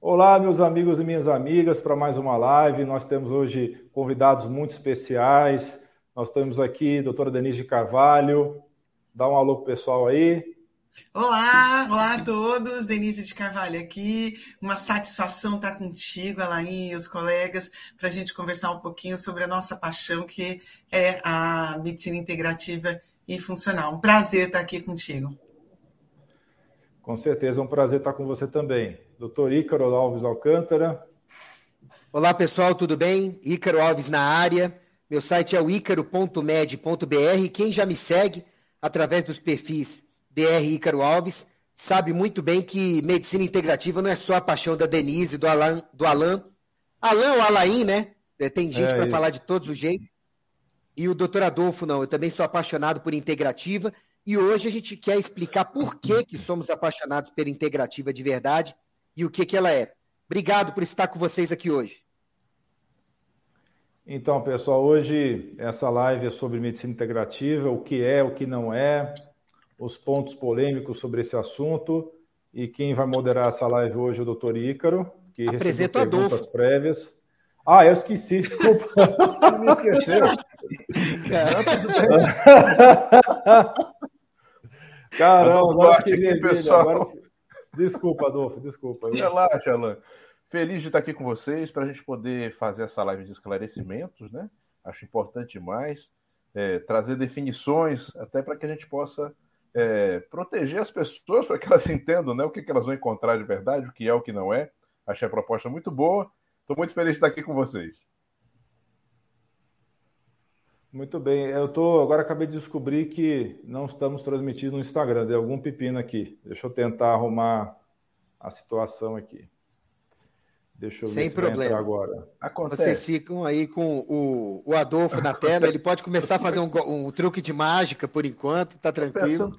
Olá, meus amigos e minhas amigas, para mais uma live. Nós temos hoje convidados muito especiais. Nós temos aqui a doutora Denise de Carvalho. Dá um alô pro pessoal aí. Olá, olá a todos, Denise de Carvalho aqui. Uma satisfação estar contigo, Alain e os colegas, para a gente conversar um pouquinho sobre a nossa paixão, que é a medicina integrativa e funcional. Um prazer estar aqui contigo. Com certeza, é um prazer estar com você também. Doutor Ícaro Alves Alcântara. Olá, pessoal, tudo bem? Ícaro Alves na área. Meu site é o ícaro.med.br. Quem já me segue através dos perfis DR Ícaro Alves sabe muito bem que medicina integrativa não é só a paixão da Denise, do Alan, do Alan. Alan ou Alain, né? É, tem gente é para falar de todos os jeitos. E o doutor Adolfo, não. Eu também sou apaixonado por integrativa. E hoje a gente quer explicar por que, que somos apaixonados pela integrativa de verdade e o que, que ela é. Obrigado por estar com vocês aqui hoje. Então, pessoal, hoje essa live é sobre medicina integrativa, o que é, o que não é, os pontos polêmicos sobre esse assunto. E quem vai moderar essa live hoje é o doutor Ícaro, que Apresenta recebeu perguntas Adolfo. prévias. Ah, eu esqueci, desculpa. Me esqueceu. Caramba, agora fiquei vermelho. Pessoal. Agora... Desculpa, Adolfo, desculpa. Relaxa, Alan. Feliz de estar aqui com vocês para a gente poder fazer essa live de esclarecimentos, né? Acho importante demais é, trazer definições, até para que a gente possa é, proteger as pessoas, para que elas entendam né, o que, que elas vão encontrar de verdade, o que é, o que não é. Achei a proposta muito boa. Estou muito feliz de estar aqui com vocês. Muito bem. Eu tô agora acabei de descobrir que não estamos transmitindo no Instagram. Deu algum pepino aqui. Deixa eu tentar arrumar a situação aqui. Deixa eu Sem ver problema. agora. Acontece. Vocês ficam aí com o, o Adolfo na tela. Ele pode começar a fazer um, um truque de mágica por enquanto. Tá tranquilo.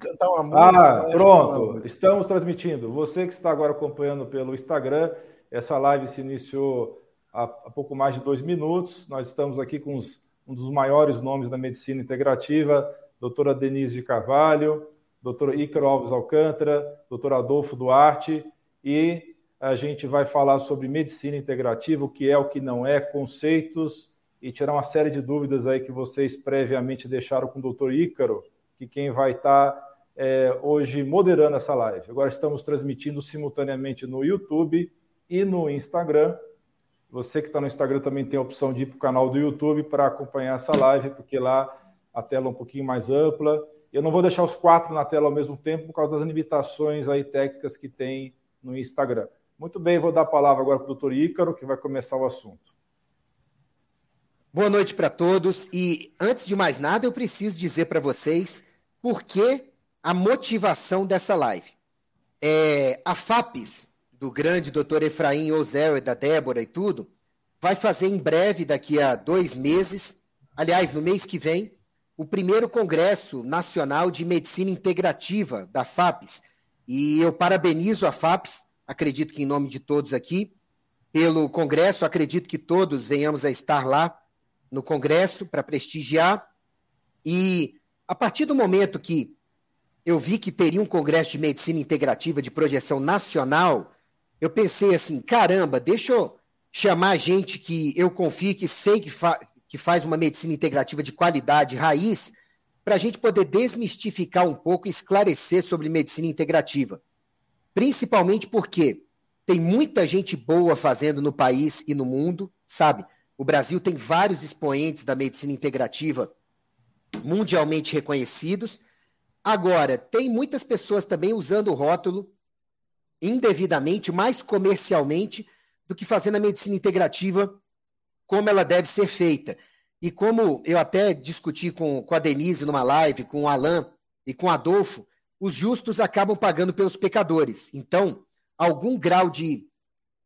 ah, né? pronto. Estamos transmitindo. Você que está agora acompanhando pelo Instagram, essa live se iniciou há, há pouco mais de dois minutos. Nós estamos aqui com os um dos maiores nomes da medicina integrativa, doutora Denise de Carvalho, doutor Ícaro Alves Alcântara, doutor Adolfo Duarte, e a gente vai falar sobre medicina integrativa, o que é, o que não é, conceitos, e tirar uma série de dúvidas aí que vocês previamente deixaram com o doutor Ícaro, que quem vai estar tá, é, hoje moderando essa live. Agora estamos transmitindo simultaneamente no YouTube e no Instagram, você que está no Instagram também tem a opção de ir para o canal do YouTube para acompanhar essa live, porque lá a tela é um pouquinho mais ampla. Eu não vou deixar os quatro na tela ao mesmo tempo por causa das limitações aí técnicas que tem no Instagram. Muito bem, vou dar a palavra agora para o doutor Ícaro, que vai começar o assunto. Boa noite para todos. E antes de mais nada, eu preciso dizer para vocês por que a motivação dessa live. É, a FAPES, do grande doutor Efraim Ozel e da Débora e tudo, vai fazer em breve, daqui a dois meses, aliás, no mês que vem, o primeiro Congresso Nacional de Medicina Integrativa da FAPES. E eu parabenizo a FAPES, acredito que em nome de todos aqui, pelo Congresso, acredito que todos venhamos a estar lá no Congresso para prestigiar. E a partir do momento que eu vi que teria um Congresso de Medicina Integrativa de projeção nacional, eu pensei assim, caramba, deixa eu chamar gente que eu confio, que sei que, fa que faz uma medicina integrativa de qualidade, raiz, para a gente poder desmistificar um pouco e esclarecer sobre medicina integrativa. Principalmente porque tem muita gente boa fazendo no país e no mundo, sabe? O Brasil tem vários expoentes da medicina integrativa mundialmente reconhecidos. Agora, tem muitas pessoas também usando o rótulo indevidamente, mais comercialmente, do que fazendo a medicina integrativa como ela deve ser feita. E como eu até discuti com, com a Denise numa live, com o Alain e com o Adolfo, os justos acabam pagando pelos pecadores. Então, algum grau de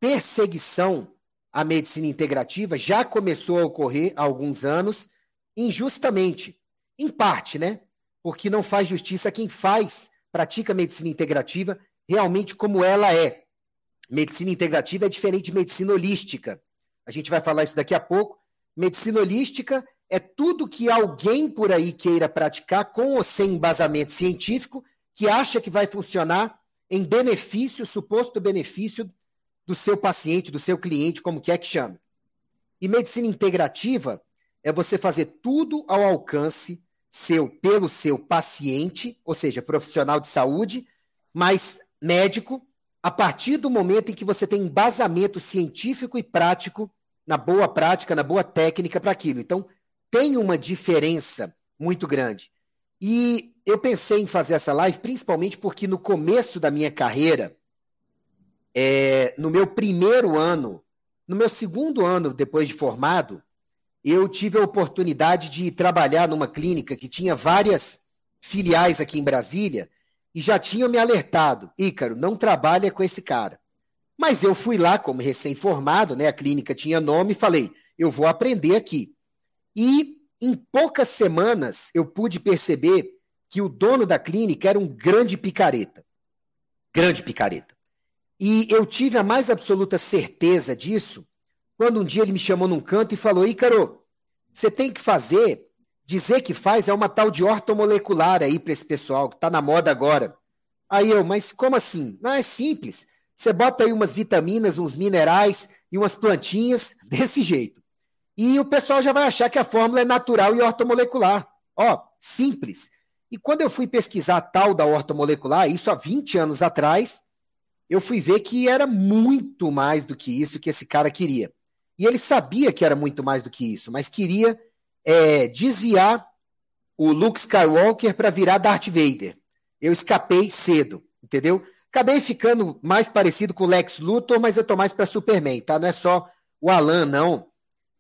perseguição à medicina integrativa já começou a ocorrer há alguns anos, injustamente. Em parte, né? Porque não faz justiça quem faz, pratica medicina integrativa realmente como ela é. Medicina integrativa é diferente de medicina holística. A gente vai falar isso daqui a pouco. Medicina holística é tudo que alguém por aí queira praticar com ou sem embasamento científico, que acha que vai funcionar em benefício, suposto benefício do seu paciente, do seu cliente, como quer que chame. E medicina integrativa é você fazer tudo ao alcance seu pelo seu paciente, ou seja, profissional de saúde, mas médico, a partir do momento em que você tem embasamento científico e prático, na boa prática, na boa técnica para aquilo. Então, tem uma diferença muito grande. E eu pensei em fazer essa live principalmente porque no começo da minha carreira, é, no meu primeiro ano, no meu segundo ano depois de formado, eu tive a oportunidade de trabalhar numa clínica que tinha várias filiais aqui em Brasília e já tinham me alertado: Ícaro, não trabalha com esse cara. Mas eu fui lá como recém-formado, né? A clínica tinha nome e falei: eu vou aprender aqui. E em poucas semanas eu pude perceber que o dono da clínica era um grande picareta. Grande picareta. E eu tive a mais absoluta certeza disso quando um dia ele me chamou num canto e falou: Ícaro, você tem que fazer, dizer que faz é uma tal de ortomolecular aí para esse pessoal que está na moda agora. Aí eu, mas como assim? Não, é simples. Você bota aí umas vitaminas, uns minerais e umas plantinhas desse jeito. E o pessoal já vai achar que a fórmula é natural e ortomolecular. Ó, simples. E quando eu fui pesquisar a tal da ortomolecular, isso há 20 anos atrás, eu fui ver que era muito mais do que isso que esse cara queria. E ele sabia que era muito mais do que isso, mas queria é, desviar o Luke Skywalker para virar Darth Vader. Eu escapei cedo, entendeu? Acabei ficando mais parecido com o Lex Luthor, mas eu tô mais para Superman, tá? Não é só o Alan, não,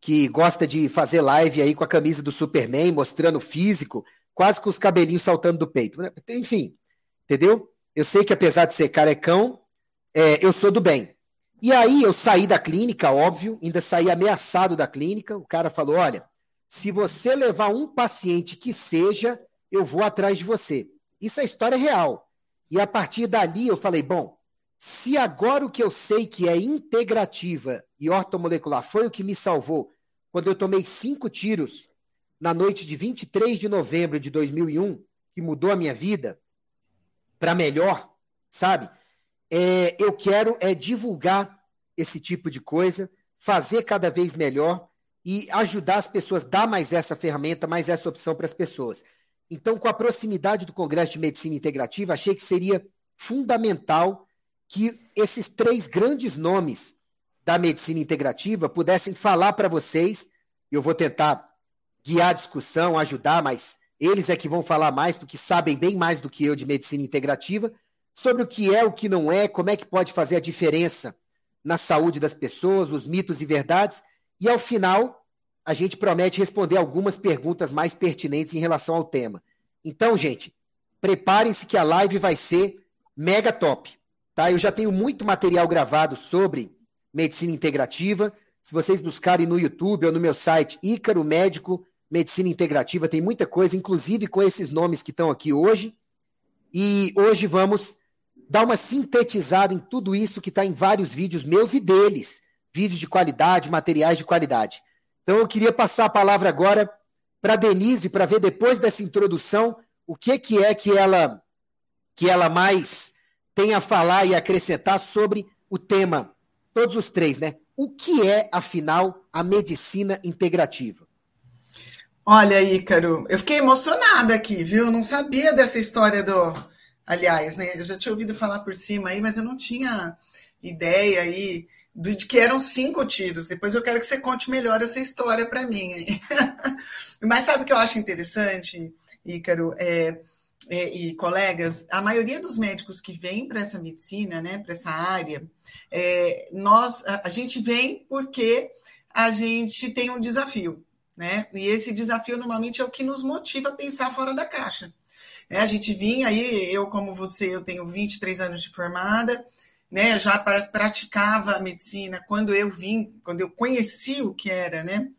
que gosta de fazer live aí com a camisa do Superman, mostrando físico, quase com os cabelinhos saltando do peito. Enfim, entendeu? Eu sei que apesar de ser carecão, é, eu sou do bem. E aí eu saí da clínica, óbvio, ainda saí ameaçado da clínica. O cara falou: olha, se você levar um paciente que seja, eu vou atrás de você. Isso é história real. E a partir dali eu falei: bom, se agora o que eu sei que é integrativa e ortomolecular foi o que me salvou quando eu tomei cinco tiros na noite de 23 de novembro de 2001, que mudou a minha vida para melhor, sabe? É, eu quero é divulgar esse tipo de coisa, fazer cada vez melhor e ajudar as pessoas, dar mais essa ferramenta, mais essa opção para as pessoas. Então, com a proximidade do Congresso de Medicina Integrativa, achei que seria fundamental que esses três grandes nomes da medicina integrativa pudessem falar para vocês. Eu vou tentar guiar a discussão, ajudar, mas eles é que vão falar mais, porque sabem bem mais do que eu de medicina integrativa sobre o que é, o que não é, como é que pode fazer a diferença na saúde das pessoas, os mitos e verdades. E ao final, a gente promete responder algumas perguntas mais pertinentes em relação ao tema. Então, gente, preparem-se que a live vai ser mega top. Tá? Eu já tenho muito material gravado sobre medicina integrativa. Se vocês buscarem no YouTube ou no meu site Ícaro Médico Medicina Integrativa, tem muita coisa, inclusive com esses nomes que estão aqui hoje. E hoje vamos dar uma sintetizada em tudo isso que está em vários vídeos meus e deles. Vídeos de qualidade, materiais de qualidade. Então eu queria passar a palavra agora para Denise para ver depois dessa introdução o que, que é que ela que ela mais tem a falar e acrescentar sobre o tema. Todos os três, né? O que é, afinal, a medicina integrativa? Olha, Ícaro, eu fiquei emocionada aqui, viu? Não sabia dessa história do, aliás, né? Eu já tinha ouvido falar por cima aí, mas eu não tinha ideia aí de que eram cinco tiros. Depois eu quero que você conte melhor essa história para mim. Mas sabe o que eu acho interessante, Ícaro? É, é, e colegas, a maioria dos médicos que vêm para essa medicina, né, para essa área, é, nós, a, a gente vem porque a gente tem um desafio, né? E esse desafio normalmente é o que nos motiva a pensar fora da caixa. É, a gente vinha aí, eu como você, eu tenho 23 anos de formada, né, já praticava a medicina quando eu vim, quando eu conheci o que era, né,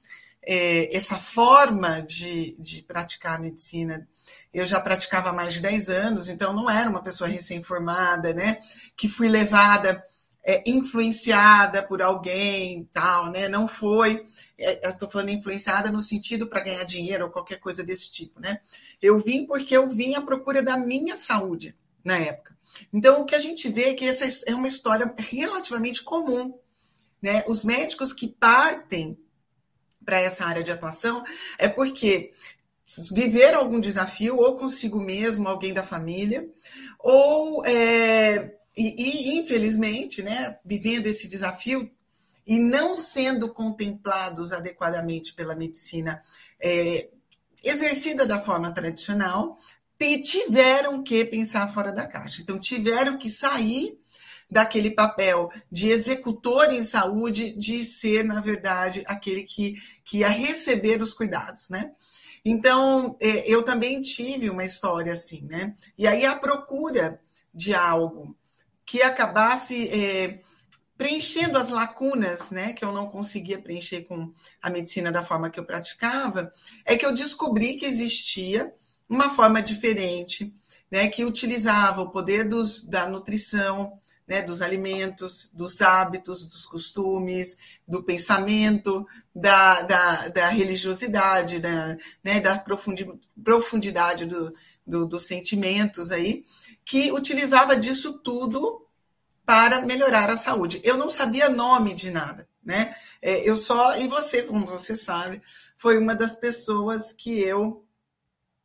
é, essa forma de, de praticar a medicina. Eu já praticava há mais de 10 anos, então não era uma pessoa recém-formada, né, que fui levada, é, influenciada por alguém, tal, né, não foi é, estou falando influenciada no sentido para ganhar dinheiro ou qualquer coisa desse tipo, né? Eu vim porque eu vim à procura da minha saúde, na época. Então, o que a gente vê é que essa é uma história relativamente comum. Né? Os médicos que partem para essa área de atuação é porque viveram algum desafio, ou consigo mesmo, alguém da família, ou, é, e, e, infelizmente, né, vivendo esse desafio e não sendo contemplados adequadamente pela medicina é, exercida da forma tradicional, tiveram que pensar fora da caixa. Então, tiveram que sair daquele papel de executor em saúde, de ser, na verdade, aquele que, que ia receber os cuidados, né? Então, é, eu também tive uma história assim, né? E aí a procura de algo que acabasse é, preenchendo as lacunas, né, que eu não conseguia preencher com a medicina da forma que eu praticava, é que eu descobri que existia uma forma diferente, né, que utilizava o poder dos, da nutrição, né, dos alimentos, dos hábitos, dos costumes, do pensamento, da, da, da religiosidade, da, né, da profundidade do, do, dos sentimentos aí, que utilizava disso tudo para melhorar a saúde. Eu não sabia nome de nada, né? É, eu só, e você, como você sabe, foi uma das pessoas que eu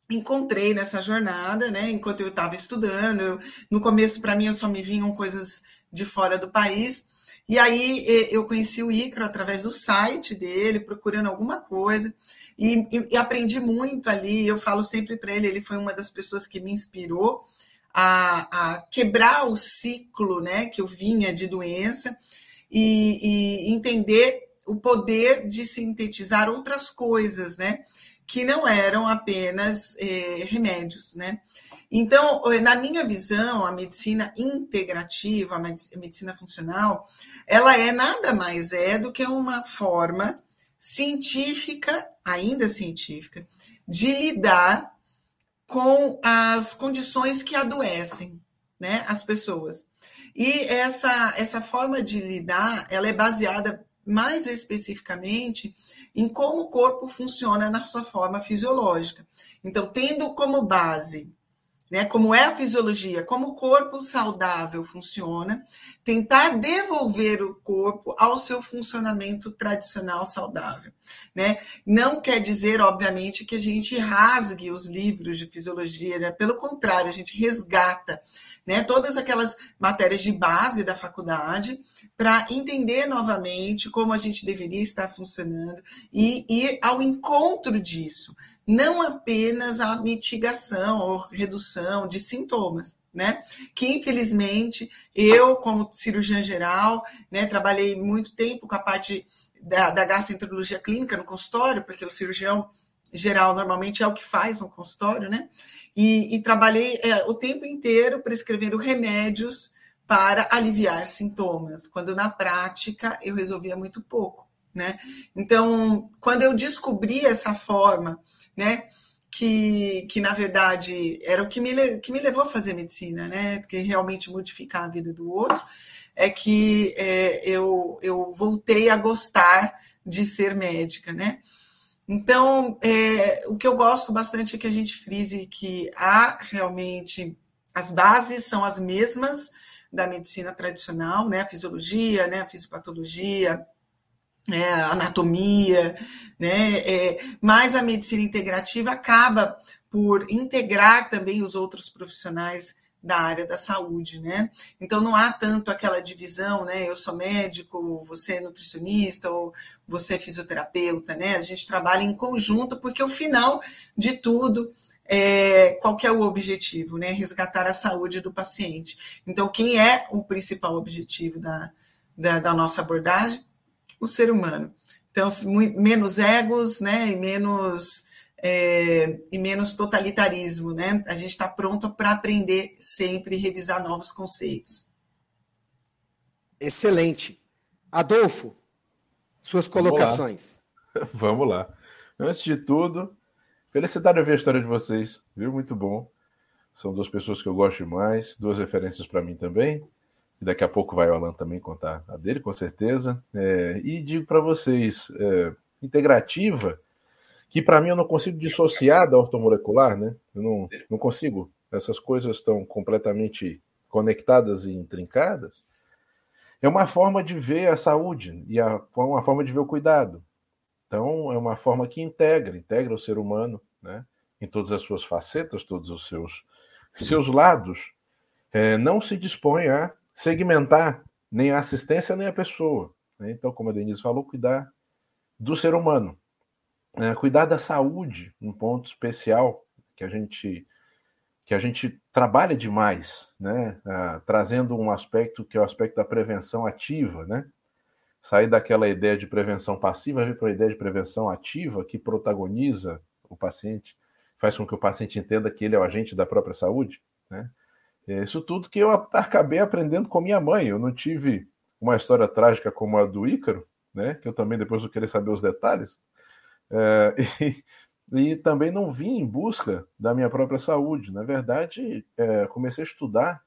encontrei nessa jornada, né? Enquanto eu estava estudando, eu, no começo para mim eu só me vinham coisas de fora do país. E aí eu conheci o Icaro através do site dele, procurando alguma coisa, e, e, e aprendi muito ali. Eu falo sempre para ele, ele foi uma das pessoas que me inspirou a, a, quebrar o ciclo, né, que eu vinha de doença e, e entender o poder de sintetizar outras coisas, né? Que não eram apenas é, remédios, né? Então, eh, na minha visão, a medicina integrativa, a medicina funcional, ela é nada mais é do que uma forma científica, ainda científica, de lidar com as condições que adoecem, né, as pessoas. E essa essa forma de lidar, ela é baseada mais especificamente em como o corpo funciona na sua forma fisiológica. Então, tendo como base né, como é a fisiologia, como o corpo saudável funciona, tentar devolver o corpo ao seu funcionamento tradicional saudável. Né? Não quer dizer, obviamente, que a gente rasgue os livros de fisiologia, né? pelo contrário, a gente resgata né, todas aquelas matérias de base da faculdade para entender novamente como a gente deveria estar funcionando e ir ao encontro disso não apenas a mitigação ou redução de sintomas, né? Que infelizmente eu, como cirurgiã geral, né, trabalhei muito tempo com a parte da, da gastroenterologia clínica no consultório, porque o cirurgião geral normalmente é o que faz no consultório, né? E, e trabalhei é, o tempo inteiro prescrevendo remédios para aliviar sintomas, quando na prática eu resolvia muito pouco, né? Então, quando eu descobri essa forma né? Que, que na verdade era o que me, que me levou a fazer medicina, né? Que realmente modificar a vida do outro, é que é, eu, eu voltei a gostar de ser médica, né? Então, é, o que eu gosto bastante é que a gente frise que há realmente as bases são as mesmas da medicina tradicional, né? A fisiologia, né? A fisiopatologia, é, anatomia, né? É, mas a medicina integrativa acaba por integrar também os outros profissionais da área da saúde, né? Então não há tanto aquela divisão, né? Eu sou médico, você é nutricionista ou você é fisioterapeuta, né? A gente trabalha em conjunto porque o final de tudo é, qual é o objetivo, né? Resgatar a saúde do paciente. Então quem é o principal objetivo da, da, da nossa abordagem? O ser humano. Então, menos egos, né, e menos é, e menos totalitarismo, né? A gente está pronto para aprender sempre e revisar novos conceitos. Excelente. Adolfo, suas colocações. Vamos lá. Vamos lá. Antes de tudo, felicidade a ver a história de vocês, viu? Muito bom. São duas pessoas que eu gosto demais, duas referências para mim também. Daqui a pouco vai o Alan também contar a dele, com certeza. É, e digo para vocês, é, integrativa, que para mim eu não consigo dissociar da ortomolecular, né? Eu não, não consigo essas coisas estão completamente conectadas e intrincadas, é uma forma de ver a saúde e a, uma forma de ver o cuidado. Então, é uma forma que integra, integra o ser humano, né, em todas as suas facetas, todos os seus, seus lados. É, não se dispõe a segmentar nem a assistência nem a pessoa. Né? Então, como a Denise falou, cuidar do ser humano, né? cuidar da saúde, um ponto especial que a gente que a gente trabalha demais, né? Ah, trazendo um aspecto que é o aspecto da prevenção ativa, né? Sair daquela ideia de prevenção passiva, vir para a ideia de prevenção ativa que protagoniza o paciente, faz com que o paciente entenda que ele é o agente da própria saúde, né? É isso tudo que eu acabei aprendendo com minha mãe. Eu não tive uma história trágica como a do Ícaro, né? Que eu também depois vou querer saber os detalhes. É, e, e também não vim em busca da minha própria saúde. Na verdade, é, comecei a estudar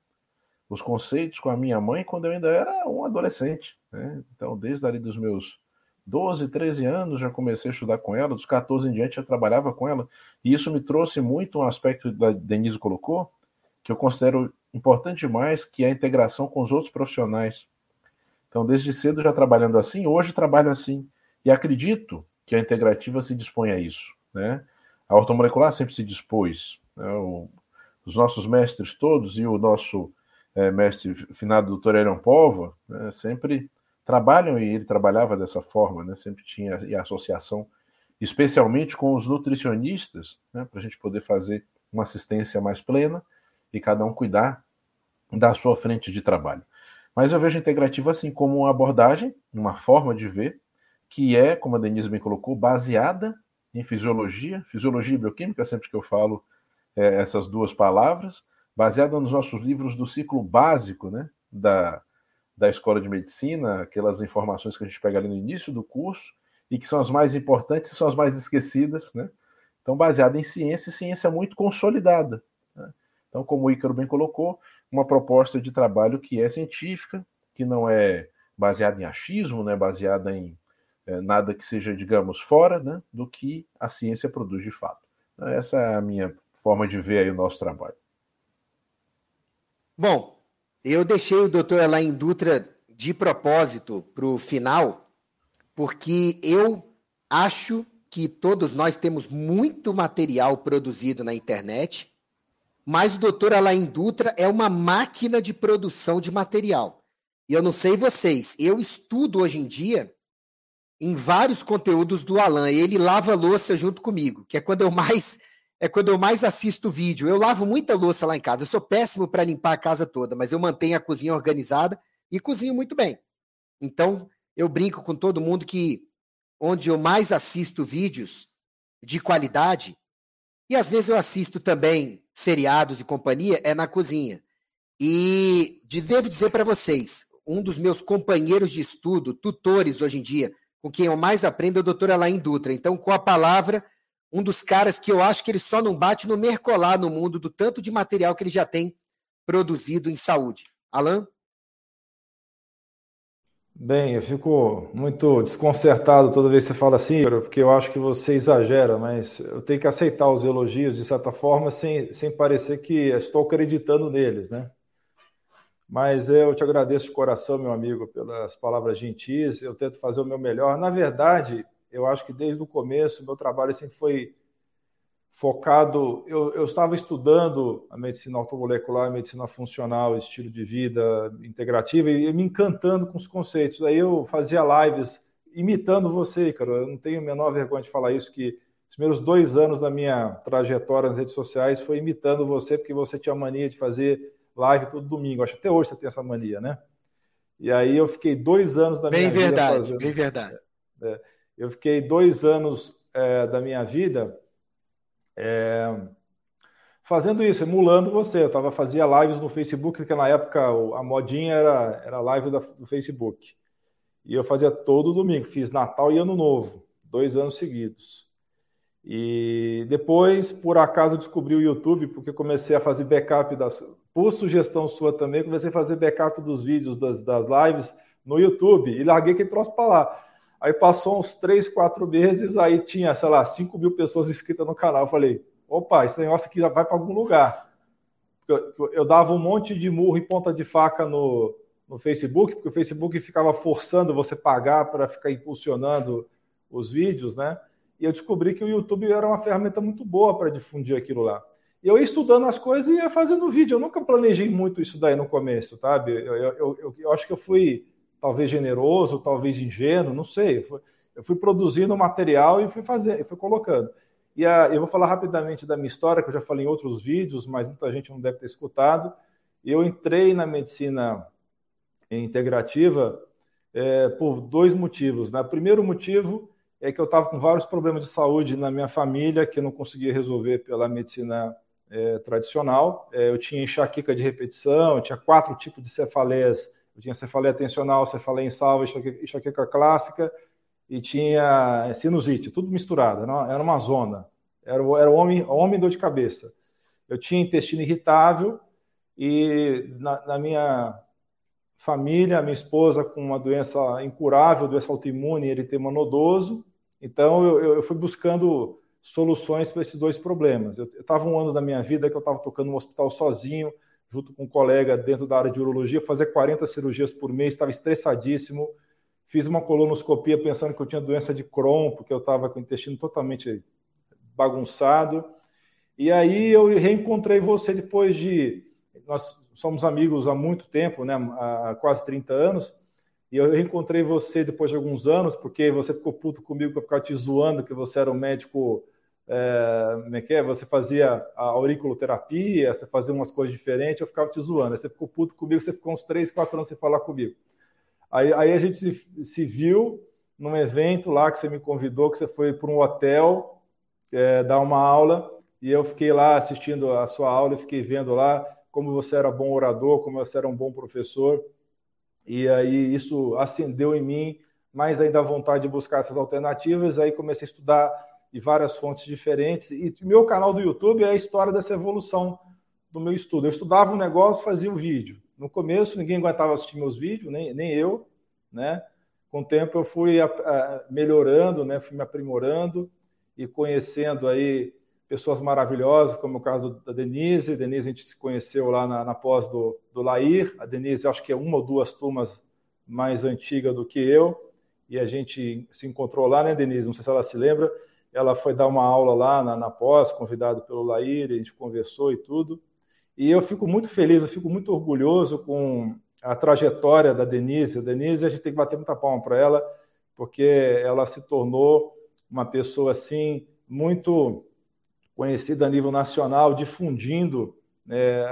os conceitos com a minha mãe quando eu ainda era um adolescente. Né? Então, desde ali dos meus 12, 13 anos, já comecei a estudar com ela, dos 14 em diante já trabalhava com ela, e isso me trouxe muito um aspecto que a Denise colocou, que eu considero importante demais, que é a integração com os outros profissionais. Então, desde cedo já trabalhando assim, hoje trabalho assim, e acredito que a integrativa se dispõe a isso. Né? A ortomolecular sempre se dispôs. Né? O, os nossos mestres todos e o nosso é, mestre finado, doutor Erion Pova, né, sempre trabalham e ele trabalhava dessa forma, né? sempre tinha a associação, especialmente com os nutricionistas, né? para a gente poder fazer uma assistência mais plena e cada um cuidar da sua frente de trabalho. Mas eu vejo a integrativa assim como uma abordagem, uma forma de ver, que é, como a Denise bem colocou, baseada em fisiologia, fisiologia e bioquímica, sempre que eu falo é, essas duas palavras, baseada nos nossos livros do ciclo básico, né, da, da escola de medicina, aquelas informações que a gente pega ali no início do curso e que são as mais importantes e são as mais esquecidas, né? Então, baseada em ciência e ciência muito consolidada. Então, como o Ícaro bem colocou, uma proposta de trabalho que é científica, que não é baseada em achismo, né? baseada em é, nada que seja, digamos, fora né, do que a ciência produz de fato. Então, essa é a minha forma de ver aí o nosso trabalho. Bom, eu deixei o doutor Alain Dutra de propósito para o final, porque eu acho que todos nós temos muito material produzido na internet, mas o doutor Alain Dutra é uma máquina de produção de material. E eu não sei vocês, eu estudo hoje em dia em vários conteúdos do Alan. Ele lava louça junto comigo, que é quando eu mais é quando eu mais assisto vídeo. Eu lavo muita louça lá em casa. Eu sou péssimo para limpar a casa toda, mas eu mantenho a cozinha organizada e cozinho muito bem. Então, eu brinco com todo mundo que onde eu mais assisto vídeos de qualidade, e às vezes eu assisto também seriados e companhia, é na cozinha. E devo dizer para vocês, um dos meus companheiros de estudo, tutores hoje em dia, com quem eu mais aprendo é o doutor Alain Dutra. Então, com a palavra, um dos caras que eu acho que ele só não bate no Mercolar no mundo do tanto de material que ele já tem produzido em saúde. Alain? Bem, eu fico muito desconcertado toda vez que você fala assim, porque eu acho que você exagera, mas eu tenho que aceitar os elogios de certa forma sem, sem parecer que estou acreditando neles, né? Mas eu te agradeço de coração, meu amigo, pelas palavras gentis. Eu tento fazer o meu melhor. Na verdade, eu acho que desde o começo, meu trabalho sempre foi focado. Eu, eu estava estudando a medicina automolecular, a medicina funcional, estilo de vida integrativa e me encantando com os conceitos. Aí eu fazia lives imitando você, cara. Eu não tenho a menor vergonha de falar isso, que os primeiros dois anos da minha trajetória nas redes sociais foi imitando você, porque você tinha mania de fazer live todo domingo. Acho que até hoje você tem essa mania, né? E aí eu fiquei dois anos da bem minha verdade, vida. Fazendo... Bem verdade, é, eu fiquei dois anos é, da minha vida é, fazendo isso, emulando você. Eu tava, fazia lives no Facebook, porque na época a modinha era, era live da, do Facebook. E eu fazia todo domingo, fiz Natal e Ano Novo, dois anos seguidos. E depois, por acaso, descobri o YouTube, porque comecei a fazer backup das. Por sugestão sua também, comecei a fazer backup dos vídeos das, das lives no YouTube e larguei aquele troço para lá. Aí passou uns três, quatro meses, aí tinha, sei lá, 5 mil pessoas inscritas no canal. Eu falei, opa, esse negócio aqui vai para algum lugar. eu, eu dava um monte de murro e ponta de faca no, no Facebook, porque o Facebook ficava forçando você pagar para ficar impulsionando os vídeos, né? E eu descobri que o YouTube era uma ferramenta muito boa para difundir aquilo lá. E eu ia estudando as coisas e ia fazendo vídeo. Eu nunca planejei muito isso daí no começo, sabe? Eu, eu, eu, eu acho que eu fui talvez generoso, talvez ingênuo, não sei. Eu fui, produzindo material e fui fazendo, e fui colocando. E a, eu vou falar rapidamente da minha história, que eu já falei em outros vídeos, mas muita gente não deve ter escutado. Eu entrei na medicina integrativa é, por dois motivos. Né? O primeiro motivo é que eu estava com vários problemas de saúde na minha família que eu não conseguia resolver pela medicina é, tradicional. É, eu tinha enxaqueca de repetição, eu tinha quatro tipos de cefaleias. Eu tinha cefaleia tensional, cefaleia insálva, enxaqueca, enxaqueca clássica e tinha sinusite, tudo misturado. Era uma, zona. Era, era homem, homem dor de cabeça. Eu tinha intestino irritável e na, na minha família, minha esposa com uma doença incurável, doença autoimune, eritema nodoso. Então eu, eu fui buscando soluções para esses dois problemas. Eu estava um ano da minha vida que eu estava tocando no hospital sozinho, junto com um colega dentro da área de urologia, fazer 40 cirurgias por mês, estava estressadíssimo. Fiz uma colonoscopia pensando que eu tinha doença de Crohn, porque eu estava com o intestino totalmente bagunçado. E aí eu reencontrei você depois de. Nós somos amigos há muito tempo, né? há quase 30 anos. E eu reencontrei você depois de alguns anos, porque você ficou puto comigo para ficar te zoando, que você era um médico é, é é? Você fazia a auriculoterapia, você fazia umas coisas diferentes, eu ficava te zoando. Aí você ficou puto comigo, você ficou uns três, quatro anos sem falar comigo. Aí, aí a gente se, se, viu num evento lá que você me convidou, que você foi para um hotel é, dar uma aula, e eu fiquei lá assistindo a sua aula e fiquei vendo lá como você era bom orador, como você era um bom professor. E aí isso acendeu em mim mais ainda a vontade de buscar essas alternativas. Aí comecei a estudar de várias fontes diferentes. E meu canal do YouTube é a história dessa evolução do meu estudo. Eu estudava um negócio, fazia um vídeo. No começo, ninguém aguentava assistir meus vídeos, nem, nem eu, né? Com o tempo, eu fui a, a, melhorando, né? Fui me aprimorando e conhecendo aí pessoas maravilhosas, como o caso da Denise. Denise, a gente se conheceu lá na, na pós do, do Lair. A Denise, acho que é uma ou duas turmas mais antiga do que eu. E a gente se encontrou lá, né, Denise? Não sei se ela se lembra ela foi dar uma aula lá na, na pós, convidado pelo Laír, a gente conversou e tudo. E eu fico muito feliz, eu fico muito orgulhoso com a trajetória da Denise. A Denise, a gente tem que bater muita palma para ela, porque ela se tornou uma pessoa assim muito conhecida a nível nacional, difundindo né,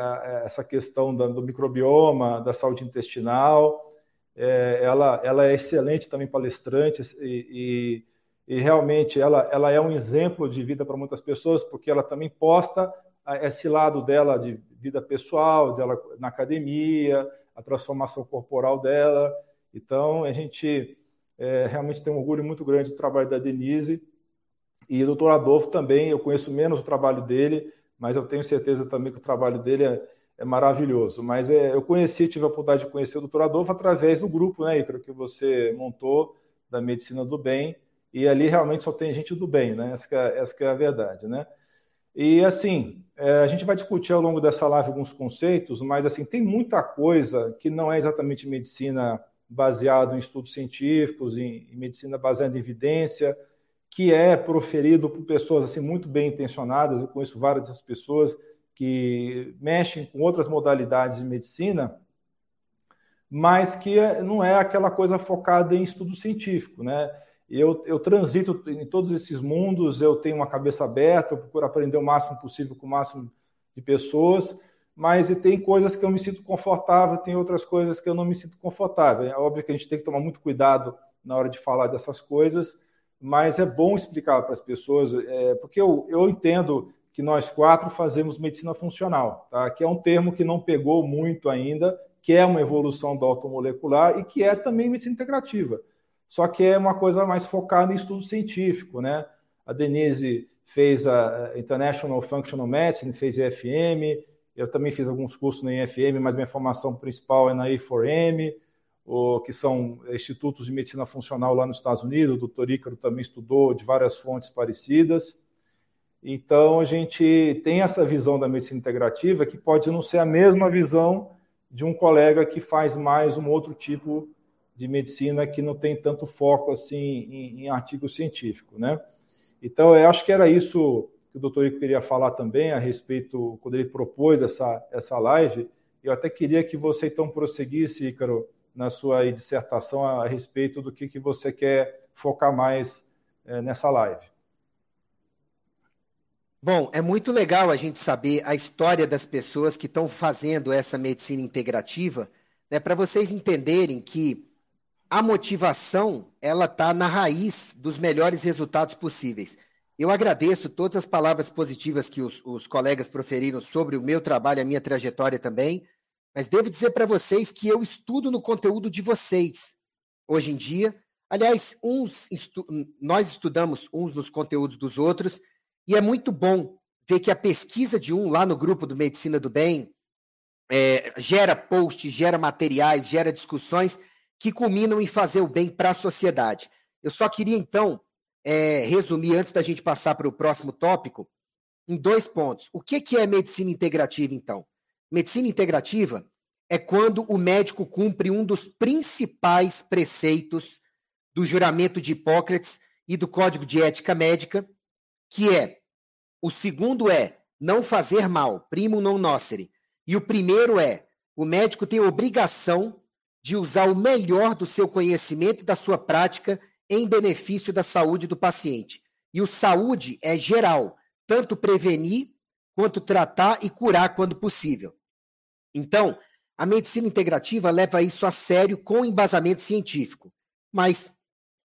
essa questão do microbioma, da saúde intestinal. É, ela, ela é excelente também palestrante e, e e realmente ela, ela é um exemplo de vida para muitas pessoas, porque ela também posta esse lado dela de vida pessoal, dela na academia, a transformação corporal dela. Então, a gente é, realmente tem um orgulho muito grande do trabalho da Denise. E o doutor Adolfo também, eu conheço menos o trabalho dele, mas eu tenho certeza também que o trabalho dele é, é maravilhoso. Mas é, eu conheci, tive a oportunidade de conhecer o doutor Adolfo através do grupo, né, Icaro, que você montou, da Medicina do Bem, e ali realmente só tem gente do bem, né? Essa é, essa é a verdade, né? E assim, é, a gente vai discutir ao longo dessa live alguns conceitos, mas assim, tem muita coisa que não é exatamente medicina baseada em estudos científicos, em, em medicina baseada em evidência, que é proferido por pessoas assim muito bem intencionadas. Eu conheço várias dessas pessoas que mexem com outras modalidades de medicina, mas que não é aquela coisa focada em estudo científico, né? Eu, eu transito em todos esses mundos, eu tenho uma cabeça aberta, eu procuro aprender o máximo possível com o máximo de pessoas, mas tem coisas que eu me sinto confortável, tem outras coisas que eu não me sinto confortável. É óbvio que a gente tem que tomar muito cuidado na hora de falar dessas coisas, mas é bom explicar para as pessoas, é, porque eu, eu entendo que nós quatro fazemos medicina funcional, tá? que é um termo que não pegou muito ainda, que é uma evolução da automolecular e que é também medicina integrativa só que é uma coisa mais focada em estudo científico, né? A Denise fez a International Functional Medicine, fez EFM, eu também fiz alguns cursos na IFM, mas minha formação principal é na I4M, que são institutos de medicina funcional lá nos Estados Unidos. O doutor Ícaro também estudou de várias fontes parecidas. Então, a gente tem essa visão da medicina integrativa que pode não ser a mesma visão de um colega que faz mais um outro tipo de medicina que não tem tanto foco assim em, em artigo científico, né? Então, eu acho que era isso que o doutor Ico queria falar também a respeito, quando ele propôs essa, essa live. Eu até queria que você então prosseguisse, Ícaro, na sua dissertação a respeito do que, que você quer focar mais é, nessa live. Bom, é muito legal a gente saber a história das pessoas que estão fazendo essa medicina integrativa, né, para vocês entenderem que a motivação ela está na raiz dos melhores resultados possíveis. Eu agradeço todas as palavras positivas que os, os colegas proferiram sobre o meu trabalho, a minha trajetória também, mas devo dizer para vocês que eu estudo no conteúdo de vocês hoje em dia. Aliás, uns estu nós estudamos uns nos conteúdos dos outros e é muito bom ver que a pesquisa de um lá no grupo do Medicina do Bem é, gera posts, gera materiais, gera discussões que culminam em fazer o bem para a sociedade. Eu só queria, então, é, resumir, antes da gente passar para o próximo tópico, em dois pontos. O que, que é medicina integrativa, então? Medicina integrativa é quando o médico cumpre um dos principais preceitos do juramento de Hipócrates e do Código de Ética Médica, que é o segundo é não fazer mal, primo non nocere. E o primeiro é o médico tem obrigação de usar o melhor do seu conhecimento e da sua prática em benefício da saúde do paciente. E o saúde é geral, tanto prevenir quanto tratar e curar quando possível. Então, a medicina integrativa leva isso a sério com embasamento científico, mas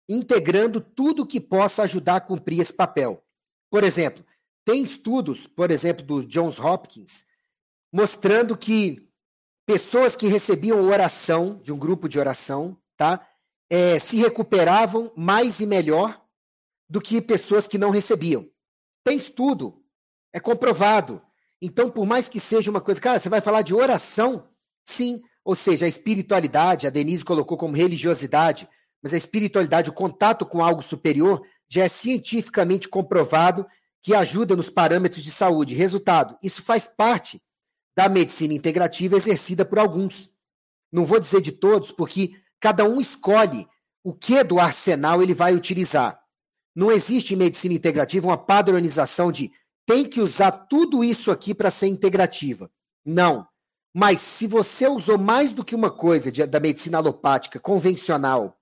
integrando tudo que possa ajudar a cumprir esse papel. Por exemplo, tem estudos, por exemplo, do Johns Hopkins, mostrando que pessoas que recebiam oração, de um grupo de oração, tá? É, se recuperavam mais e melhor do que pessoas que não recebiam. Tem estudo, é comprovado. Então, por mais que seja uma coisa, cara, você vai falar de oração? Sim, ou seja, a espiritualidade, a Denise colocou como religiosidade, mas a espiritualidade, o contato com algo superior, já é cientificamente comprovado que ajuda nos parâmetros de saúde. Resultado: isso faz parte da medicina integrativa exercida por alguns. Não vou dizer de todos, porque cada um escolhe o que do arsenal ele vai utilizar. Não existe em medicina integrativa uma padronização de tem que usar tudo isso aqui para ser integrativa. Não. Mas se você usou mais do que uma coisa de, da medicina alopática convencional,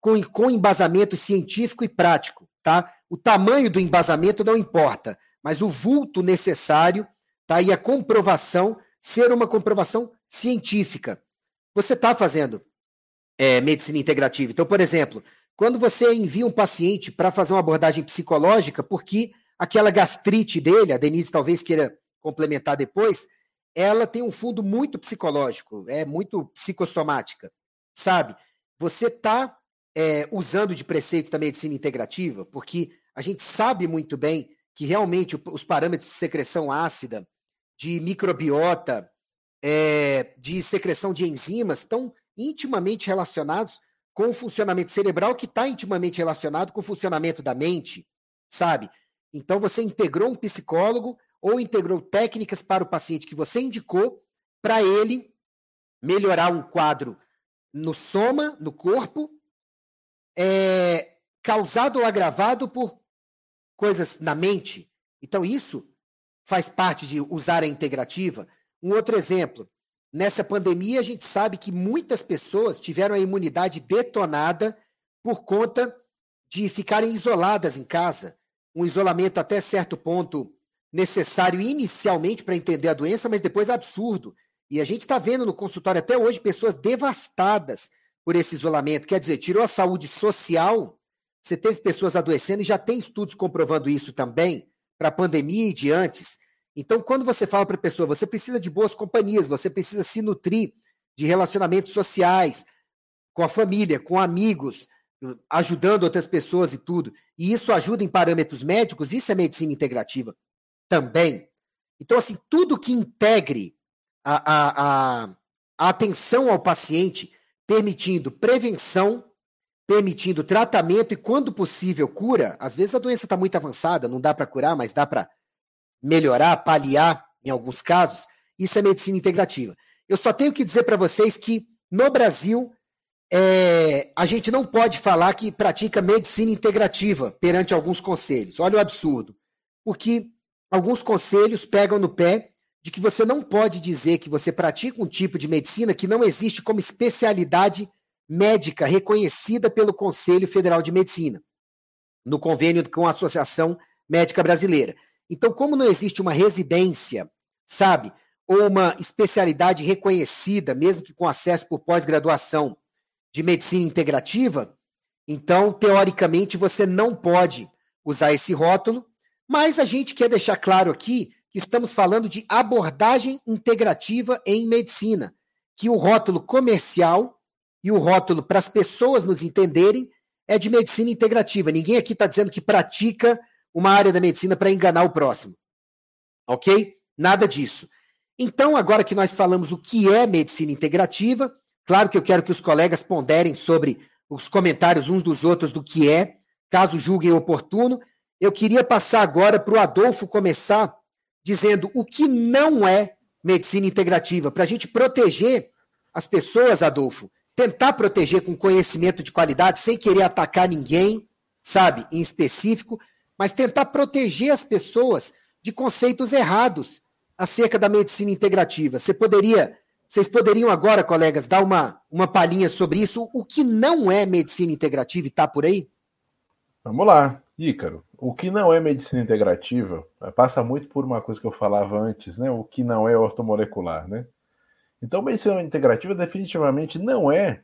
com, com embasamento científico e prático, tá? O tamanho do embasamento não importa, mas o vulto necessário, tá? E a comprovação ser uma comprovação científica. Você está fazendo é, medicina integrativa. Então, por exemplo, quando você envia um paciente para fazer uma abordagem psicológica, porque aquela gastrite dele, a Denise talvez queira complementar depois, ela tem um fundo muito psicológico, é muito psicossomática, sabe? Você está é, usando de preceitos da medicina integrativa, porque a gente sabe muito bem que realmente os parâmetros de secreção ácida, de microbiota, é, de secreção de enzimas estão intimamente relacionados com o funcionamento cerebral, que está intimamente relacionado com o funcionamento da mente, sabe? Então você integrou um psicólogo ou integrou técnicas para o paciente que você indicou para ele melhorar um quadro no soma, no corpo, é, causado ou agravado por coisas na mente. Então, isso faz parte de usar a integrativa. Um outro exemplo: nessa pandemia, a gente sabe que muitas pessoas tiveram a imunidade detonada por conta de ficarem isoladas em casa. Um isolamento até certo ponto necessário inicialmente para entender a doença, mas depois absurdo. E a gente está vendo no consultório até hoje pessoas devastadas por esse isolamento. Quer dizer, tirou a saúde social, você teve pessoas adoecendo e já tem estudos comprovando isso também, para a pandemia e de antes. Então, quando você fala para a pessoa, você precisa de boas companhias, você precisa se nutrir de relacionamentos sociais, com a família, com amigos, ajudando outras pessoas e tudo, e isso ajuda em parâmetros médicos, isso é medicina integrativa também. Então, assim, tudo que integre a, a, a, a atenção ao paciente permitindo prevenção permitindo tratamento e, quando possível, cura. Às vezes a doença está muito avançada, não dá para curar, mas dá para melhorar, paliar em alguns casos. Isso é medicina integrativa. Eu só tenho que dizer para vocês que no Brasil é, a gente não pode falar que pratica medicina integrativa perante alguns conselhos. Olha o absurdo. Porque alguns conselhos pegam no pé de que você não pode dizer que você pratica um tipo de medicina que não existe como especialidade médica reconhecida pelo Conselho Federal de Medicina, no convênio com a Associação Médica Brasileira. Então, como não existe uma residência, sabe, ou uma especialidade reconhecida, mesmo que com acesso por pós-graduação de medicina integrativa, então, teoricamente, você não pode usar esse rótulo, mas a gente quer deixar claro aqui que estamos falando de abordagem integrativa em medicina, que o rótulo comercial e o rótulo para as pessoas nos entenderem é de medicina integrativa. Ninguém aqui está dizendo que pratica uma área da medicina para enganar o próximo. Ok? Nada disso. Então, agora que nós falamos o que é medicina integrativa, claro que eu quero que os colegas ponderem sobre os comentários uns dos outros do que é, caso julguem oportuno. Eu queria passar agora para o Adolfo começar dizendo o que não é medicina integrativa, para a gente proteger as pessoas, Adolfo, tentar proteger com conhecimento de qualidade, sem querer atacar ninguém, sabe, em específico, mas tentar proteger as pessoas de conceitos errados acerca da medicina integrativa. Você poderia, vocês poderiam agora, colegas, dar uma, uma palhinha sobre isso, o que não é medicina integrativa e está por aí? Vamos lá, Ícaro. O que não é medicina integrativa passa muito por uma coisa que eu falava antes, né? O que não é ortomolecular, né? Então, medicina integrativa definitivamente não é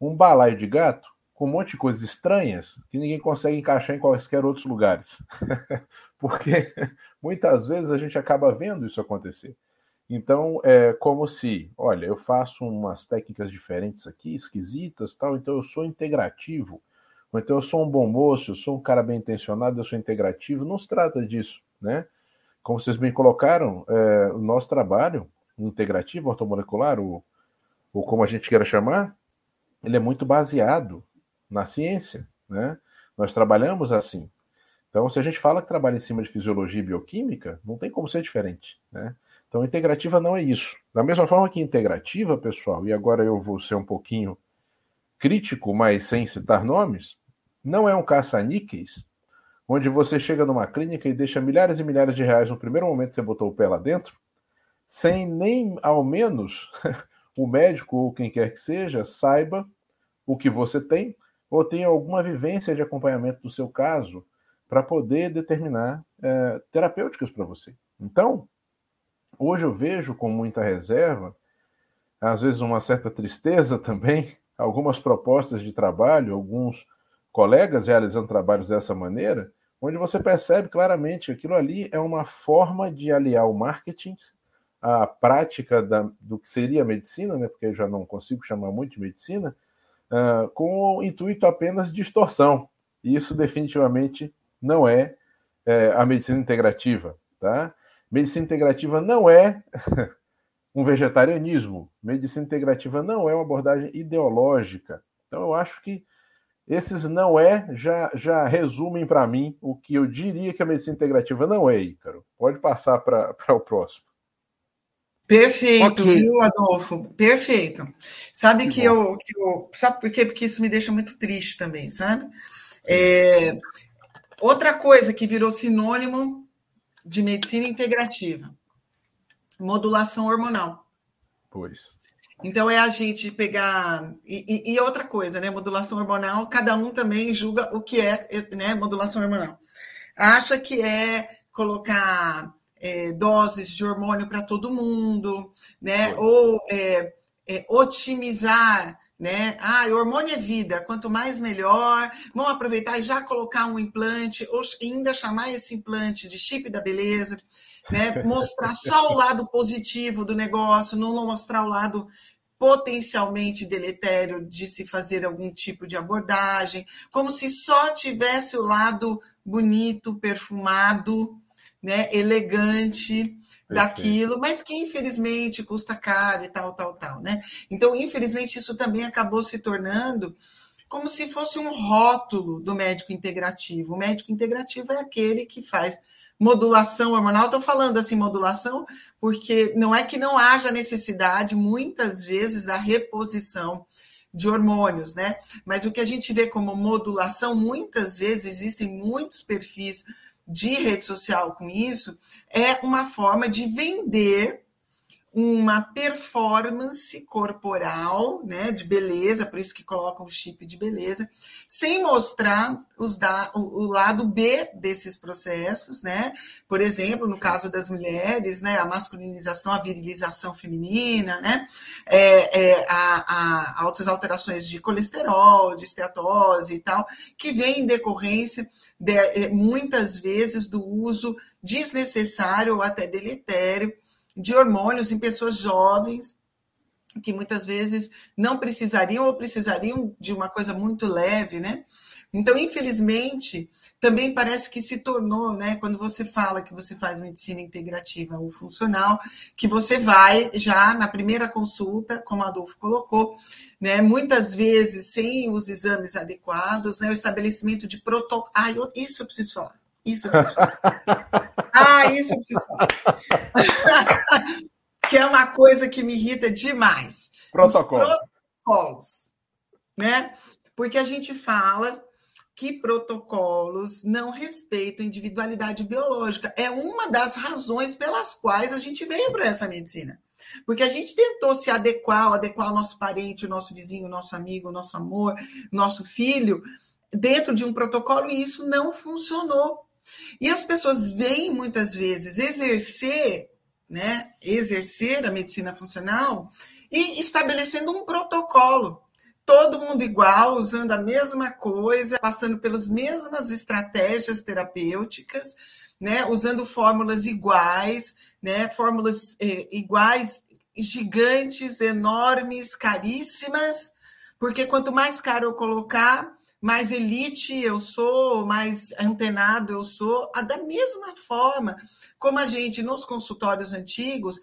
um balaio de gato com um monte de coisas estranhas que ninguém consegue encaixar em quaisquer outros lugares. Porque muitas vezes a gente acaba vendo isso acontecer. Então, é como se, olha, eu faço umas técnicas diferentes aqui, esquisitas, tal, então eu sou integrativo. Ou então eu sou um bom moço, eu sou um cara bem intencionado, eu sou integrativo. Não se trata disso, né? Como vocês bem colocaram, é, o nosso trabalho integrativo ortomolecular, ou, ou como a gente queira chamar, ele é muito baseado na ciência, né? Nós trabalhamos assim. Então, se a gente fala que trabalha em cima de fisiologia e bioquímica, não tem como ser diferente, né? Então, integrativa não é isso. Da mesma forma que integrativa, pessoal, e agora eu vou ser um pouquinho crítico, mas sem citar nomes, não é um caça-níqueis, onde você chega numa clínica e deixa milhares e milhares de reais no primeiro momento que você botou o pé lá dentro, sem nem ao menos o médico ou quem quer que seja saiba o que você tem ou tenha alguma vivência de acompanhamento do seu caso para poder determinar é, terapêuticas para você. Então, hoje eu vejo com muita reserva, às vezes uma certa tristeza também, algumas propostas de trabalho, alguns colegas realizando trabalhos dessa maneira, onde você percebe claramente que aquilo ali é uma forma de aliar o marketing a prática da, do que seria medicina, né, porque eu já não consigo chamar muito de medicina, uh, com o intuito apenas de extorsão. E isso definitivamente não é, é a medicina integrativa. Tá? Medicina integrativa não é um vegetarianismo. Medicina integrativa não é uma abordagem ideológica. Então eu acho que esses não é já, já resumem para mim o que eu diria que a medicina integrativa não é, Ícaro. Pode passar para o próximo. Perfeito, okay. viu, Adolfo? Perfeito. Sabe que, que eu, que eu. Sabe por quê? Porque isso me deixa muito triste também, sabe? É, outra coisa que virou sinônimo de medicina integrativa: modulação hormonal. Pois. Então é a gente pegar. E, e, e, outra coisa, né? Modulação hormonal, cada um também julga o que é né, modulação hormonal. Acha que é colocar é, doses de hormônio para todo mundo, né? Ou é, é, otimizar, né? Ah, hormônio é vida, quanto mais melhor. Vamos aproveitar e já colocar um implante, ou ainda chamar esse implante de chip da beleza, né? Mostrar só o lado positivo do negócio, não mostrar o lado potencialmente deletério de se fazer algum tipo de abordagem, como se só tivesse o lado bonito, perfumado, né, elegante daquilo, mas que infelizmente custa caro e tal, tal, tal, né? Então, infelizmente, isso também acabou se tornando como se fosse um rótulo do médico integrativo. O médico integrativo é aquele que faz modulação hormonal. Estou falando assim, modulação, porque não é que não haja necessidade, muitas vezes, da reposição de hormônios, né? Mas o que a gente vê como modulação, muitas vezes existem muitos perfis de rede social com isso, é uma forma de vender uma performance corporal, né, de beleza, por isso que colocam o chip de beleza, sem mostrar os da, o, o, lado B desses processos, né? Por exemplo, no caso das mulheres, né, a masculinização, a virilização feminina, né, é, é, a, a, altas alterações de colesterol, de esteatose e tal, que vem em decorrência de, é, muitas vezes do uso desnecessário ou até deletério de hormônios em pessoas jovens que muitas vezes não precisariam ou precisariam de uma coisa muito leve, né? Então, infelizmente, também parece que se tornou, né, quando você fala que você faz medicina integrativa ou funcional, que você vai já na primeira consulta, como Adolfo colocou, né, muitas vezes sem os exames adequados, né, o estabelecimento de protocolo. Ah, eu, isso eu preciso falar. Isso eu preciso falar. Ah, isso eu preciso falar. que é uma coisa que me irrita demais. Protocolo. Os protocolos. Né? Porque a gente fala que protocolos não respeitam individualidade biológica. É uma das razões pelas quais a gente veio para essa medicina. Porque a gente tentou se adequar, adequar ao nosso parente, o nosso vizinho, o nosso amigo, o nosso amor, o nosso filho, dentro de um protocolo, e isso não funcionou. E as pessoas vêm muitas vezes exercer, né, exercer a medicina funcional e estabelecendo um protocolo. Todo mundo igual, usando a mesma coisa, passando pelas mesmas estratégias terapêuticas, né, usando fórmulas iguais, né, fórmulas eh, iguais, gigantes, enormes, caríssimas, porque quanto mais caro eu colocar, mais elite eu sou, mais antenado eu sou, da mesma forma como a gente, nos consultórios antigos,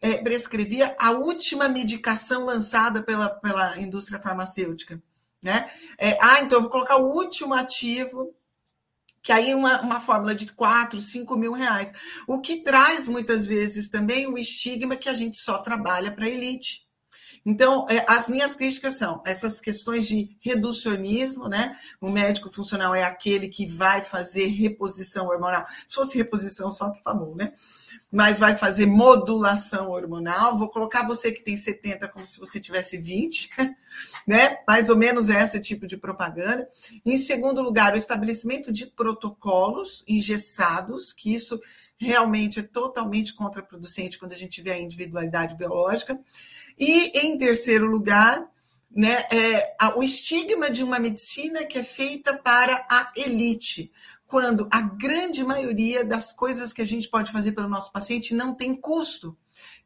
é, prescrevia a última medicação lançada pela, pela indústria farmacêutica. Né? É, ah, então eu vou colocar o último ativo, que aí é uma, uma fórmula de 4, 5 mil reais. O que traz muitas vezes também o estigma que a gente só trabalha para elite. Então, é, as minhas críticas são essas questões de reducionismo, né? O médico funcional é aquele que vai fazer reposição hormonal. Se fosse reposição só, tá bom, né? Mas vai fazer modulação hormonal. Vou colocar você que tem 70 como se você tivesse 20, né? Mais ou menos esse tipo de propaganda. Em segundo lugar, o estabelecimento de protocolos engessados, que isso realmente é totalmente contraproducente quando a gente vê a individualidade biológica. E, em terceiro lugar, né, é, o estigma de uma medicina que é feita para a elite, quando a grande maioria das coisas que a gente pode fazer pelo nosso paciente não tem custo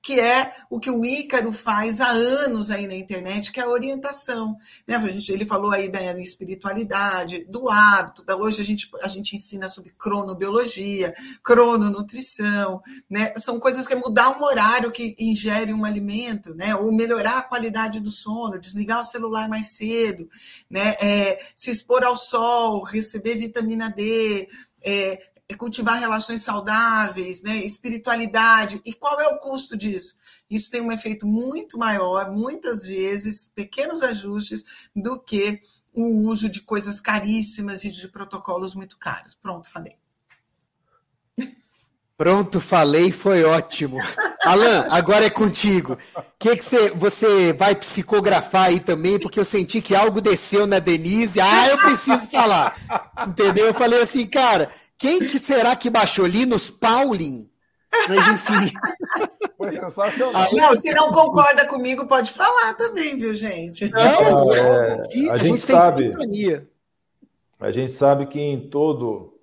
que é o que o Ícaro faz há anos aí na internet, que é a orientação. Né? Ele falou aí da espiritualidade, do hábito, da, hoje a gente, a gente ensina sobre cronobiologia, crononutrição, né? são coisas que é mudar um horário que ingere um alimento, né? ou melhorar a qualidade do sono, desligar o celular mais cedo, né? É, se expor ao sol, receber vitamina D, é cultivar relações saudáveis, né? espiritualidade. E qual é o custo disso? Isso tem um efeito muito maior, muitas vezes, pequenos ajustes, do que o uso de coisas caríssimas e de protocolos muito caros. Pronto, falei. Pronto, falei, foi ótimo. Alan, agora é contigo. Que, que você, você vai psicografar aí também? Porque eu senti que algo desceu na Denise. Ah, eu preciso falar. Entendeu? Eu falei assim, cara, quem que será que baixou? Linus Pauling? Mas enfim. Foi sensacional. Não, se não concorda comigo, pode falar também, viu, gente? Não, é, a, a, gente, gente sabe. A gente sabe que em todo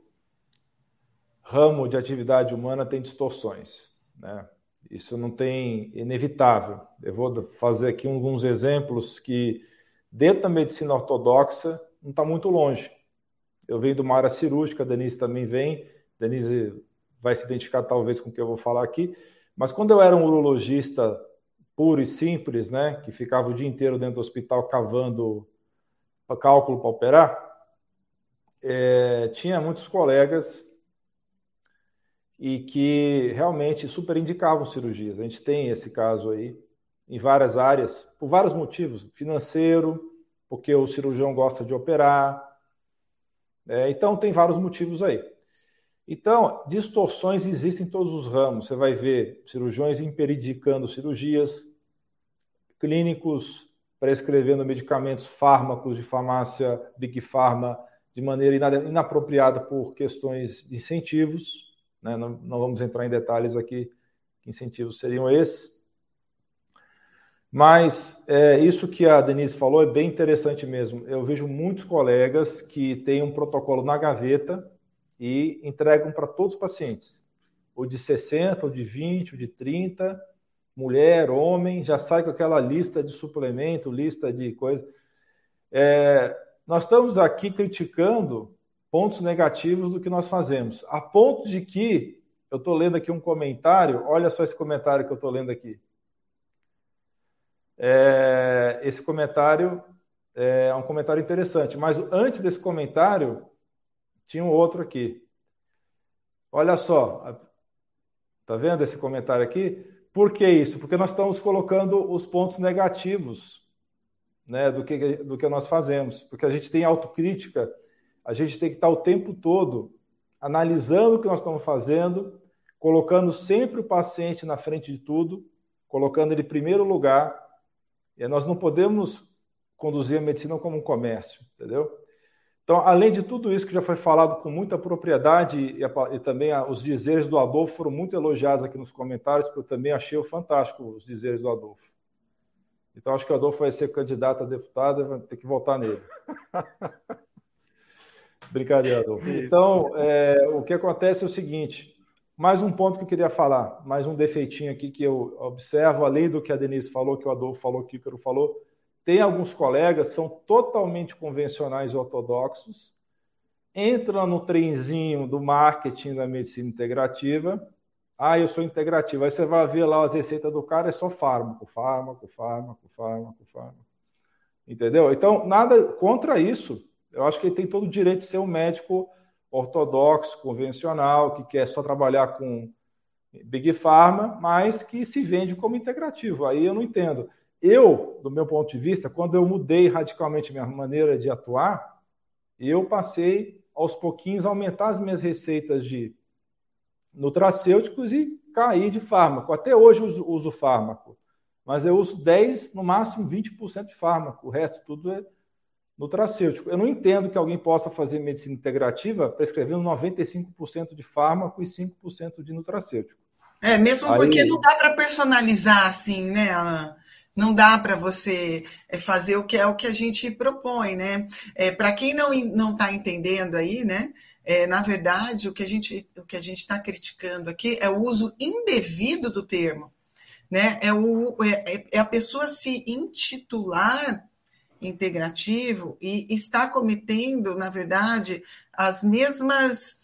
ramo de atividade humana tem distorções, né? Isso não tem inevitável. Eu vou fazer aqui alguns exemplos que dentro da medicina ortodoxa não está muito longe. Eu venho de uma área cirúrgica, a Denise também vem. A Denise vai se identificar talvez com o que eu vou falar aqui. Mas quando eu era um urologista puro e simples, né, que ficava o dia inteiro dentro do hospital cavando cálculo para operar, é, tinha muitos colegas e que realmente super indicavam cirurgias. A gente tem esse caso aí em várias áreas, por vários motivos. Financeiro, porque o cirurgião gosta de operar. É, então, tem vários motivos aí. Então, distorções existem em todos os ramos. Você vai ver cirurgiões imperidicando cirurgias, clínicos prescrevendo medicamentos, fármacos de farmácia, Big Pharma, de maneira inapropriada por questões de incentivos. Né? Não, não vamos entrar em detalhes aqui, que incentivos seriam esses. Mas é, isso que a Denise falou é bem interessante mesmo. Eu vejo muitos colegas que têm um protocolo na gaveta e entregam para todos os pacientes. O de 60, o de 20, o de 30, mulher, homem, já sai com aquela lista de suplemento, lista de coisas. É, nós estamos aqui criticando pontos negativos do que nós fazemos, a ponto de que eu estou lendo aqui um comentário, olha só esse comentário que eu estou lendo aqui. É, esse comentário é um comentário interessante, mas antes desse comentário, tinha um outro aqui. Olha só, tá vendo esse comentário aqui? Por que isso? Porque nós estamos colocando os pontos negativos né, do, que, do que nós fazemos. Porque a gente tem autocrítica, a gente tem que estar o tempo todo analisando o que nós estamos fazendo, colocando sempre o paciente na frente de tudo, colocando ele em primeiro lugar. E nós não podemos conduzir a medicina como um comércio, entendeu? Então, além de tudo isso que já foi falado com muita propriedade e, e também a, os dizeres do Adolfo foram muito elogiados aqui nos comentários, porque eu também achei fantástico os dizeres do Adolfo. Então, acho que o Adolfo vai ser candidato a deputado vai ter que votar nele. Brincadeira, Adolfo. Então, é, o que acontece é o seguinte: mais um ponto que eu queria falar, mais um defeitinho aqui que eu observo, além do que a Denise falou, que o Adolfo falou, que o Ícaro falou tem alguns colegas são totalmente convencionais e ortodoxos, entram no trenzinho do marketing da medicina integrativa. Ah, eu sou integrativa. Aí você vai ver lá as receitas do cara, é só fármaco, fármaco, fármaco, fármaco, fármaco. Entendeu? Então, nada contra isso. Eu acho que ele tem todo o direito de ser um médico ortodoxo, convencional, que quer só trabalhar com Big Pharma, mas que se vende como integrativo. Aí eu não entendo. Eu, do meu ponto de vista, quando eu mudei radicalmente minha maneira de atuar, eu passei aos pouquinhos a aumentar as minhas receitas de nutracêuticos e cair de fármaco. Até hoje eu uso, uso fármaco, mas eu uso 10, no máximo 20% de fármaco, o resto tudo é nutracêutico. Eu não entendo que alguém possa fazer medicina integrativa prescrevendo 95% de fármaco e 5% de nutracêutico. É, mesmo Aí... porque não dá para personalizar assim, né, Alan? Não dá para você é, fazer o que é o que a gente propõe, né? É, para quem não não está entendendo aí, né? É, na verdade, o que a gente o que a gente está criticando aqui é o uso indevido do termo, né? É, o, é, é a pessoa se intitular integrativo e está cometendo, na verdade, as mesmas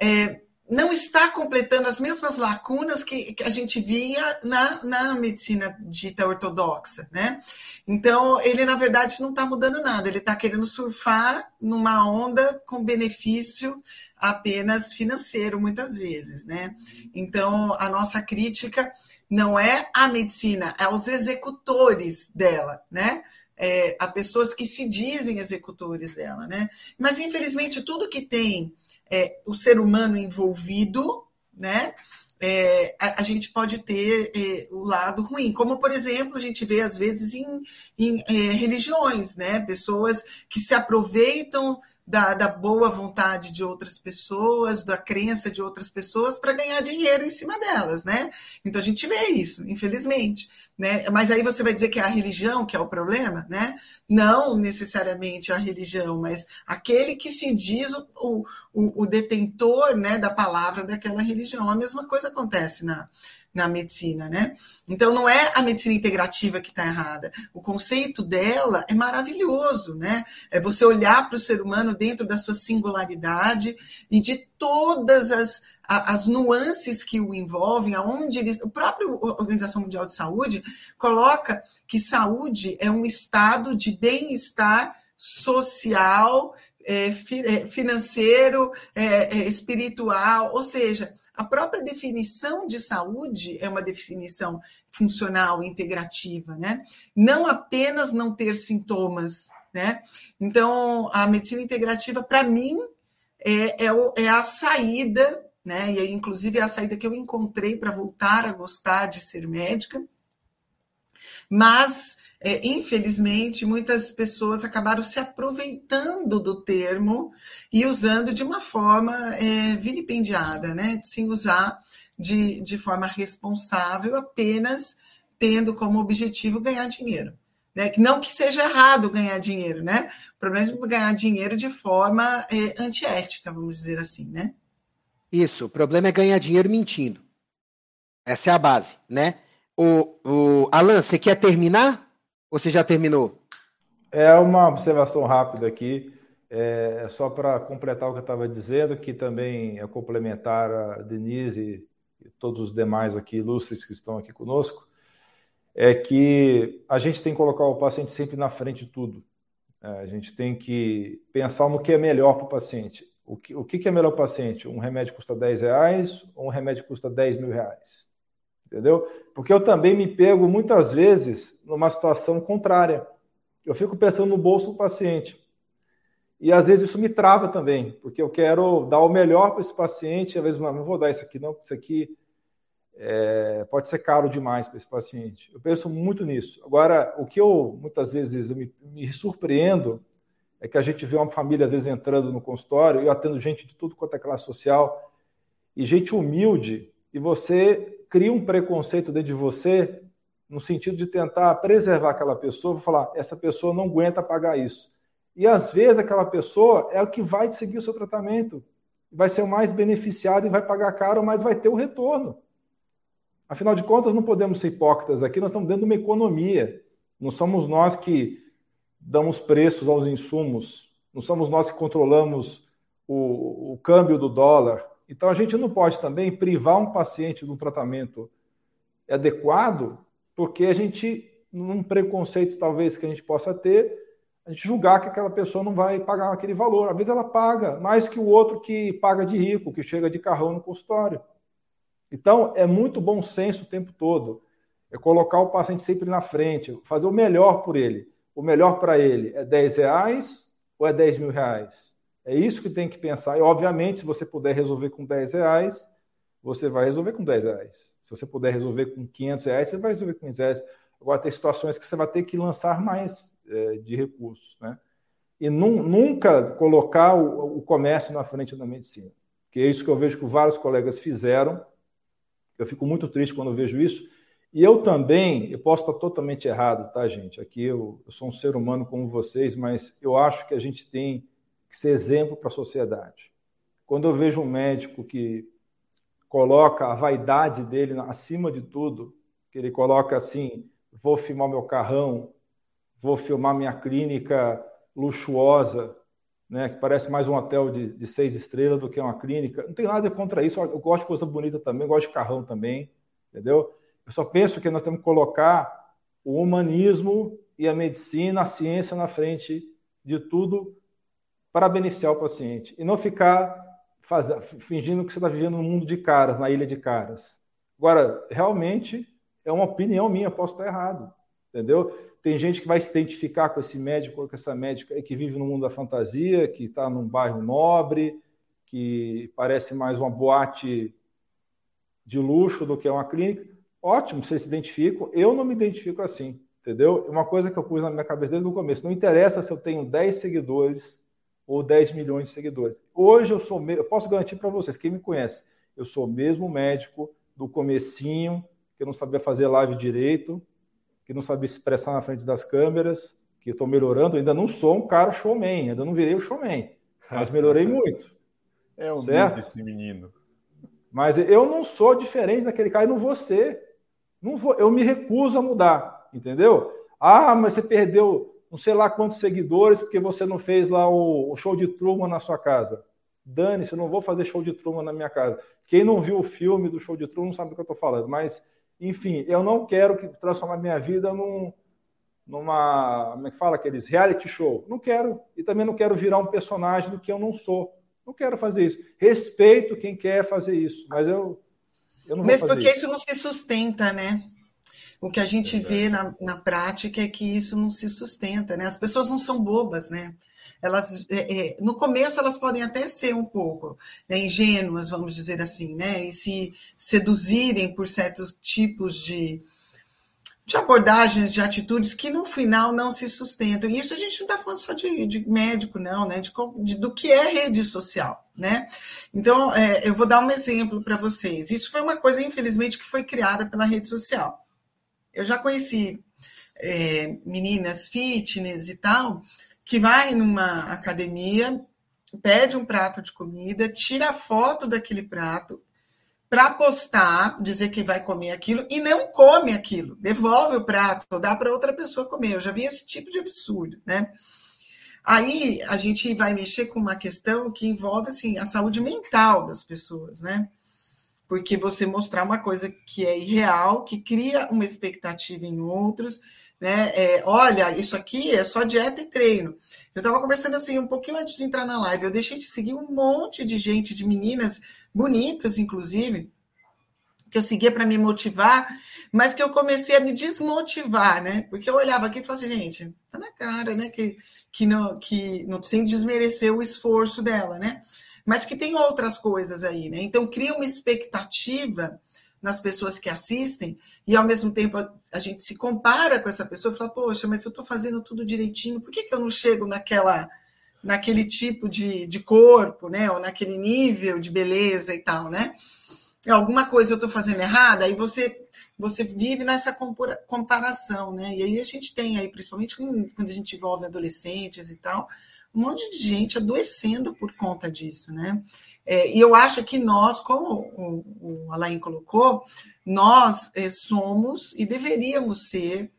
é, não está completando as mesmas lacunas que, que a gente via na, na medicina dita ortodoxa, né? Então, ele, na verdade, não está mudando nada, ele está querendo surfar numa onda com benefício apenas financeiro, muitas vezes, né? Então, a nossa crítica não é à medicina, é aos executores dela, né? É, a pessoas que se dizem executores dela, né? Mas, infelizmente, tudo que tem é, o ser humano envolvido, né? É, a, a, gente pode ter é, o lado ruim, como por exemplo a gente vê às vezes em, em é, religiões, né? Pessoas que se aproveitam da, da, boa vontade de outras pessoas, da crença de outras pessoas para ganhar dinheiro em cima delas, né? Então a gente vê isso, infelizmente. Né? Mas aí você vai dizer que é a religião que é o problema, né? Não necessariamente a religião, mas aquele que se diz o, o, o detentor né, da palavra daquela religião. A mesma coisa acontece na, na medicina, né? Então não é a medicina integrativa que está errada. O conceito dela é maravilhoso, né? É você olhar para o ser humano dentro da sua singularidade e de todas as as nuances que o envolvem, aonde eles. O próprio Organização Mundial de Saúde coloca que saúde é um estado de bem-estar social, é, é, financeiro, é, espiritual, ou seja, a própria definição de saúde é uma definição funcional, integrativa, né? Não apenas não ter sintomas, né? Então, a medicina integrativa, para mim, é, é, é, a saída, né? E inclusive é a saída que eu encontrei para voltar a gostar de ser médica. Mas é, infelizmente, muitas pessoas acabaram se aproveitando do termo e usando de uma forma é, vilipendiada, né? sem usar de, de forma responsável, apenas tendo como objetivo ganhar dinheiro. Né? Não que seja errado ganhar dinheiro, né? O problema é ganhar dinheiro de forma é, antiética, vamos dizer assim, né? Isso, o problema é ganhar dinheiro mentindo. Essa é a base, né? O, o Alan, você quer terminar? Ou você já terminou? É uma observação rápida aqui, é, só para completar o que eu estava dizendo, que também é complementar a Denise e todos os demais aqui ilustres que estão aqui conosco, é que a gente tem que colocar o paciente sempre na frente de tudo. É, a gente tem que pensar no que é melhor para o paciente. O que, o que é melhor para o paciente? Um remédio custa 10 reais ou um remédio custa 10 mil reais? Entendeu? Porque eu também me pego muitas vezes numa situação contrária. Eu fico pensando no bolso do paciente. E às vezes isso me trava também, porque eu quero dar o melhor para esse paciente, às vezes não vou dar isso aqui não, isso aqui é, pode ser caro demais para esse paciente. Eu penso muito nisso. Agora, o que eu muitas vezes eu me, me surpreendo é que a gente vê uma família às vezes entrando no consultório, eu atendo gente de tudo quanto é classe social, e gente humilde, e você cria um preconceito dentro de você no sentido de tentar preservar aquela pessoa, vou falar, essa pessoa não aguenta pagar isso. E às vezes aquela pessoa é o que vai seguir o seu tratamento, vai ser o mais beneficiado e vai pagar caro, mas vai ter o retorno. Afinal de contas, não podemos ser hipócritas aqui, nós estamos dentro de uma economia. Não somos nós que damos preços aos insumos, não somos nós que controlamos o, o câmbio do dólar, então, a gente não pode também privar um paciente de um tratamento adequado, porque a gente, num preconceito talvez que a gente possa ter, a gente julgar que aquela pessoa não vai pagar aquele valor. Às vezes ela paga mais que o outro que paga de rico, que chega de carrão no consultório. Então, é muito bom senso o tempo todo. É colocar o paciente sempre na frente, fazer o melhor por ele. O melhor para ele é 10 reais ou é 10 mil reais? É isso que tem que pensar. E, obviamente, se você puder resolver com 10 reais, você vai resolver com 10 reais. Se você puder resolver com 500 reais, você vai resolver com 500 reais. Agora, tem situações que você vai ter que lançar mais é, de recursos. Né? E num, nunca colocar o, o, comércio na frente da medicina. Que é isso que eu vejo que vários colegas fizeram. Eu fico muito triste quando vejo isso. E eu também, eu posso estar totalmente errado, tá, gente? Aqui eu, eu sou um ser humano como vocês, mas eu acho que a gente tem que ser exemplo para a sociedade. Quando eu vejo um médico que coloca a vaidade dele acima de tudo, que ele coloca assim: vou filmar meu carrão, vou filmar minha clínica luxuosa, né, que parece mais um hotel de, de, seis estrelas do que uma clínica. Não tem nada contra isso, eu gosto de coisa bonita também, gosto de carrão também, entendeu? Eu só penso que nós temos que colocar o humanismo e a medicina, a ciência na frente de tudo para beneficiar o paciente e não ficar faz... fingindo que você está vivendo no mundo de caras, na ilha de caras. Agora, realmente é uma opinião minha, posso estar errado, entendeu? Tem gente que vai se identificar com esse médico, com essa médica que vive no mundo da fantasia, que está num bairro nobre, que parece mais uma boate de luxo do que uma clínica. Ótimo, vocês se identificam. Eu não me identifico assim, entendeu? Uma coisa que eu pus na minha cabeça desde o começo: não interessa se eu tenho 10 seguidores ou 10 milhões de seguidores. Hoje eu sou, eu posso garantir para vocês, quem me conhece, eu sou o mesmo médico do comecinho, que não sabia fazer live direito, que não sabia se expressar na frente das câmeras, que estou melhorando, ainda não sou um cara showman, ainda não virei o showman, mas melhorei muito. É o certo esse menino. Mas eu não sou diferente daquele cara e não vou ser. Não vou, eu me recuso a mudar, entendeu? Ah, mas você perdeu não sei lá quantos seguidores porque você não fez lá o, o show de Truman na sua casa. Dane-se, eu não vou fazer show de Truman na minha casa. Quem não viu o filme do show de Truman não sabe do que eu estou falando. Mas, enfim, eu não quero que transformar minha vida num, numa, como é que fala, aqueles reality show. Não quero. E também não quero virar um personagem do que eu não sou. Não quero fazer isso. Respeito quem quer fazer isso, mas eu, Mas porque isso. isso não se sustenta, né? O que a gente vê na, na prática é que isso não se sustenta, né? As pessoas não são bobas, né? Elas, é, é, no começo, elas podem até ser um pouco né, ingênuas, vamos dizer assim, né? E se seduzirem por certos tipos de, de abordagens, de atitudes que no final não se sustentam. E isso a gente não está falando só de, de, médico, não, né? De, de, do que é rede social, né? Então, é, eu vou dar um exemplo para vocês. Isso foi uma coisa, infelizmente, que foi criada pela rede social. Eu já conheci é, meninas fitness e tal, que vai numa academia, pede um prato de comida, tira foto daquele prato, para postar, dizer que vai comer aquilo e não come aquilo, devolve o prato, dá para outra pessoa comer. Eu já vi esse tipo de absurdo, né? Aí a gente vai mexer com uma questão que envolve assim a saúde mental das pessoas, né? Porque você mostrar uma coisa que é irreal, que cria uma expectativa em outros, né? É, olha, isso aqui é só dieta e treino. Eu estava conversando assim um pouquinho antes de entrar na live. Eu deixei de seguir um monte de gente, de meninas bonitas, inclusive, que eu seguia para me motivar, mas que eu comecei a me desmotivar, né? Porque eu olhava aqui e falava assim, gente, tá na cara, né? Que, que, não, que não sem desmerecer o esforço dela, né? Mas que tem outras coisas aí, né? Então cria uma expectativa nas pessoas que assistem e ao mesmo tempo a, a gente se compara com essa pessoa e fala, poxa, mas eu estou fazendo tudo direitinho, por que, que eu não chego naquela naquele tipo de, de corpo, né? Ou naquele nível de beleza e tal, né? Alguma coisa eu estou fazendo errada, aí você você vive nessa comparação, né? E aí a gente tem aí, principalmente quando a gente envolve adolescentes e tal, um monte de gente adoecendo por conta disso, né? É, e eu acho que nós, como o, o Alain colocou, nós é, somos e deveríamos ser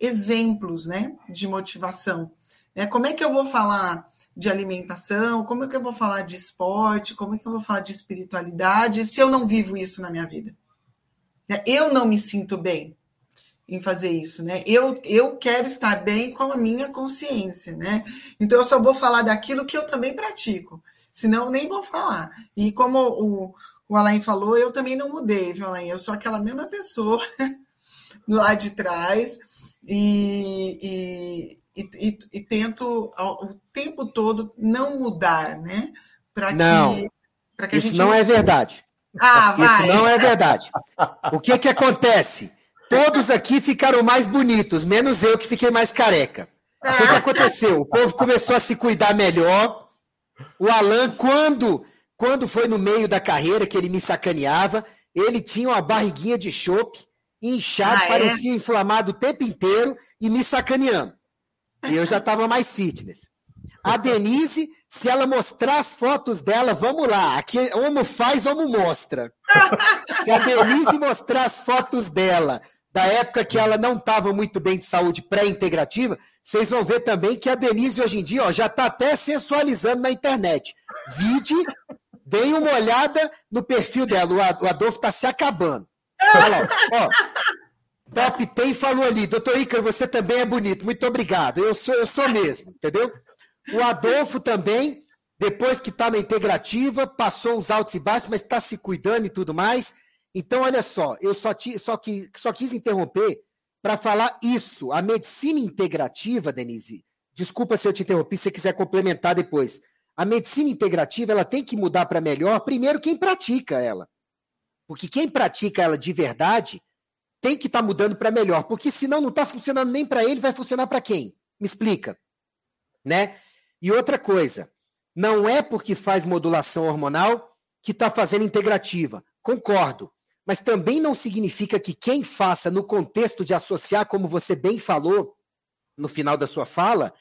exemplos, né, de motivação. É, como é que eu vou falar de alimentação, como é que eu vou falar de esporte, como é que eu vou falar de espiritualidade se eu não vivo isso na minha vida? Né? Eu não me sinto bem em fazer isso, né? Eu, eu quero estar bem com a minha consciência, né? Então eu só vou falar daquilo que eu também pratico, senão nem vou falar. E como o, o Alain falou, eu também não mudei, viu, Alain? Eu sou aquela mesma pessoa lá de trás e, e e, e, e, tento o tempo todo não mudar, né? Para que, que isso não é verdade. Ah, vai. Isso não é verdade. O que que acontece? Todos aqui ficaram mais bonitos, menos eu que fiquei mais careca. O que, que ah. aconteceu? O povo começou a se cuidar melhor. O Alan, quando, quando foi no meio da carreira que ele me sacaneava, ele tinha uma barriguinha de chope, inchado, ah, é? parecia inflamado o tempo inteiro e me sacaneando. E eu já estava mais fitness. A Denise, se ela mostrar as fotos dela, vamos lá. Aqui, como faz, como mostra. Se a Denise mostrar as fotos dela, da época que ela não estava muito bem de saúde pré-integrativa, vocês vão ver também que a Denise hoje em dia ó, já está até sensualizando na internet. Vide, deem uma olhada no perfil dela. O Adolfo está se acabando. Olha lá, ó. Top Ten falou ali, doutor Ícaro, você também é bonito, muito obrigado. Eu sou, eu sou mesmo, entendeu? O Adolfo também, depois que está na integrativa, passou uns altos e baixos, mas está se cuidando e tudo mais. Então, olha só, eu só, ti, só, que, só quis interromper para falar isso. A medicina integrativa, Denise, desculpa se eu te interrompi, se você quiser complementar depois. A medicina integrativa ela tem que mudar para melhor, primeiro, quem pratica ela. Porque quem pratica ela de verdade tem que estar tá mudando para melhor, porque senão não está funcionando nem para ele, vai funcionar para quem? Me explica, né? E outra coisa, não é porque faz modulação hormonal que está fazendo integrativa. Concordo. Mas também não significa que quem faça no contexto de associar, como você bem falou no final da sua fala,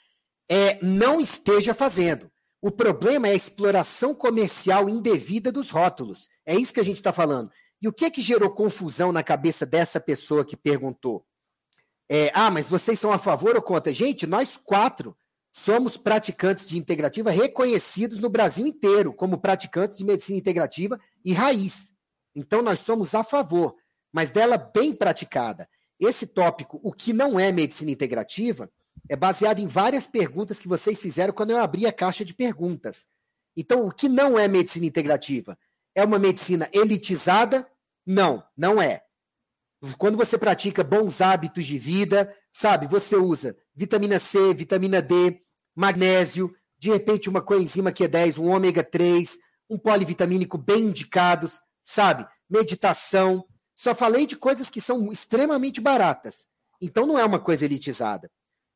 é, não esteja fazendo. O problema é a exploração comercial indevida dos rótulos. É isso que a gente está falando. E o que é que gerou confusão na cabeça dessa pessoa que perguntou? É, ah, mas vocês são a favor ou contra? Gente, nós quatro somos praticantes de integrativa reconhecidos no Brasil inteiro como praticantes de medicina integrativa e raiz. Então nós somos a favor, mas dela bem praticada. esse tópico, o que não é medicina integrativa, é baseado em várias perguntas que vocês fizeram quando eu abri a caixa de perguntas. Então, o que não é medicina integrativa? É uma medicina elitizada? Não, não é. Quando você pratica bons hábitos de vida, sabe, você usa vitamina C, vitamina D, magnésio, de repente uma coenzima Q10, um ômega 3, um polivitamínico bem indicados, sabe? Meditação. Só falei de coisas que são extremamente baratas. Então não é uma coisa elitizada.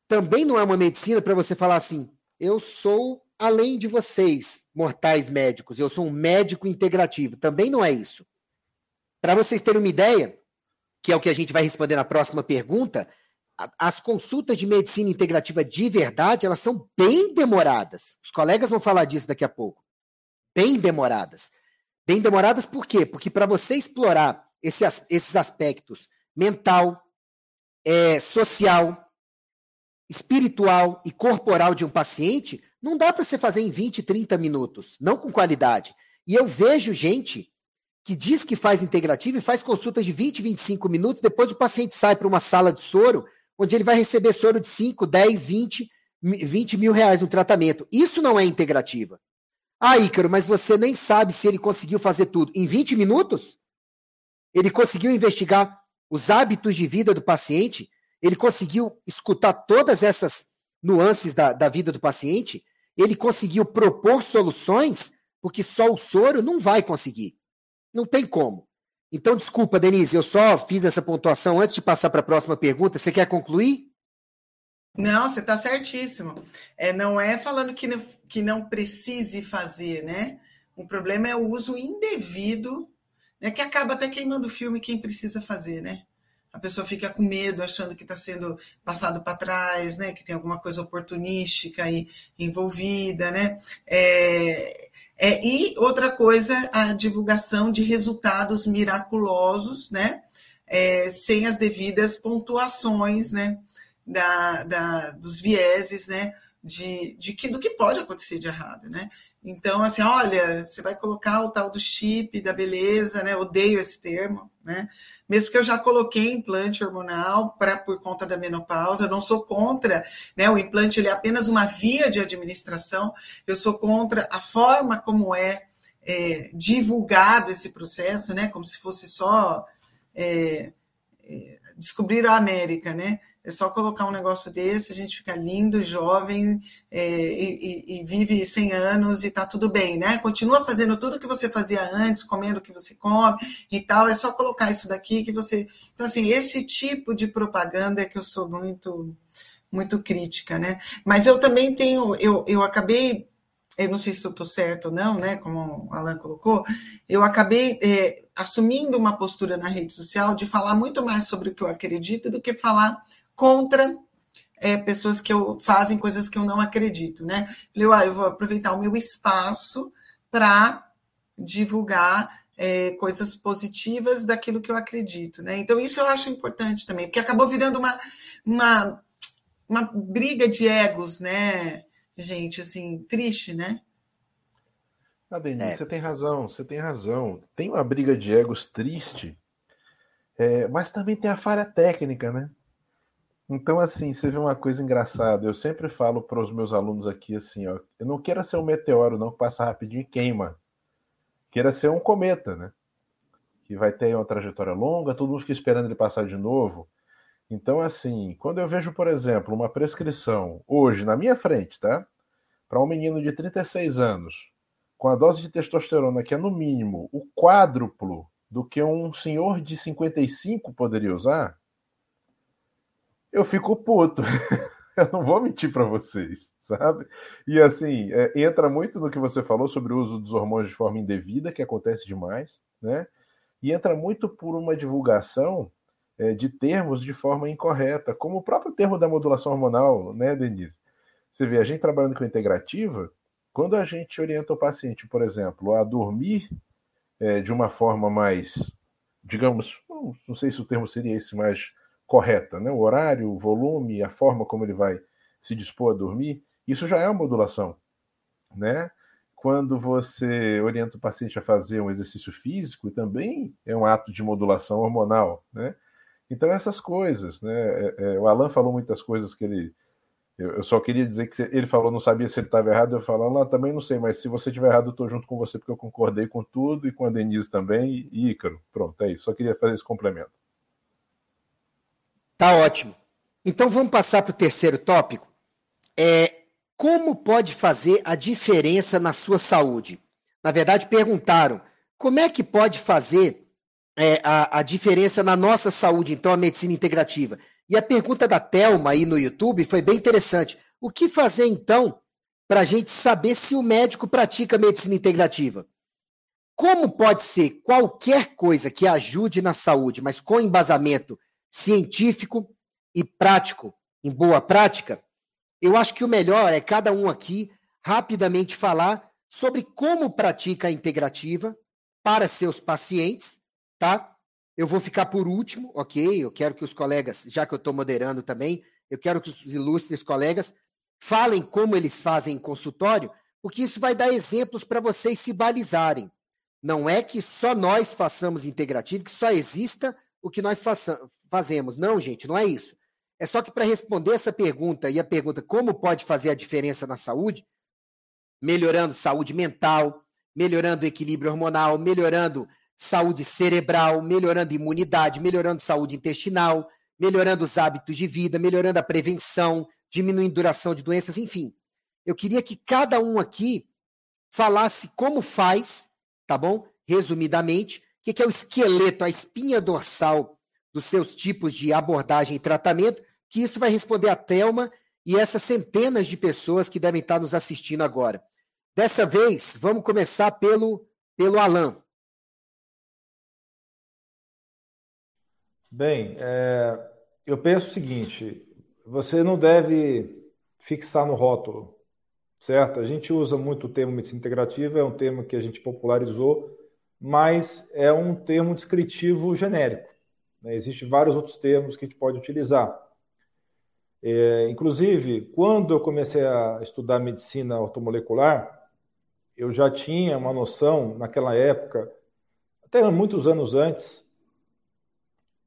Também não é uma medicina para você falar assim: eu sou além de vocês, mortais médicos, eu sou um médico integrativo. Também não é isso. Para vocês terem uma ideia, que é o que a gente vai responder na próxima pergunta, as consultas de medicina integrativa de verdade, elas são bem demoradas. Os colegas vão falar disso daqui a pouco. Bem demoradas. Bem demoradas por quê? Porque para você explorar esse, esses aspectos mental, é, social, espiritual e corporal de um paciente, não dá para você fazer em 20, 30 minutos, não com qualidade. E eu vejo gente que diz que faz integrativo e faz consultas de 20, 25 minutos, depois o paciente sai para uma sala de soro, onde ele vai receber soro de 5, 10, 20, 20 mil reais no tratamento. Isso não é integrativa. Ah, Ícaro, mas você nem sabe se ele conseguiu fazer tudo. Em 20 minutos? Ele conseguiu investigar os hábitos de vida do paciente? Ele conseguiu escutar todas essas nuances da, da vida do paciente? Ele conseguiu propor soluções? Porque só o soro não vai conseguir. Não tem como. Então, desculpa, Denise, eu só fiz essa pontuação antes de passar para a próxima pergunta. Você quer concluir? Não, você está certíssimo. É, não é falando que não, que não precise fazer, né? O problema é o uso indevido, né? Que acaba até queimando o filme quem precisa fazer, né? A pessoa fica com medo, achando que está sendo passado para trás, né? Que tem alguma coisa oportunística aí envolvida, né? É, é, e outra coisa, a divulgação de resultados miraculosos, né? É, sem as devidas pontuações, né? Da, da, dos vieses, né? De, de que, do que pode acontecer de errado, né? Então, assim, olha, você vai colocar o tal do chip da beleza, né? Odeio esse termo, né? Mesmo que eu já coloquei implante hormonal para por conta da menopausa, eu não sou contra, né? O implante ele é apenas uma via de administração, eu sou contra a forma como é, é divulgado esse processo, né? Como se fosse só é, é, descobrir a América, né? É só colocar um negócio desse, a gente fica lindo, jovem é, e, e, vive 100 anos e tá tudo bem, né? Continua fazendo tudo que você fazia antes, comendo o que você come e tal. É só colocar isso daqui que você. Então, assim, esse tipo de propaganda é que eu sou muito, muito crítica, né? Mas eu também tenho, eu, eu acabei eu não sei se eu estou certo ou não, né? Como o Alan colocou, eu acabei é, assumindo uma postura na rede social de falar muito mais sobre o que eu acredito do que falar contra é, pessoas que eu, fazem coisas que eu não acredito, né? Falei, ah, eu vou aproveitar o meu espaço para divulgar é, coisas positivas daquilo que eu acredito, né? Então, isso eu acho importante também, porque acabou virando uma, uma, uma briga de egos, né, gente? Assim, triste, né? Ah, Denise, é. você tem razão, você tem razão. Tem uma briga de egos triste, é, mas também tem a falha técnica, né? Então, assim, você vê uma coisa engraçada. Eu sempre falo para os meus alunos aqui assim, ó, eu não quero ser um meteoro, não, que passa rapidinho e queima. Queira ser um cometa, né? Que vai ter uma trajetória longa, todo mundo fica esperando ele passar de novo. Então, assim, quando eu vejo, por exemplo, uma prescrição hoje na minha frente, tá? Para um menino de 36 anos, com a dose de testosterona que é no mínimo o quádruplo do que um senhor de 55 poderia usar, eu fico puto. eu não vou mentir para vocês, sabe? E assim, é, entra muito no que você falou sobre o uso dos hormônios de forma indevida, que acontece demais, né? E entra muito por uma divulgação é, de termos de forma incorreta, como o próprio termo da modulação hormonal, né, Denise? Você vê, a gente trabalhando com integrativa, quando a gente orienta o paciente, por exemplo, a dormir é, de uma forma mais, digamos, não sei se o termo seria esse, mais correta, né? o horário, o volume, a forma como ele vai se dispor a dormir, isso já é uma modulação. Né? Quando você orienta o paciente a fazer um exercício físico, também é um ato de modulação hormonal. Né? Então, essas coisas, né? É, é, o Alan falou muitas coisas que ele. Eu, eu só queria dizer que ele falou, não sabia se ele estava errado. Eu falo, Alan, também não sei, mas se você estiver errado, eu estou junto com você, porque eu concordei com tudo e com a Denise também e Ícaro. Pronto, é isso. Só queria fazer esse complemento. Tá ótimo. Então vamos passar para o terceiro tópico. É como pode fazer a diferença na sua saúde? Na verdade, perguntaram como é que pode fazer é, a, a diferença na nossa saúde, então, a medicina integrativa. E a pergunta da Thelma aí no YouTube foi bem interessante. O que fazer, então, para a gente saber se o médico pratica medicina integrativa? Como pode ser qualquer coisa que ajude na saúde, mas com embasamento científico e prático, em boa prática, eu acho que o melhor é cada um aqui rapidamente falar sobre como pratica a integrativa para seus pacientes tá? Eu vou ficar por último, ok? Eu quero que os colegas, já que eu estou moderando também, eu quero que os ilustres colegas falem como eles fazem em consultório, porque isso vai dar exemplos para vocês se balizarem. Não é que só nós façamos integrativo, que só exista o que nós fazemos. Não, gente, não é isso. É só que para responder essa pergunta e a pergunta como pode fazer a diferença na saúde, melhorando saúde mental, melhorando equilíbrio hormonal, melhorando saúde cerebral, melhorando imunidade, melhorando saúde intestinal, melhorando os hábitos de vida, melhorando a prevenção, diminuindo duração de doenças, enfim. Eu queria que cada um aqui falasse como faz, tá bom? Resumidamente, o que é o esqueleto, a espinha dorsal dos seus tipos de abordagem e tratamento, que isso vai responder a Thelma e essas centenas de pessoas que devem estar nos assistindo agora. Dessa vez, vamos começar pelo, pelo Alan. Bem, é, eu penso o seguinte: você não deve fixar no rótulo, certo? A gente usa muito o termo medicina integrativa, é um termo que a gente popularizou, mas é um termo descritivo genérico. Né? Existem vários outros termos que a gente pode utilizar. É, inclusive, quando eu comecei a estudar medicina ortomolecular, eu já tinha uma noção, naquela época, até muitos anos antes,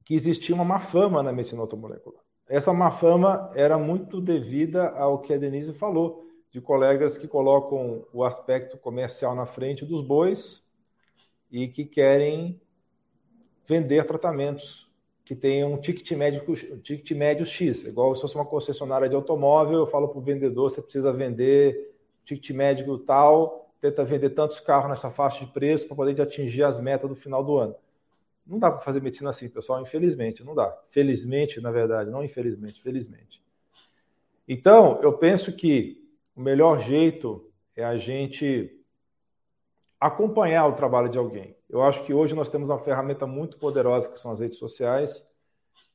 que existia uma má fama na medicina automolecular. Essa má fama era muito devida ao que a Denise falou, de colegas que colocam o aspecto comercial na frente dos bois e que querem vender tratamentos que tenham um ticket médio, ticket médio X. Igual se fosse uma concessionária de automóvel, eu falo para o vendedor, você precisa vender ticket médio tal, tenta vender tantos carros nessa faixa de preço para poder atingir as metas do final do ano. Não dá para fazer medicina assim, pessoal, infelizmente, não dá. Felizmente, na verdade, não infelizmente, felizmente. Então, eu penso que o melhor jeito é a gente acompanhar o trabalho de alguém. Eu acho que hoje nós temos uma ferramenta muito poderosa que são as redes sociais,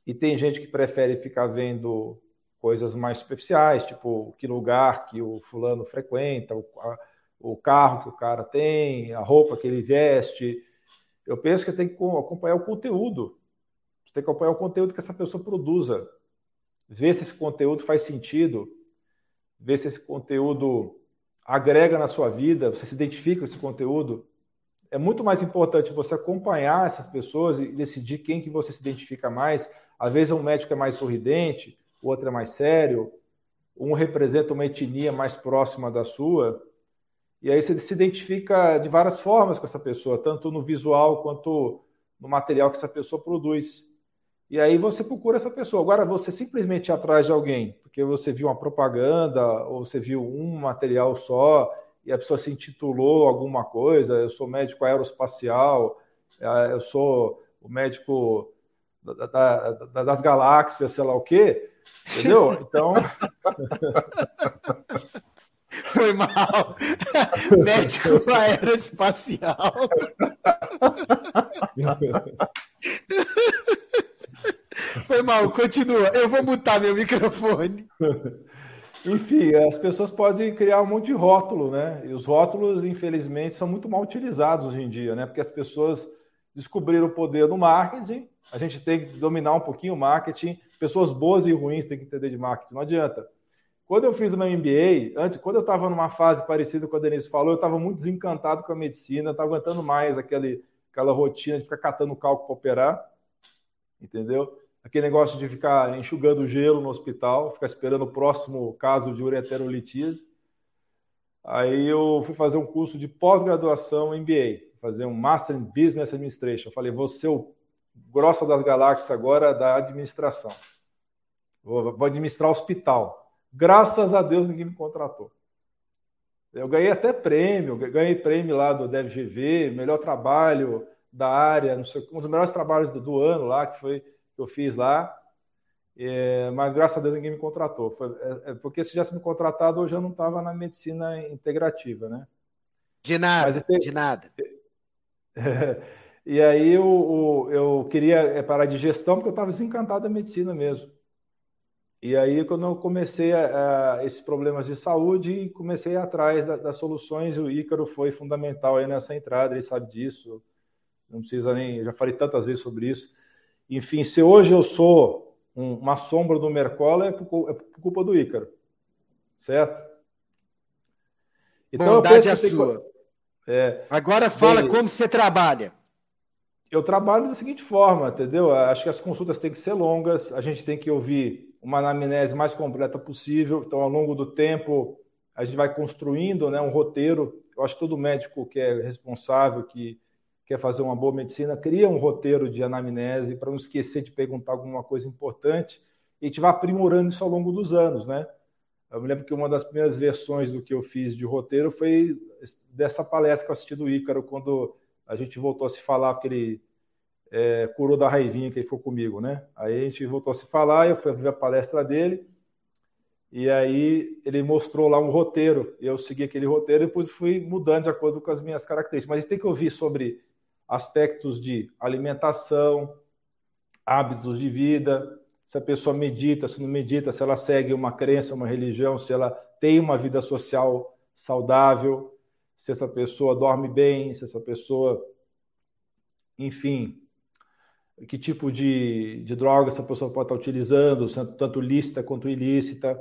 e tem gente que prefere ficar vendo coisas mais superficiais, tipo que lugar que o fulano frequenta, o, a, o carro que o cara tem, a roupa que ele veste, eu penso que tem que acompanhar o conteúdo. Tem que acompanhar o conteúdo que essa pessoa produza. Ver se esse conteúdo faz sentido. Ver se esse conteúdo agrega na sua vida, você se identifica com esse conteúdo. É muito mais importante você acompanhar essas pessoas e decidir quem que você se identifica mais. Às vezes um médico é mais sorridente, o outro é mais sério, um representa uma etnia mais próxima da sua. E aí você se identifica de várias formas com essa pessoa, tanto no visual quanto no material que essa pessoa produz. E aí você procura essa pessoa. Agora, você simplesmente ir atrás de alguém, porque você viu uma propaganda, ou você viu um material só, e a pessoa se intitulou alguma coisa, eu sou médico aeroespacial, é, eu sou o médico da, da, das galáxias, sei lá o quê, entendeu? Então... Foi mal. Médico aeroespacial. Foi mal, continua. Eu vou mutar meu microfone. Enfim, as pessoas podem criar um monte de rótulo, né? E os rótulos, infelizmente, são muito mal utilizados hoje em dia, né? Porque as pessoas descobriram o poder do marketing. A gente tem que dominar um pouquinho o marketing. Pessoas boas e ruins têm que entender de marketing. Não adianta. Quando eu fiz o meu MBA, antes, quando eu estava numa fase parecida com a Denise falou, eu estava muito desencantado com a medicina, estava aguentando mais aquele, aquela rotina de ficar catando cálculo para operar, entendeu? Aquele negócio de ficar enxugando gelo no hospital, ficar esperando o próximo caso de ureterolitise. Aí eu fui fazer um curso de pós-graduação MBA, fazer um Master in Business Administration. Eu falei, vou ser o grossa das galáxias agora da administração. Vou, vou administrar hospital. Graças a Deus ninguém me contratou. Eu ganhei até prêmio, ganhei prêmio lá do DevGV, melhor trabalho da área, sei, um dos melhores trabalhos do, do ano lá, que foi que eu fiz lá. É, mas graças a Deus ninguém me contratou. Foi, é, é porque se tivesse me contratado, hoje eu não estava na medicina integrativa, né? De nada, tem, de nada. e aí eu, eu queria é, parar de gestão porque eu estava desencantado da medicina mesmo. E aí, quando eu comecei a, a, esses problemas de saúde, comecei atrás da, das soluções, o Ícaro foi fundamental aí nessa entrada, ele sabe disso, não precisa nem, já falei tantas vezes sobre isso. Enfim, se hoje eu sou um, uma sombra do Mercola, é por, é por, culpa do Ícaro, certo? Então, Bondade é sua. É, Agora fala bem, como você trabalha. Eu trabalho da seguinte forma, entendeu? Acho que as consultas têm que ser longas, a gente tem que ouvir uma anamnese mais completa possível. Então, ao longo do tempo, a gente vai construindo né, um roteiro. Eu acho que todo médico que é responsável, que quer fazer uma boa medicina, cria um roteiro de anamnese para não esquecer de perguntar alguma coisa importante e a gente vai aprimorando isso ao longo dos anos, né? Eu me lembro que uma das primeiras versões do que eu fiz de roteiro foi dessa palestra que eu assisti do Ícaro, quando a gente voltou a se falar, porque ele é, curou da raivinha que ele foi comigo, né? Aí a gente voltou a se falar, eu fui ver a palestra dele, e aí ele mostrou lá um roteiro, eu segui aquele roteiro e depois fui mudando de acordo com as minhas características. Mas tem que ouvir sobre aspectos de alimentação, hábitos de vida, se a pessoa medita, se não medita, se ela segue uma crença, uma religião, se ela tem uma vida social saudável, se essa pessoa dorme bem, se essa pessoa, enfim, que tipo de, de droga essa pessoa pode estar utilizando, tanto lícita quanto ilícita.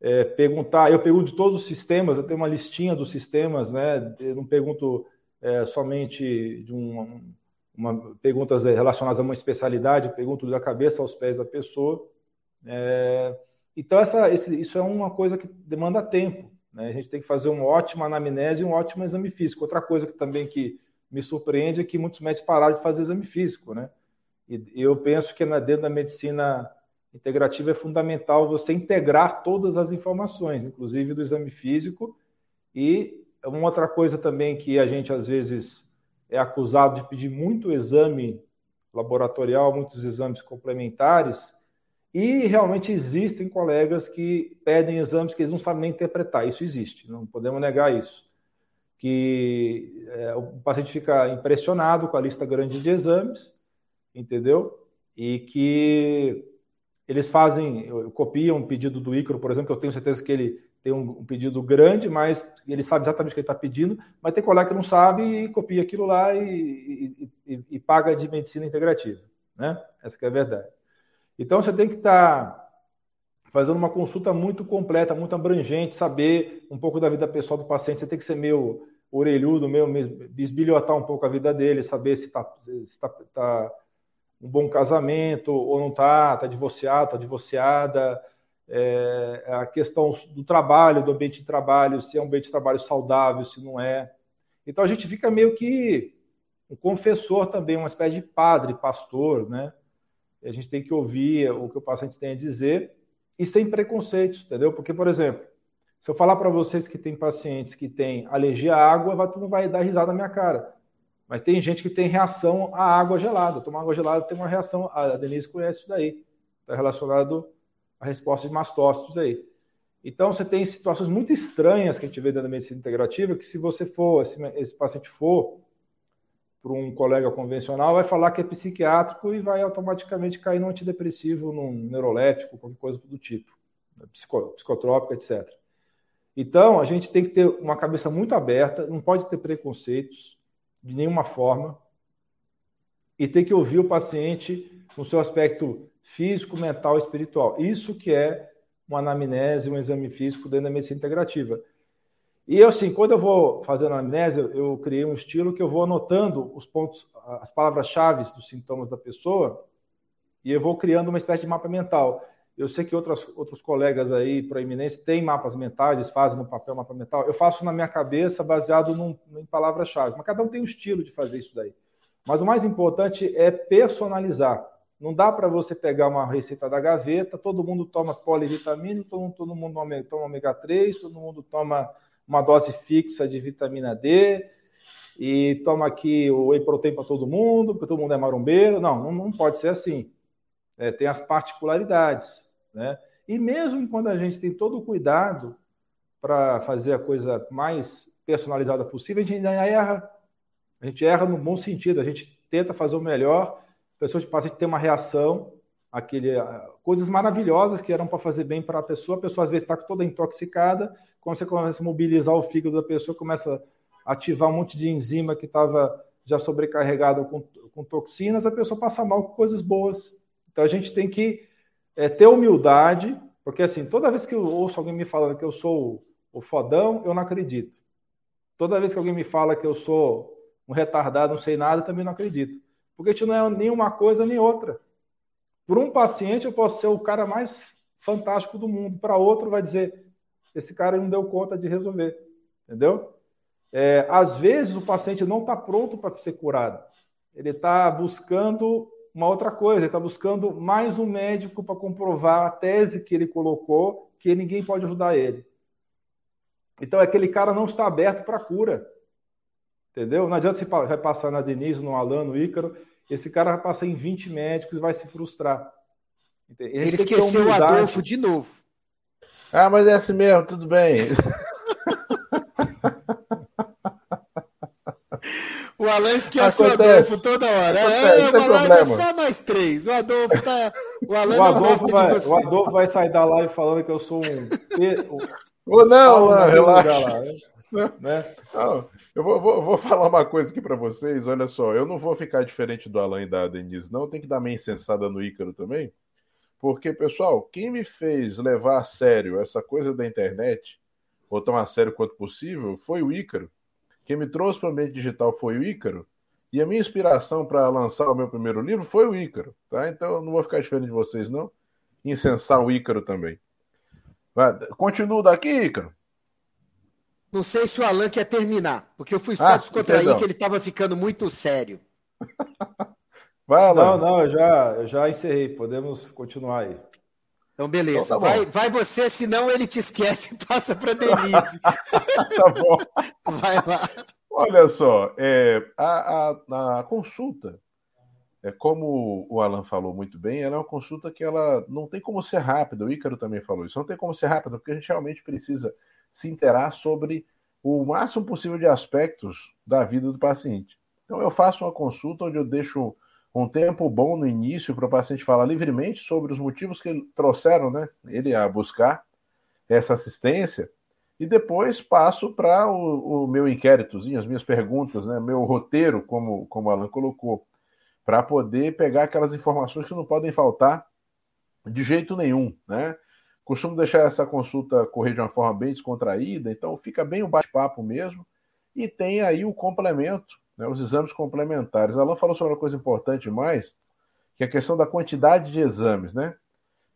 É, perguntar, eu pergunto de todos os sistemas, eu tenho uma listinha dos sistemas, né? Eu não pergunto é, somente de um, uma, perguntas relacionadas a uma especialidade, pergunto da cabeça aos pés da pessoa. É, então, essa, esse, isso é uma coisa que demanda tempo. Né? A gente tem que fazer uma ótima anamnese e um ótimo exame físico. Outra coisa que também que me surpreende é que muitos médicos pararam de fazer exame físico, né? E eu penso que dentro da medicina integrativa é fundamental você integrar todas as informações, inclusive do exame físico. E uma outra coisa também que a gente às vezes é acusado de pedir muito exame laboratorial, muitos exames complementares, e realmente existem colegas que pedem exames que eles não sabem nem interpretar. Isso existe, não podemos negar isso. Que é, o paciente fica impressionado com a lista grande de exames entendeu? E que eles fazem, copiam um pedido do Ícaro, por exemplo, que eu tenho certeza que ele tem um, pedido grande, mas ele sabe exatamente o que ele está pedindo, mas tem colega que não sabe e copia aquilo lá e, e, e, paga de medicina integrativa, né? Essa é a verdade. Então você tem que estar tá fazendo uma consulta muito completa, muito abrangente, saber um pouco da vida pessoal do paciente, você tem que ser meio orelhudo, meio bisbilhotar um pouco a vida dele, saber se está tá, tá um bom casamento ou não está, está divorciado, está divorciada, é, a questão do trabalho, do ambiente de trabalho, se é um ambiente de trabalho saudável, se não é. Então a gente fica meio que um confessor também, uma espécie de padre, pastor, né? A gente tem que ouvir o que o paciente tem a dizer e sem preconceitos, entendeu? Porque, por exemplo, se eu falar para vocês que tem pacientes que têm alergia à água, tu não vai dar risada na minha cara. Mas tem gente que tem reação à água gelada. Tomar água gelada tem uma reação. A Denise conhece isso daí. Está relacionado à resposta de mastócitos aí. Então, você tem situações muito estranhas que a gente vê dentro da medicina integrativa, que se você for, se esse paciente for para um colega convencional, vai falar que é psiquiátrico e vai automaticamente cair no antidepressivo, num neurolético, qualquer coisa do tipo, né, psicotrópico, etc. Então, a gente tem que ter uma cabeça muito aberta, não pode ter preconceitos, de nenhuma forma e ter que ouvir o paciente no seu aspecto físico, mental espiritual. Isso que é uma anamnese, um exame físico dentro da medicina integrativa. E eu, assim, quando eu vou fazendo anamnese, eu criei um estilo que eu vou anotando os pontos, as palavras-chave dos sintomas da pessoa e eu vou criando uma espécie de mapa mental. Eu sei que outras, outros colegas aí proeminentes têm mapas mentais, eles fazem no papel mapa mental. Eu faço na minha cabeça baseado num, em palavras-chave, mas cada um tem um estilo de fazer isso daí. Mas o mais importante é personalizar. Não dá para você pegar uma receita da gaveta, todo mundo toma polivitamina, todo, todo mundo toma ômega 3, todo mundo toma uma dose fixa de vitamina D e toma aqui o whey protein para todo mundo, porque todo mundo é marombeiro. Não, não, não pode ser assim. É, tem as particularidades. Né? E mesmo quando a gente tem todo o cuidado para fazer a coisa mais personalizada possível, a gente ainda erra. A gente erra no bom sentido, a gente tenta fazer o melhor, pessoa de paciente tem uma reação, aquele, coisas maravilhosas que eram para fazer bem para a pessoa, a pessoa às vezes está toda intoxicada, quando você começa a mobilizar o fígado da pessoa, começa a ativar um monte de enzima que estava já sobrecarregado com, com, toxinas, a pessoa passa mal com coisas boas. Então a gente tem que é, ter humildade, porque assim, toda vez que eu ouço alguém me falando que eu sou o fodão, eu não acredito. Toda vez que alguém me fala que eu sou um retardado, não sei nada, também não acredito. Porque a gente não é nem uma coisa nem outra. Por um paciente, eu posso ser o cara mais fantástico do mundo. Para outro, vai dizer: esse cara não deu conta de resolver. Entendeu? É, às vezes, o paciente não está pronto para ser curado. Ele está buscando uma outra coisa, ele está buscando mais um médico para comprovar a tese que ele colocou, que ninguém pode ajudar ele. Então, aquele cara não está aberto para cura. Entendeu? Não adianta você vai passar na Denise, no Alan, no Ícaro, esse cara vai passar em 20 médicos e vai se frustrar. Ele esqueceu o Adolfo de novo. Ah, mas é assim mesmo, tudo bem. O Alan esquece o Adolfo toda hora. Acontece, é, o Alan é só nós três. O Adolfo tá. O, Alan o, Adolfo vai, o Adolfo vai sair da live falando que eu sou um. Ou não, Alan, relaxa. Lá, né? Né? Eu vou, vou, vou, falar uma coisa aqui para vocês. Olha só, eu não vou ficar diferente do Alan e da Denise, não. Tem que dar meia insensada no Ícaro também. Porque, pessoal, quem me fez levar a sério essa coisa da internet, ou tão a sério quanto possível, foi o Ícaro. Quem me trouxe para o ambiente digital foi o Ícaro. E a minha inspiração para lançar o meu primeiro livro foi o Ícaro. Tá? Então eu não vou ficar diferente de vocês, não. Incensar o Ícaro também. Continuo daqui, Ícaro. Não sei se o Alan quer terminar, porque eu fui só ah, descontrair que ele estava ficando muito sério. Vai, Alan. Não, não, eu já, eu já encerrei. Podemos continuar aí. Então, beleza. Então, tá vai, vai você, senão ele te esquece e passa para Denise. tá bom. Vai lá. Olha só, é, a, a, a, consulta, é como o Alan falou muito bem, ela é uma consulta que ela não tem como ser rápida. O Ícaro também falou isso. Não tem como ser rápida, porque a gente realmente precisa se interar sobre o máximo possível de aspectos da vida do paciente. Então, eu faço uma consulta onde eu deixo um tempo bom no início para o paciente falar livremente sobre os motivos que trouxeram né, ele a buscar essa assistência, e depois passo para o, o, meu inquéritozinho, as minhas perguntas, né, meu roteiro, como, como o Alan colocou, para poder pegar aquelas informações que não podem faltar de jeito nenhum. Né? Costumo deixar essa consulta correr de uma forma bem descontraída, então fica bem o um bate-papo mesmo. E tem aí o complemento, né, os exames complementares. Alan falou sobre uma coisa importante mais, que é a questão da quantidade de exames, né?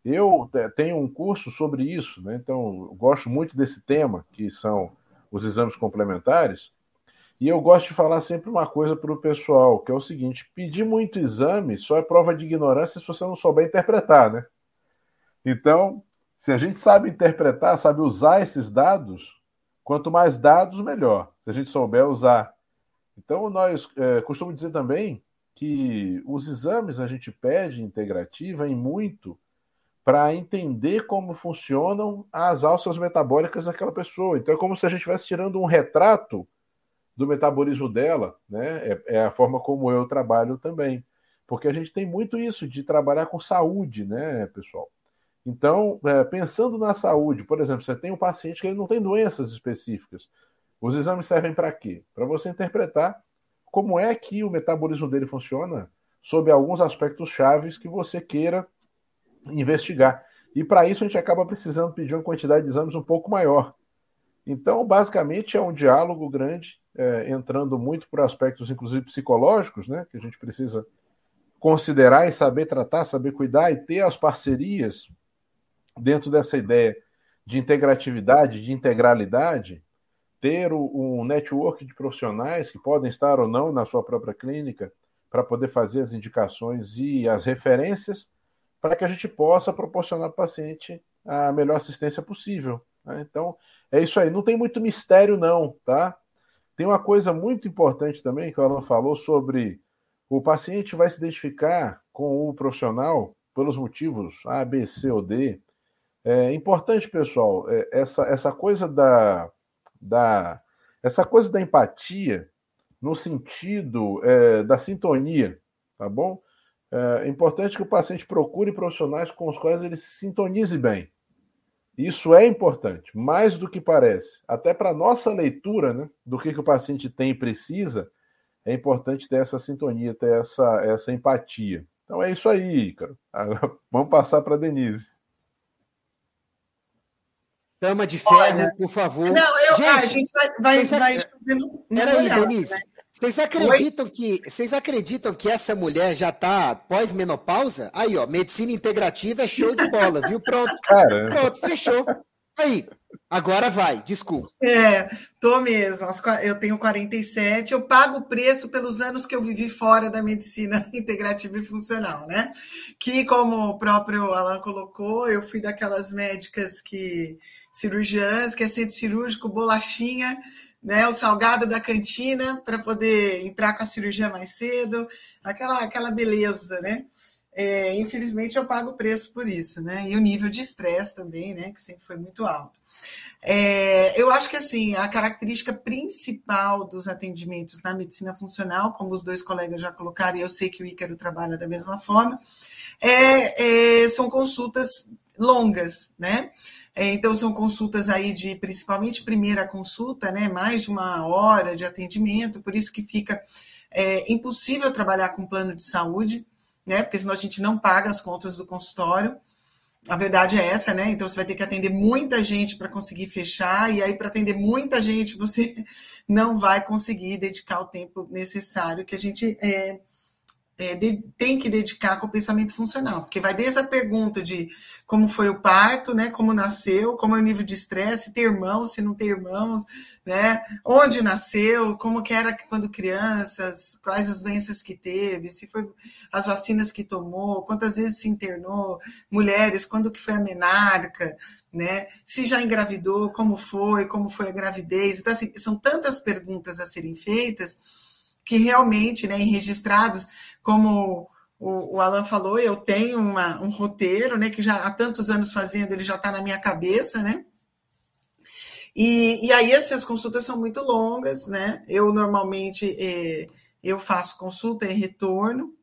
Eu tenho um curso sobre isso, né? então gosto muito desse tema, que são os exames complementares, e eu gosto de falar sempre uma coisa para o pessoal, que é o seguinte: pedir muito exame só é prova de ignorância se você não souber interpretar, né? Então, se a gente sabe interpretar, sabe usar esses dados, quanto mais dados, melhor. Se a gente souber usar. Então, nós é, costumamos dizer também que os exames a gente pede integrativa em muito para entender como funcionam as alças metabólicas daquela pessoa. Então, é como se a gente estivesse tirando um retrato do metabolismo dela, né? É, é, a forma como eu trabalho também. Porque a gente tem muito isso de trabalhar com saúde, né, pessoal? Então, é, pensando na saúde, por exemplo, você tem um paciente que ele não tem doenças específicas. Os exames servem para quê? Para você interpretar como é que o metabolismo dele funciona sob alguns aspectos chaves que você queira investigar. E para isso a gente acaba precisando pedir uma quantidade de exames um pouco maior. Então, basicamente, é um diálogo grande, é, entrando muito por aspectos, inclusive psicológicos, né, que a gente precisa considerar e saber tratar, saber cuidar e ter as parcerias dentro dessa ideia de integratividade, de integralidade, ter um network de profissionais que podem estar ou não na sua própria clínica para poder fazer as indicações e as referências para que a gente possa proporcionar ao paciente a melhor assistência possível. Né? Então, é isso aí. Não tem muito mistério, não, tá? Tem uma coisa muito importante também que o Alan falou sobre o paciente vai se identificar com o profissional pelos motivos A, B, C ou D. É importante, pessoal, é, essa, essa coisa da, da essa coisa da empatia no sentido é, da sintonia, tá bom? É importante que o paciente procure profissionais com os quais ele se sintonize bem. Isso é importante, mais do que parece. Até para nossa leitura né, do que, que o paciente tem e precisa, é importante ter essa sintonia, ter essa, essa empatia. Então é isso aí, Ícaro. Vamos passar para a Denise. Dama de ferro, Olha, por favor. Não, eu, gente, a gente vai. vai, vai Peraí, Denise. Né? Vocês acreditam que vocês acreditam que essa mulher já está pós-menopausa? Aí, ó, medicina integrativa é show de bola, viu? Pronto. Caramba. Pronto, fechou. Aí, agora vai, desculpa. É, tô mesmo. Eu tenho 47, eu pago o preço pelos anos que eu vivi fora da medicina integrativa e funcional, né? Que, como o próprio Alan colocou, eu fui daquelas médicas que cirurgiãs, que é centro cirúrgico, bolachinha, né, o salgado da cantina para poder entrar com a cirurgia mais cedo, aquela, aquela beleza, né? É, infelizmente eu pago o preço por isso, né? E o nível de estresse também, né? Que sempre foi muito alto. É, eu acho que assim a característica principal dos atendimentos na medicina funcional, como os dois colegas já colocaram, e eu sei que o Ícaro trabalha da mesma forma, é, é são consultas longas, né? É, então, são consultas aí de, principalmente, primeira consulta, né? Mais de uma hora de atendimento, por isso que fica é, impossível trabalhar com plano de saúde, né? Porque senão a gente não paga as contas do consultório. A verdade é essa, né? Então você vai ter que atender muita gente para conseguir fechar, e aí, para atender muita gente, você não vai conseguir dedicar o tempo necessário que a gente é, é, de, tem que dedicar com o pensamento funcional, porque vai desde a pergunta de como foi o parto, né, como nasceu, como é o nível de estresse, ter irmãos, se não ter irmãos, né, onde nasceu, como que era quando crianças, quais as doenças que teve, se foi as vacinas que tomou, quantas vezes se internou, mulheres, quando que foi a menarca, né, se já engravidou, como foi, como foi a gravidez, então assim, são tantas perguntas a serem feitas que realmente, né, em registrados, como o, o Alan falou, eu tenho uma, um roteiro, né, que já há tantos anos fazendo, ele já está na minha cabeça, né? E, e aí essas consultas são muito longas, né? Eu normalmente é, eu faço consulta e retorno,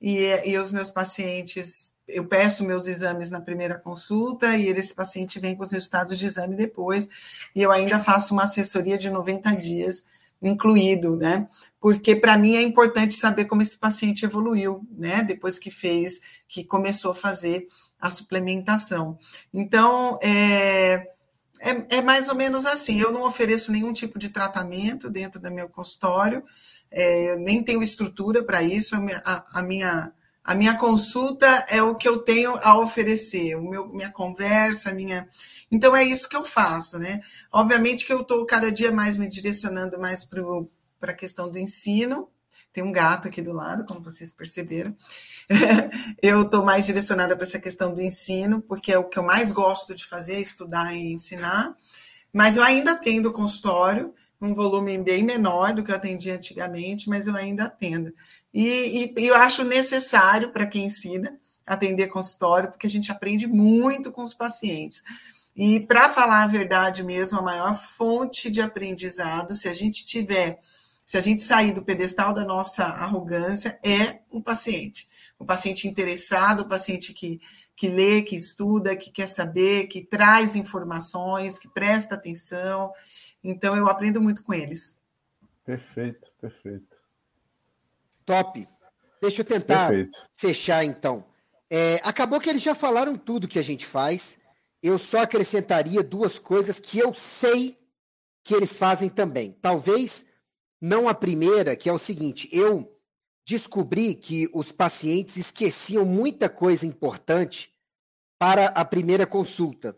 e, e os meus pacientes, eu peço meus exames na primeira consulta, e esse paciente vem com os resultados de exame depois, e eu ainda faço uma assessoria de 90 dias incluído, né? Porque para mim é importante saber como esse paciente evoluiu, né? Depois que fez, que começou a fazer a suplementação. Então, é, é, é mais ou menos assim. Eu não ofereço nenhum tipo de tratamento dentro do meu consultório, é, nem tenho estrutura para isso. A a minha a minha consulta é o que eu tenho a oferecer, o meu, minha conversa, minha. Então é isso que eu faço, né? Obviamente que eu estou cada dia mais me direcionando mais para a questão do ensino. Tem um gato aqui do lado, como vocês perceberam. eu estou mais direcionada para essa questão do ensino, porque é o que eu mais gosto de fazer, estudar e ensinar. Mas eu ainda atendo consultório, um volume bem menor do que eu atendia antigamente, mas eu ainda atendo. E, e eu acho necessário para quem ensina atender consultório, porque a gente aprende muito com os pacientes. E para falar a verdade mesmo, a maior fonte de aprendizado, se a gente tiver, se a gente sair do pedestal da nossa arrogância, é o paciente. O paciente interessado, o paciente que, que lê, que estuda, que quer saber, que traz informações, que presta atenção. Então, eu aprendo muito com eles. Perfeito, perfeito. Top. Deixa eu tentar Perfeito. fechar então. É, acabou que eles já falaram tudo que a gente faz. Eu só acrescentaria duas coisas que eu sei que eles fazem também. Talvez não a primeira, que é o seguinte: eu descobri que os pacientes esqueciam muita coisa importante para a primeira consulta.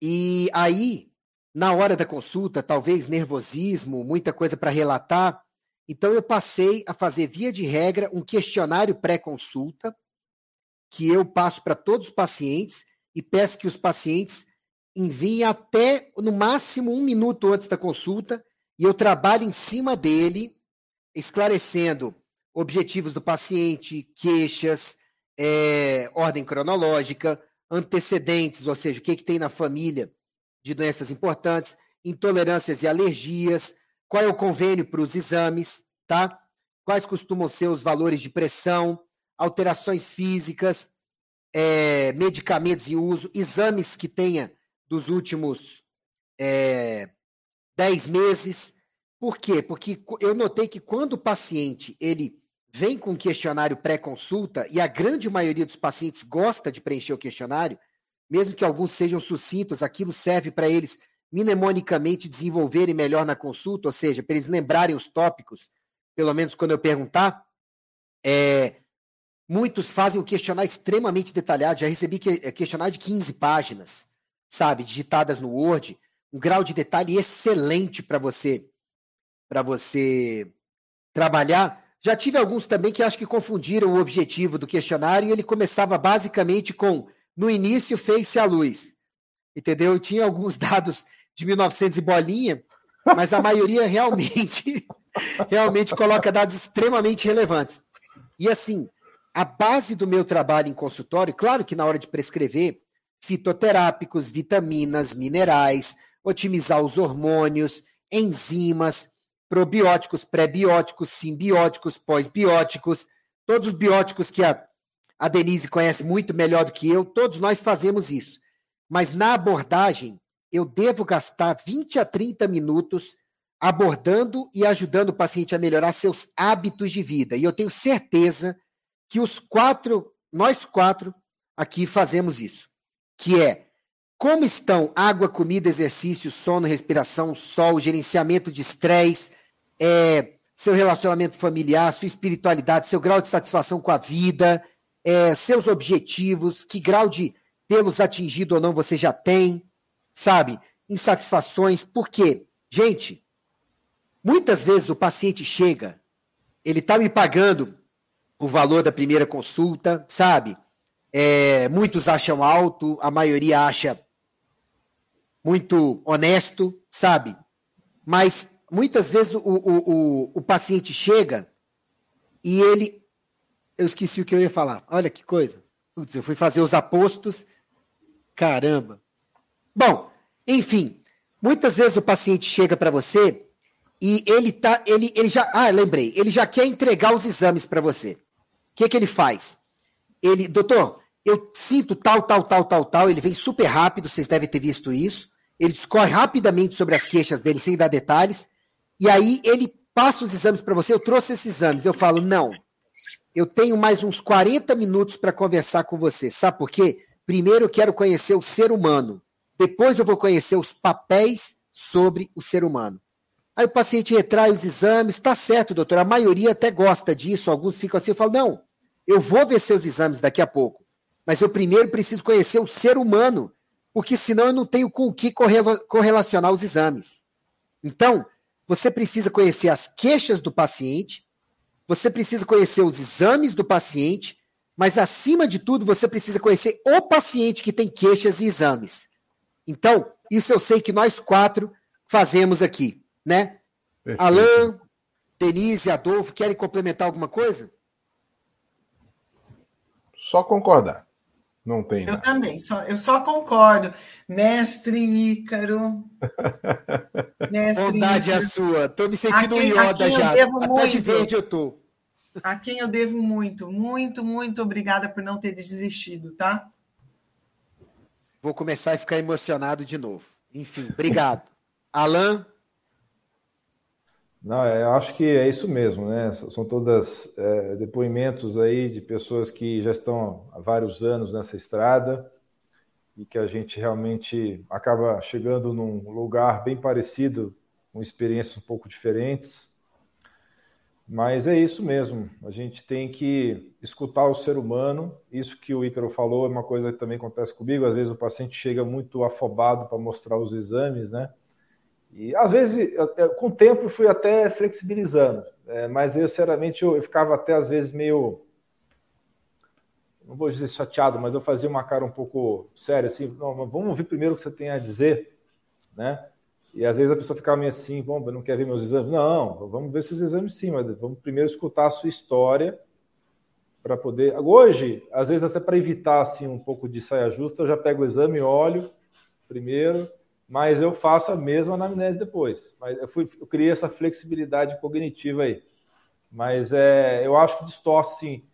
E aí, na hora da consulta, talvez nervosismo, muita coisa para relatar. Então, eu passei a fazer, via de regra, um questionário pré-consulta, que eu passo para todos os pacientes e peço que os pacientes enviem até, no máximo, um minuto antes da consulta, e eu trabalho em cima dele, esclarecendo objetivos do paciente, queixas, é, ordem cronológica, antecedentes, ou seja, o que, que tem na família de doenças importantes, intolerâncias e alergias, qual é o convênio para os exames, tá? Quais costumam ser os valores de pressão, alterações físicas, é, medicamentos em uso, exames que tenha dos últimos é, 10 meses. Por quê? Porque eu notei que quando o paciente ele vem com questionário pré-consulta, e a grande maioria dos pacientes gosta de preencher o questionário, mesmo que alguns sejam sucintos, aquilo serve para eles mnemonicamente desenvolverem melhor na consulta, ou seja, para eles lembrarem os tópicos, pelo menos quando eu perguntar. É, muitos fazem o questionário extremamente detalhado, já recebi é, questionário de 15 páginas, sabe, digitadas no Word, um grau de detalhe excelente para você para você trabalhar. Já tive alguns também que acho que confundiram o objetivo do questionário e ele começava basicamente com no início fez-se a luz. Entendeu? Eu tinha alguns dados de 1900 e bolinha, mas a maioria realmente realmente coloca dados extremamente relevantes. E assim, a base do meu trabalho em consultório, claro que na hora de prescrever fitoterápicos, vitaminas, minerais, otimizar os hormônios, enzimas, probióticos, pré-bióticos, simbióticos, pós-bióticos, todos os bióticos que a a Denise conhece muito melhor do que eu, todos nós fazemos isso. Mas na abordagem, eu devo gastar 20 a 30 minutos abordando e ajudando o paciente a melhorar seus hábitos de vida. E eu tenho certeza que os quatro, nós quatro aqui fazemos isso, que é como estão água, comida, exercício, sono, respiração, sol, gerenciamento de estresse, é, seu relacionamento familiar, sua espiritualidade, seu grau de satisfação com a vida, é, seus objetivos, que grau de tê-los atingido ou não você já tem, sabe? Insatisfações. Por quê? Gente, muitas vezes o paciente chega, ele está me pagando o valor da primeira consulta, sabe? É, muitos acham alto, a maioria acha muito honesto, sabe? Mas muitas vezes o, o, o, o paciente chega e ele eu esqueci o que eu ia falar. Olha que coisa. Putz, eu fui fazer os apostos. Caramba. Bom, enfim, muitas vezes o paciente chega para você e ele tá, ele, ele já, ah, lembrei, ele já quer entregar os exames para você. O que que ele faz? Ele, doutor, eu sinto tal, tal, tal, tal, tal. Ele vem super rápido, vocês devem ter visto isso. Ele discorre rapidamente sobre as queixas dele sem dar detalhes. E aí ele passa os exames para você. Eu trouxe esses exames. Eu falo, não, eu tenho mais uns 40 minutos para conversar com você. Sabe por quê? Primeiro eu quero conhecer o ser humano. Depois eu vou conhecer os papéis sobre o ser humano. Aí o paciente retrai os exames, tá certo, doutor. A maioria até gosta disso, alguns ficam assim, eu falo, não, eu vou ver seus exames daqui a pouco. Mas eu primeiro preciso conhecer o ser humano, porque senão eu não tenho com o que correlacionar os exames. Então, você precisa conhecer as queixas do paciente, você precisa conhecer os exames do paciente, mas acima de tudo, você precisa conhecer o paciente que tem queixas e exames. Então, isso eu sei que nós quatro fazemos aqui, né? Perfeito. Alain, Denise, Adolfo, querem complementar alguma coisa? Só concordar. Não tem. Eu nada. também, só, eu só concordo. Mestre Ícaro. Mestre Bondade Ícaro. a sua. Estou me sentindo quem, Yoda já. Eu devo muito, de verde eu tô. A quem eu devo muito, muito, muito obrigada por não ter desistido, tá? Vou começar a ficar emocionado de novo. Enfim, obrigado. Alain? Não, é, eu acho que é isso mesmo, né? São todas é, depoimentos aí de pessoas que já estão há vários anos nessa estrada e que a gente realmente acaba chegando num lugar bem parecido, com experiências um pouco diferentes. Mas é isso mesmo, a gente tem que escutar o ser humano. Isso que o Ícaro falou é uma coisa que também acontece comigo. Às vezes o paciente chega muito afobado para mostrar os exames, né? E às vezes, com o tempo, eu fui até flexibilizando, é, mas eu, sinceramente, eu, eu, ficava até às vezes meio. Não vou dizer chateado, mas eu fazia uma cara um pouco séria, assim, vamos ouvir primeiro o que você tem a dizer, né? E às vezes a pessoa ficava meio assim, bom, não quer ver meus exames? Não, vamos ver seus exames sim, mas vamos primeiro escutar a sua história para poder. Hoje, às vezes até para evitar assim um pouco de saia justa, eu já pego o exame, olho primeiro, mas eu faço a mesma anamnese depois. Mas eu, fui, eu criei essa flexibilidade cognitiva aí. Mas é, eu acho que distorce sim.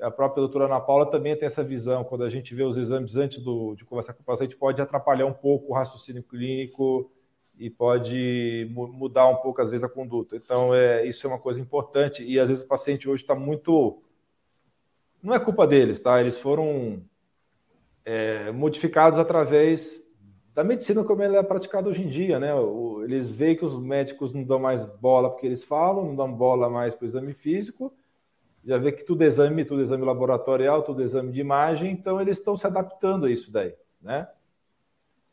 A própria doutora Ana Paula também tem essa visão. Quando a gente vê os exames antes do, de conversar com o paciente, pode atrapalhar um pouco o raciocínio clínico, e pode mudar um pouco, às vezes, a conduta. Então, é, isso é uma coisa importante. E, às vezes, o paciente hoje está muito. Não é culpa deles, tá? Eles foram é, modificados através da medicina como ela é praticada hoje em dia, né? Eles veem que os médicos não dão mais bola porque eles falam, não dão bola mais para o exame físico, já vê que tudo é exame, tudo é exame laboratorial, tudo é exame de imagem, então eles estão se adaptando a isso daí, né?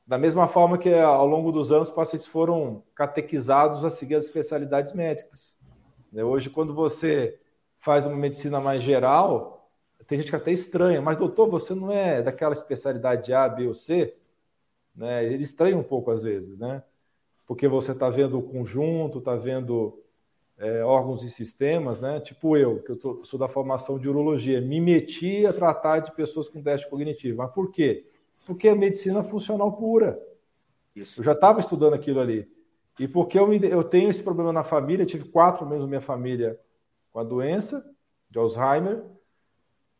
Da mesma forma que ao longo dos anos os pacientes foram catequizados a seguir as especialidades médicas. Né, hoje, quando você faz uma medicina mais geral, tem gente que até estranha, mas doutor, você não é daquela especialidade A, B ou C? Né? Ele estranha um pouco às vezes, né? Porque você está vendo o conjunto, está vendo é, órgãos e sistemas, né? Tipo eu, que eu tô, sou da formação de urologia, me meti a tratar de pessoas com déficit cognitivo. Mas por quê? porque é medicina funcional pura. Isso. Eu já estava estudando aquilo ali. E porque eu, eu tenho esse problema na família, tive quatro membros da minha família com a doença de Alzheimer.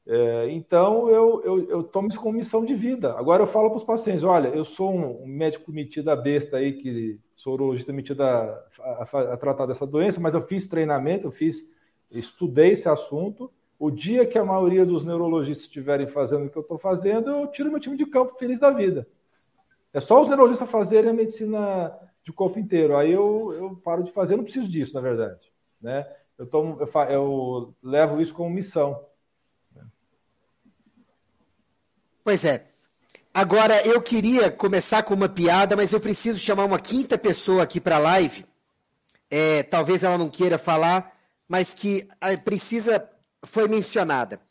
É, então eu, eu, eu, tomo isso como missão de vida. Agora eu falo para os pacientes: olha, eu sou um, médico metido a besta aí, que sou urologista metido a, a, a tratar dessa doença, mas eu fiz treinamento, eu fiz, estudei esse assunto o dia que a maioria dos neurologistas estiverem fazendo o que eu estou fazendo, eu tiro meu time de campo feliz da vida. É só os neurologistas fazerem a medicina de corpo inteiro. Aí eu, eu paro de fazer, eu não preciso disso, na verdade. Né? Eu, tomo, eu, eu levo isso como missão. Pois é. Agora, eu queria começar com uma piada, mas eu preciso chamar uma quinta pessoa aqui para a live. É, talvez ela não queira falar, mas que ah, precisa foi mencionada.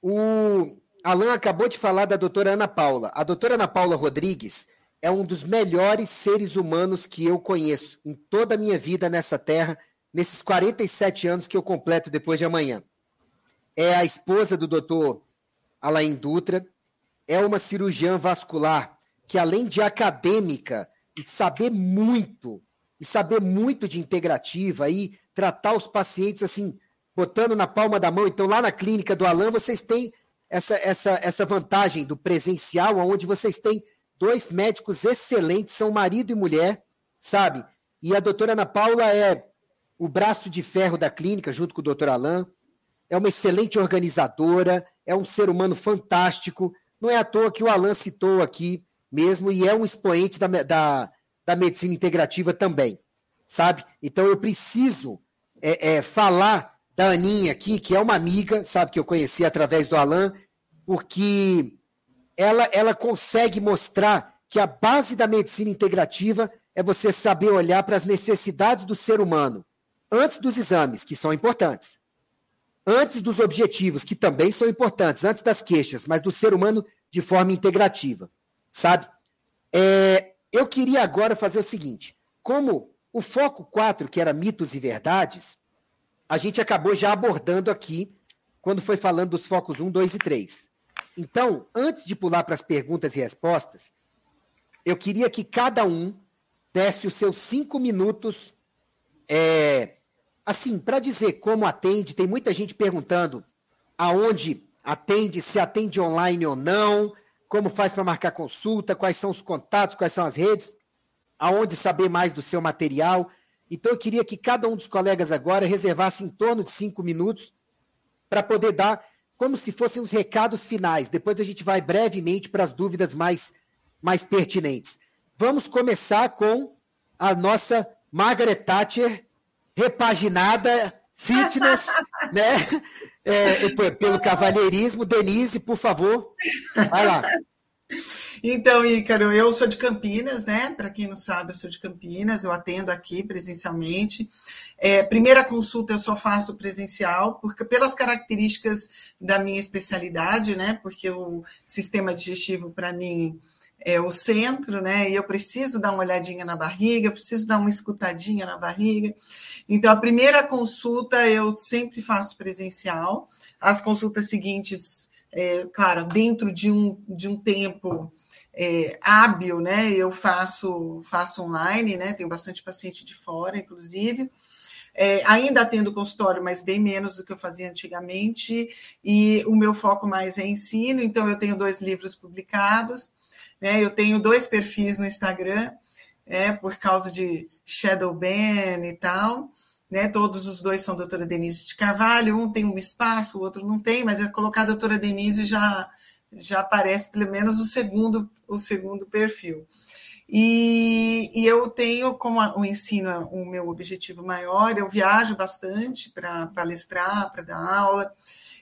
O Alan acabou de falar da doutora Ana Paula. A doutora Ana Paula Rodrigues é um dos melhores seres humanos que eu conheço em toda a minha vida nessa terra, nesses 47 anos que eu completo depois de amanhã. É a esposa do doutor Alain Dutra, é uma cirurgiã vascular que, além de acadêmica e saber muito, e saber muito de integrativa e tratar os pacientes assim botando na palma da mão. Então, lá na clínica do Alan, vocês têm essa, essa, essa vantagem do presencial, onde vocês têm dois médicos excelentes, são marido e mulher, sabe? E a doutora Ana Paula é o braço de ferro da clínica, junto com o doutor Alan. É uma excelente organizadora, é um ser humano fantástico. Não é à toa que o Alan citou aqui mesmo, e é um expoente da, da, da medicina integrativa também, sabe? Então eu preciso é, é, falar da Aninha aqui, que é uma amiga, sabe, que eu conheci através do Alan, porque ela, ela consegue mostrar que a base da medicina integrativa é você saber olhar para as necessidades do ser humano, antes dos exames, que são importantes, antes dos objetivos, que também são importantes, antes das queixas, mas do ser humano de forma integrativa, sabe? É, eu queria agora fazer o seguinte: como o foco 4, que era mitos e verdades, a gente acabou já abordando aqui quando foi falando dos focos 1, 2 e 3. Então, antes de pular para as perguntas e respostas, eu queria que cada um desse os seus cinco minutos, é, assim, para dizer como atende. Tem muita gente perguntando aonde atende, se atende online ou não, como faz para marcar consulta, quais são os contatos, quais são as redes, aonde saber mais do seu material. Então eu queria que cada um dos colegas agora reservasse em torno de cinco minutos para poder dar como se fossem os recados finais. Depois a gente vai brevemente para as dúvidas mais, mais pertinentes. Vamos começar com a nossa Margaret Thatcher repaginada, fitness, né? É, pelo cavalheirismo. Denise, por favor, vai lá. Então, Ícaro, eu sou de Campinas, né? Para quem não sabe, eu sou de Campinas, eu atendo aqui presencialmente. É, primeira consulta eu só faço presencial, porque pelas características da minha especialidade, né? Porque o sistema digestivo, para mim, é o centro, né? E eu preciso dar uma olhadinha na barriga, preciso dar uma escutadinha na barriga. Então, a primeira consulta eu sempre faço presencial. As consultas seguintes, é, claro, dentro de um, de um tempo é, hábil, né? Eu faço, faço online, né? Tenho bastante paciente de fora, inclusive. É, ainda atendo consultório, mas bem menos do que eu fazia antigamente, e o meu foco mais é ensino, então eu tenho dois livros publicados, né? Eu tenho dois perfis no Instagram, é, por causa de shadow ban e tal. Né? Todos os dois são doutora Denise de Carvalho, um tem um espaço, o outro não tem, mas é colocar a doutora Denise já já aparece pelo menos o segundo o segundo perfil. E, e eu tenho como o ensino é o meu objetivo maior, eu viajo bastante para palestrar, para dar aula,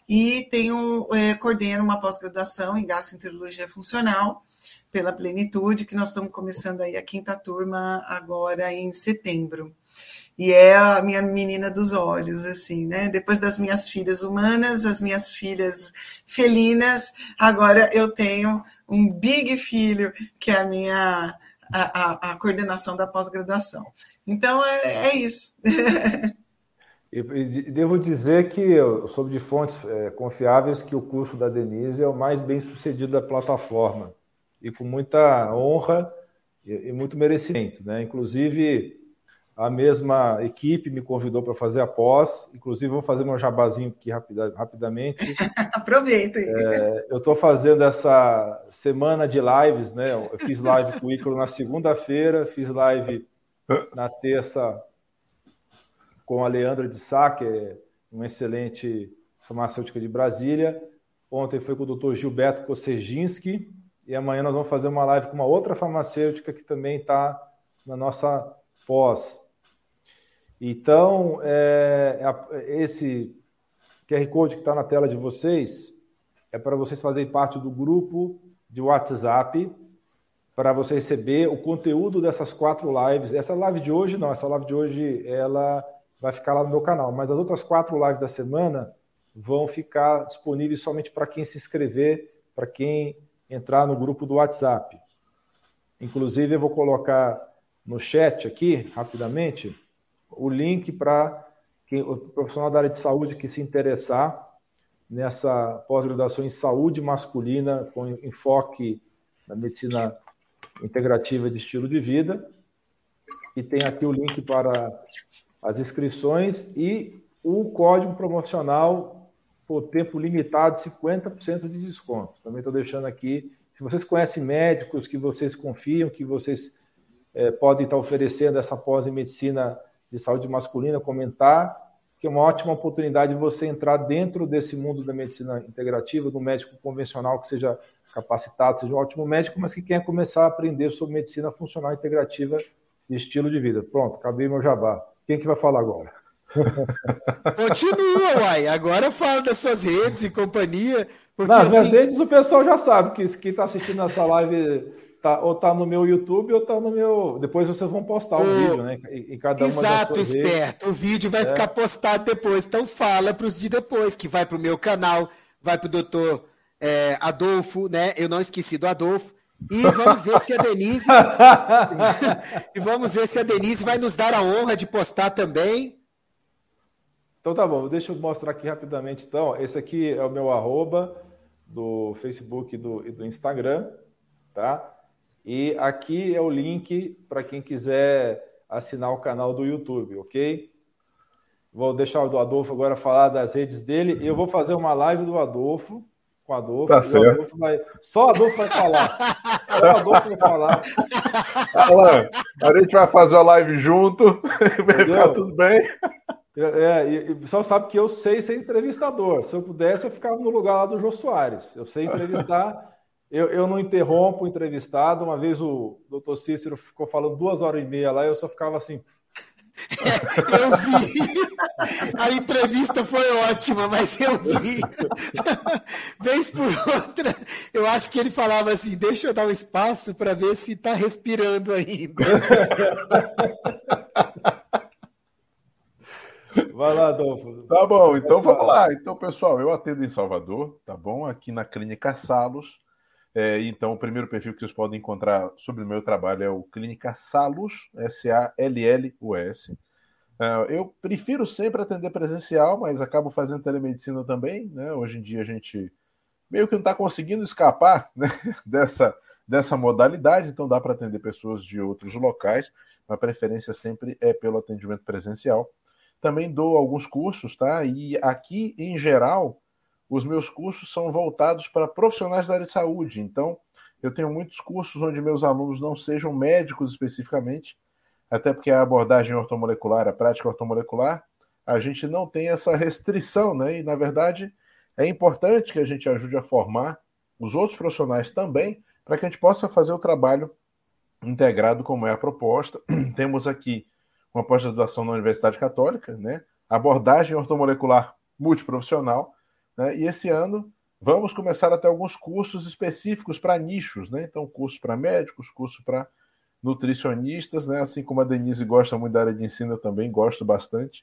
e tenho é, coordeno uma pós-graduação em gastroenterologia funcional, pela Plenitude, que nós estamos começando aí a quinta turma agora em setembro. E é a minha menina dos olhos, assim, né? Depois das minhas filhas humanas, as minhas filhas felinas, agora eu tenho um big filho, que é a minha a, a, a coordenação da pós-graduação. Então é, é isso. E, devo dizer que eu soube de fontes é, confiáveis que o curso da Denise é o mais bem sucedido da plataforma e com muita honra e, e muito merecimento. Né? Inclusive, a mesma equipe me convidou para fazer a pós. Inclusive, vou fazer meu jabazinho aqui rapida, rapidamente. Aproveita. É, eu estou fazendo essa semana de lives, né? Eu fiz live com o Ícaro na segunda-feira, fiz live na terça com a Leandra de Sá, que é uma excelente farmacêutica de Brasília. Ontem foi com o Dr. Gilberto Kosejinski, e amanhã nós vamos fazer uma live com uma outra farmacêutica que também está na nossa pós. Então, é, é esse QR Code que está na tela de vocês é para vocês fazerem parte do grupo de WhatsApp para você receber o conteúdo dessas quatro lives. Essa live de hoje não, essa live de hoje ela vai ficar lá no meu canal, mas as outras quatro lives da semana vão ficar disponíveis somente para quem se inscrever, para quem entrar no grupo do WhatsApp. Inclusive, eu vou colocar no chat aqui, rapidamente, o link para o profissional da área de saúde que se interessar nessa pós-graduação em saúde masculina, com enfoque na medicina integrativa de estilo de vida. E tem aqui o link para as inscrições e o código promocional por tempo limitado, 50% de desconto. Também estou deixando aqui. Se vocês conhecem médicos que vocês confiam, que vocês é, podem estar oferecendo essa pós em medicina de saúde masculina, comentar, que é uma ótima oportunidade de você entrar dentro desse mundo da medicina integrativa, do médico convencional que seja capacitado, seja um ótimo médico, mas que quer começar a aprender sobre medicina funcional integrativa de estilo de vida. Pronto, acabei meu jabá. Quem que vai falar agora? Continua, uai. Agora fala das suas redes e companhia. Porque, Nas assim... redes o pessoal já sabe que quem está assistindo essa live tá, ou tá no meu YouTube ou tá no meu. Depois vocês vão postar o, o vídeo, né? Em cada uma Exato, das suas esperto. Redes. O vídeo vai é. ficar postado depois. Então fala para os de depois, que vai para o meu canal, vai para o doutor é, Adolfo, né? Eu não esqueci do Adolfo. E vamos ver se a Denise. e vamos ver se a Denise vai nos dar a honra de postar também então tá bom, deixa eu mostrar aqui rapidamente. Então, esse aqui é o meu arroba do Facebook e do, e do Instagram, tá? E aqui é o link para quem quiser assinar o canal do YouTube, ok? Vou deixar o Adolfo agora falar das redes dele. E eu vou fazer uma live do Adolfo com o Adolfo. Tá certo. Adolfo vai... Só o Adolfo vai falar. Só o Adolfo vai falar. Alan, a gente vai fazer a live junto. Vai ficar tudo bem. É, o pessoal sabe que eu sei ser entrevistador. Se eu pudesse, eu ficava no lugar lá do Jô Soares. Eu sei entrevistar. Eu, eu não interrompo o entrevistado. Uma vez o doutor Cícero ficou falando duas horas e meia lá e eu só ficava assim. eu vi. A entrevista foi ótima, mas eu vi. Vez por outra, eu acho que ele falava assim: deixa eu dar um espaço para ver se está respirando ainda. Vai lá, Adolfo. Tá bom, então vamos lá. Então, pessoal, eu atendo em Salvador, tá bom? Aqui na Clínica Salos. É, então, o primeiro perfil que vocês podem encontrar sobre o meu trabalho é o Clínica Salus, S-A-L-L-U-S. É, eu prefiro sempre atender presencial, mas acabo fazendo telemedicina também. Né? Hoje em dia a gente meio que não está conseguindo escapar né? dessa, dessa modalidade, então dá para atender pessoas de outros locais. A preferência sempre é pelo atendimento presencial. Também dou alguns cursos, tá? E aqui, em geral, os meus cursos são voltados para profissionais da área de saúde. Então, eu tenho muitos cursos onde meus alunos não sejam médicos especificamente, até porque a abordagem ortomolecular, a prática ortomolecular, a gente não tem essa restrição, né? E, na verdade, é importante que a gente ajude a formar os outros profissionais também, para que a gente possa fazer o trabalho integrado como é a proposta. Temos aqui uma pós-graduação na Universidade Católica, né? Abordagem ortomolecular multiprofissional, né? E esse ano vamos começar a ter alguns cursos específicos para nichos, né? Então, cursos para médicos, cursos para nutricionistas, né? Assim como a Denise gosta muito da área de ensino, eu também gosto bastante.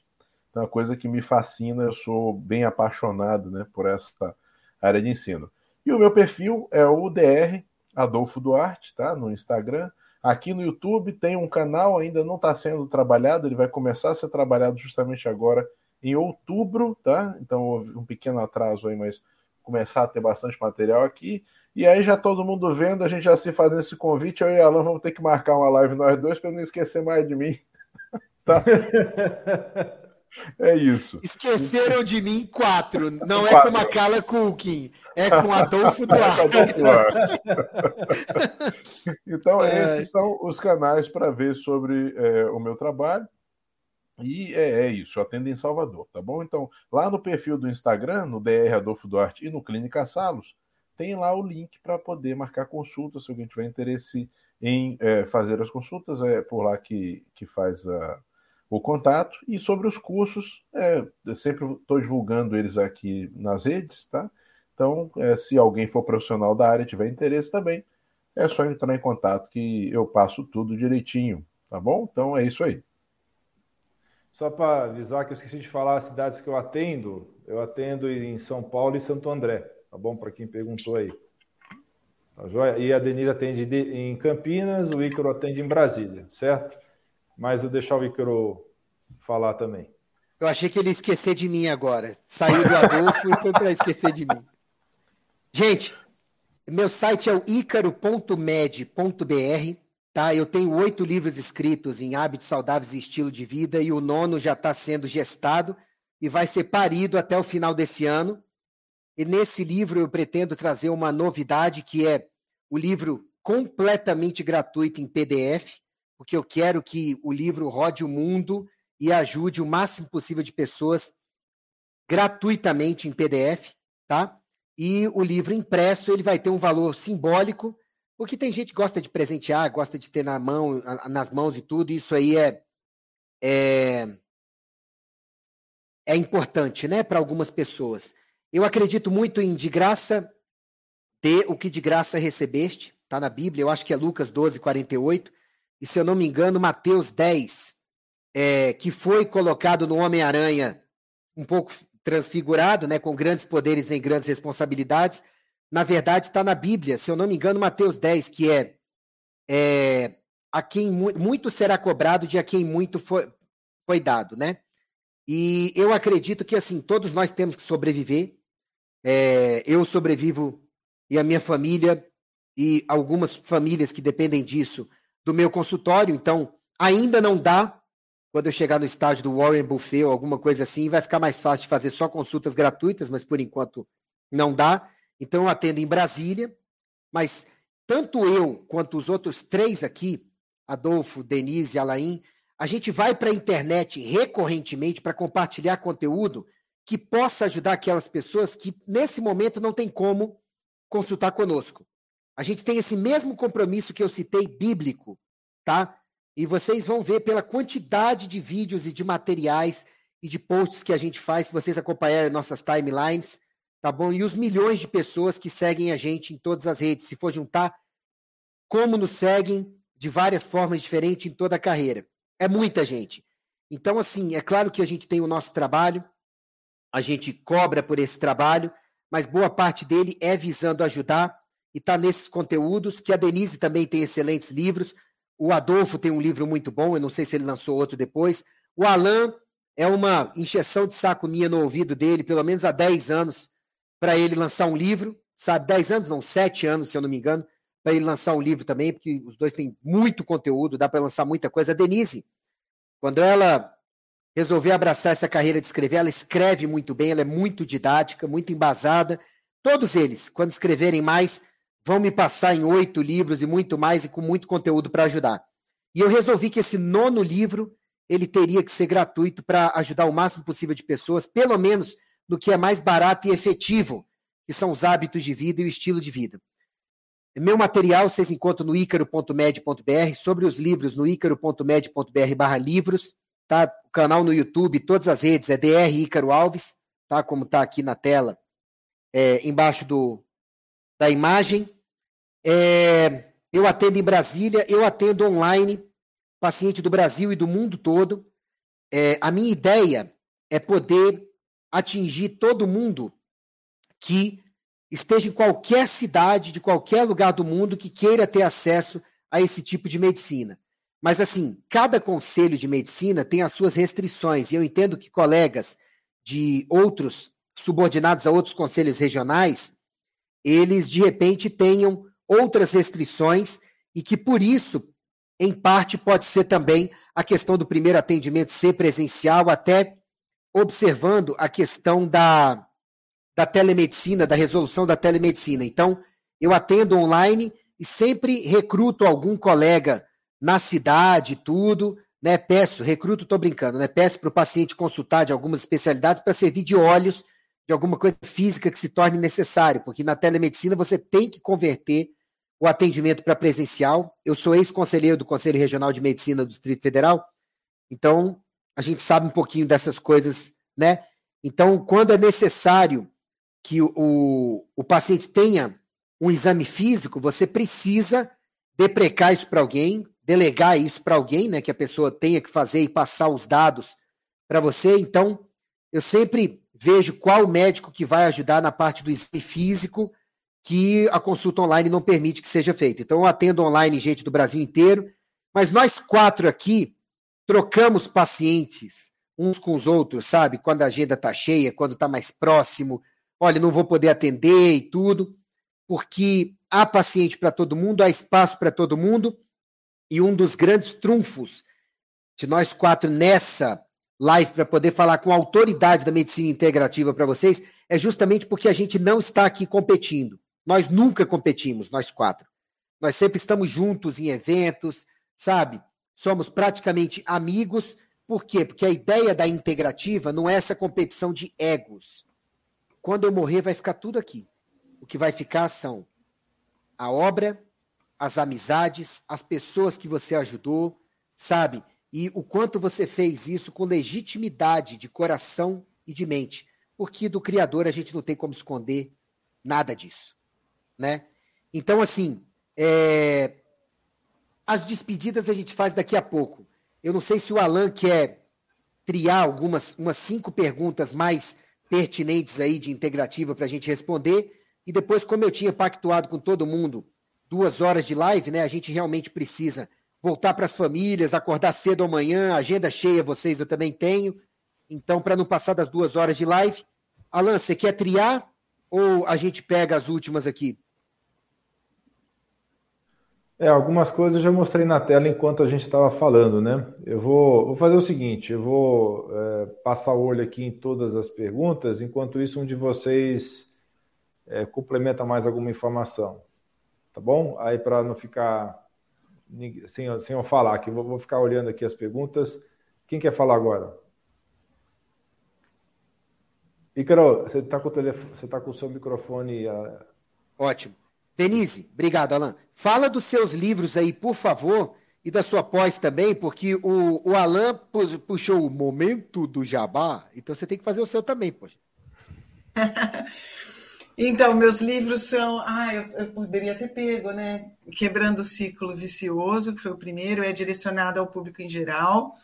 Então, é uma coisa que me fascina, eu sou bem apaixonado né, por essa área de ensino. E o meu perfil é o DR Adolfo Duarte, tá? No Instagram. Aqui no YouTube tem um canal, ainda não está sendo trabalhado, ele vai começar a ser trabalhado justamente agora em outubro, tá? Então houve um pequeno atraso aí, mas começar a ter bastante material aqui. E aí já todo mundo vendo, a gente já se fazendo esse convite, eu e Alan vamos ter que marcar uma live nós dois para não esquecer mais de mim. tá? É isso. Esqueceram de mim quatro. Não é com a Carla Culkin, é com Adolfo Duarte. então, é. esses são os canais para ver sobre é, o meu trabalho. E é, é, isso, atendo em Salvador, tá bom? Então, lá no perfil do Instagram, no DR Adolfo Duarte e no Clínica Salos, tem lá o link para poder marcar consulta, se alguém tiver interesse em é, fazer as consultas, é por lá que, que faz a, o contato. E sobre os cursos, é, eu sempre estou divulgando eles aqui nas redes, tá? Então, é, se alguém for profissional da área tiver interesse também, é só entrar em contato que eu passo tudo direitinho, tá bom? Então é isso aí. Só para avisar que eu esqueci de falar as cidades que eu atendo. Eu atendo em São Paulo e Santo André, tá bom? Para quem perguntou aí. Tá joia? E a Denise atende em Campinas, o Ícaro atende em Brasília, certo? Mas eu deixar o Ícaro falar também. Eu achei que ele ia esquecer de mim agora. Saiu do Adolfo e foi para esquecer de mim. Gente, meu site é o icaro.med.br. Tá? Eu tenho oito livros escritos em hábitos saudáveis e estilo de vida, e o nono já está sendo gestado e vai ser parido até o final desse ano. E nesse livro eu pretendo trazer uma novidade que é o livro completamente gratuito em PDF, porque eu quero que o livro rode o mundo e ajude o máximo possível de pessoas gratuitamente em PDF, tá? E o livro impresso ele vai ter um valor simbólico porque tem gente que gosta de presentear, gosta de ter na mão, nas mãos e tudo, e isso aí é, é, é importante, né, para algumas pessoas. Eu acredito muito em de graça dê o que de graça recebeste, está na Bíblia, eu acho que é Lucas 12, 48, e se eu não me engano, Mateus 10, é, que foi colocado no Homem-Aranha um pouco transfigurado, né, com grandes poderes vem grandes responsabilidades, na verdade, está na Bíblia, se eu não me engano, Mateus 10, que é, é a quem mu muito será cobrado de a quem muito foi, foi dado, né? E eu acredito que, assim, todos nós temos que sobreviver. É, eu sobrevivo e a minha família e algumas famílias que dependem disso do meu consultório. Então, ainda não dá quando eu chegar no estágio do Warren Buffet ou alguma coisa assim, vai ficar mais fácil de fazer só consultas gratuitas, mas por enquanto não dá. Então eu atendo em Brasília, mas tanto eu quanto os outros três aqui, Adolfo, Denise e Alain, a gente vai para a internet recorrentemente para compartilhar conteúdo que possa ajudar aquelas pessoas que nesse momento não tem como consultar conosco. A gente tem esse mesmo compromisso que eu citei bíblico, tá? E vocês vão ver pela quantidade de vídeos e de materiais e de posts que a gente faz, se vocês acompanharem nossas timelines, tá bom? E os milhões de pessoas que seguem a gente em todas as redes, se for juntar, como nos seguem de várias formas diferentes em toda a carreira. É muita gente. Então, assim, é claro que a gente tem o nosso trabalho, a gente cobra por esse trabalho, mas boa parte dele é visando ajudar e está nesses conteúdos, que a Denise também tem excelentes livros. O Adolfo tem um livro muito bom, eu não sei se ele lançou outro depois. O Alan é uma injeção de saco minha no ouvido dele, pelo menos há 10 anos, para ele lançar um livro, sabe? 10 anos, não, 7 anos, se eu não me engano, para ele lançar um livro também, porque os dois têm muito conteúdo, dá para lançar muita coisa. A Denise, quando ela resolver abraçar essa carreira de escrever, ela escreve muito bem, ela é muito didática, muito embasada. Todos eles, quando escreverem mais, vão me passar em oito livros e muito mais e com muito conteúdo para ajudar. E eu resolvi que esse nono livro ele teria que ser gratuito para ajudar o máximo possível de pessoas, pelo menos no que é mais barato e efetivo, que são os hábitos de vida e o estilo de vida. Meu material vocês encontram no icaro.med.br, sobre os livros no icaro.med.br barra livros, tá? O canal no YouTube, todas as redes é DR Ícaro Alves, tá? Como está aqui na tela, é, embaixo do, da imagem. É, eu atendo em Brasília, eu atendo online, paciente do Brasil e do mundo todo. É, a minha ideia é poder atingir todo mundo que esteja em qualquer cidade, de qualquer lugar do mundo, que queira ter acesso a esse tipo de medicina. Mas, assim, cada conselho de medicina tem as suas restrições, e eu entendo que colegas de outros, subordinados a outros conselhos regionais, eles de repente tenham outras restrições e que por isso, em parte, pode ser também a questão do primeiro atendimento ser presencial, até observando a questão da, da telemedicina, da resolução da telemedicina. Então, eu atendo online e sempre recruto algum colega na cidade, tudo, né? Peço, recruto, estou brincando, né? Peço para o paciente consultar de algumas especialidades para servir de olhos de alguma coisa física que se torne necessário, porque na telemedicina você tem que converter o atendimento para presencial. Eu sou ex-conselheiro do Conselho Regional de Medicina do Distrito Federal, então a gente sabe um pouquinho dessas coisas, né? Então, quando é necessário que o, o, paciente tenha um exame físico, você precisa deprecar isso para alguém, delegar isso para alguém, né? Que a pessoa tenha que fazer e passar os dados para você. Então, eu sempre vejo qual médico que vai ajudar na parte do exame físico que a consulta online não permite que seja feita. Então, eu atendo online gente do Brasil inteiro, mas nós quatro aqui trocamos pacientes uns com os outros, sabe? Quando a agenda está cheia, quando está mais próximo, olha, não vou poder atender e tudo, porque há paciente para todo mundo, há espaço para todo mundo, e um dos grandes trunfos de nós quatro nessa live para poder falar com a autoridade da medicina integrativa para vocês, é justamente porque a gente não está aqui competindo. Nós nunca competimos, nós quatro. Nós sempre estamos juntos em eventos, sabe? Somos praticamente amigos. Por quê? Porque a ideia da integrativa não é essa competição de egos. Quando eu morrer, vai ficar tudo aqui. O que vai ficar são a obra, as amizades, as pessoas que você ajudou, sabe? E o quanto você fez isso com legitimidade de coração e de mente. Porque do Criador a gente não tem como esconder nada disso. Né? Então, assim, é... as despedidas a gente faz daqui a pouco. Eu não sei se o Alan quer triar algumas umas cinco perguntas mais pertinentes aí de integrativa para a gente responder. E depois, como eu tinha pactuado com todo mundo, duas horas de live, né? A gente realmente precisa voltar para as famílias, acordar cedo amanhã, agenda cheia vocês eu também tenho. Então, para não passar das duas horas de live, Alan, você quer triar ou a gente pega as últimas aqui? É, algumas coisas eu já mostrei na tela enquanto a gente estava falando, né? Eu vou, vou, fazer o seguinte: eu vou é, passar o olho aqui em todas as perguntas, enquanto isso, um de vocês é, complementa mais alguma informação, tá bom? Aí, para não ficar sem, sem eu falar, que vou, vou ficar olhando aqui as perguntas. Quem quer falar agora? Ícaro, você está com, o telefone, você tá com o seu microfone. Ótimo. Denise, obrigado, Alan. Fala dos seus livros aí, por favor, e da sua pós também, porque o, o Alan puxou o momento do jabá, então você tem que fazer o seu também, poxa. então, meus livros são. Ah, eu, eu, poderia ter pego, né? Quebrando o Ciclo Vicioso, que foi o primeiro, é direcionado ao público em geral,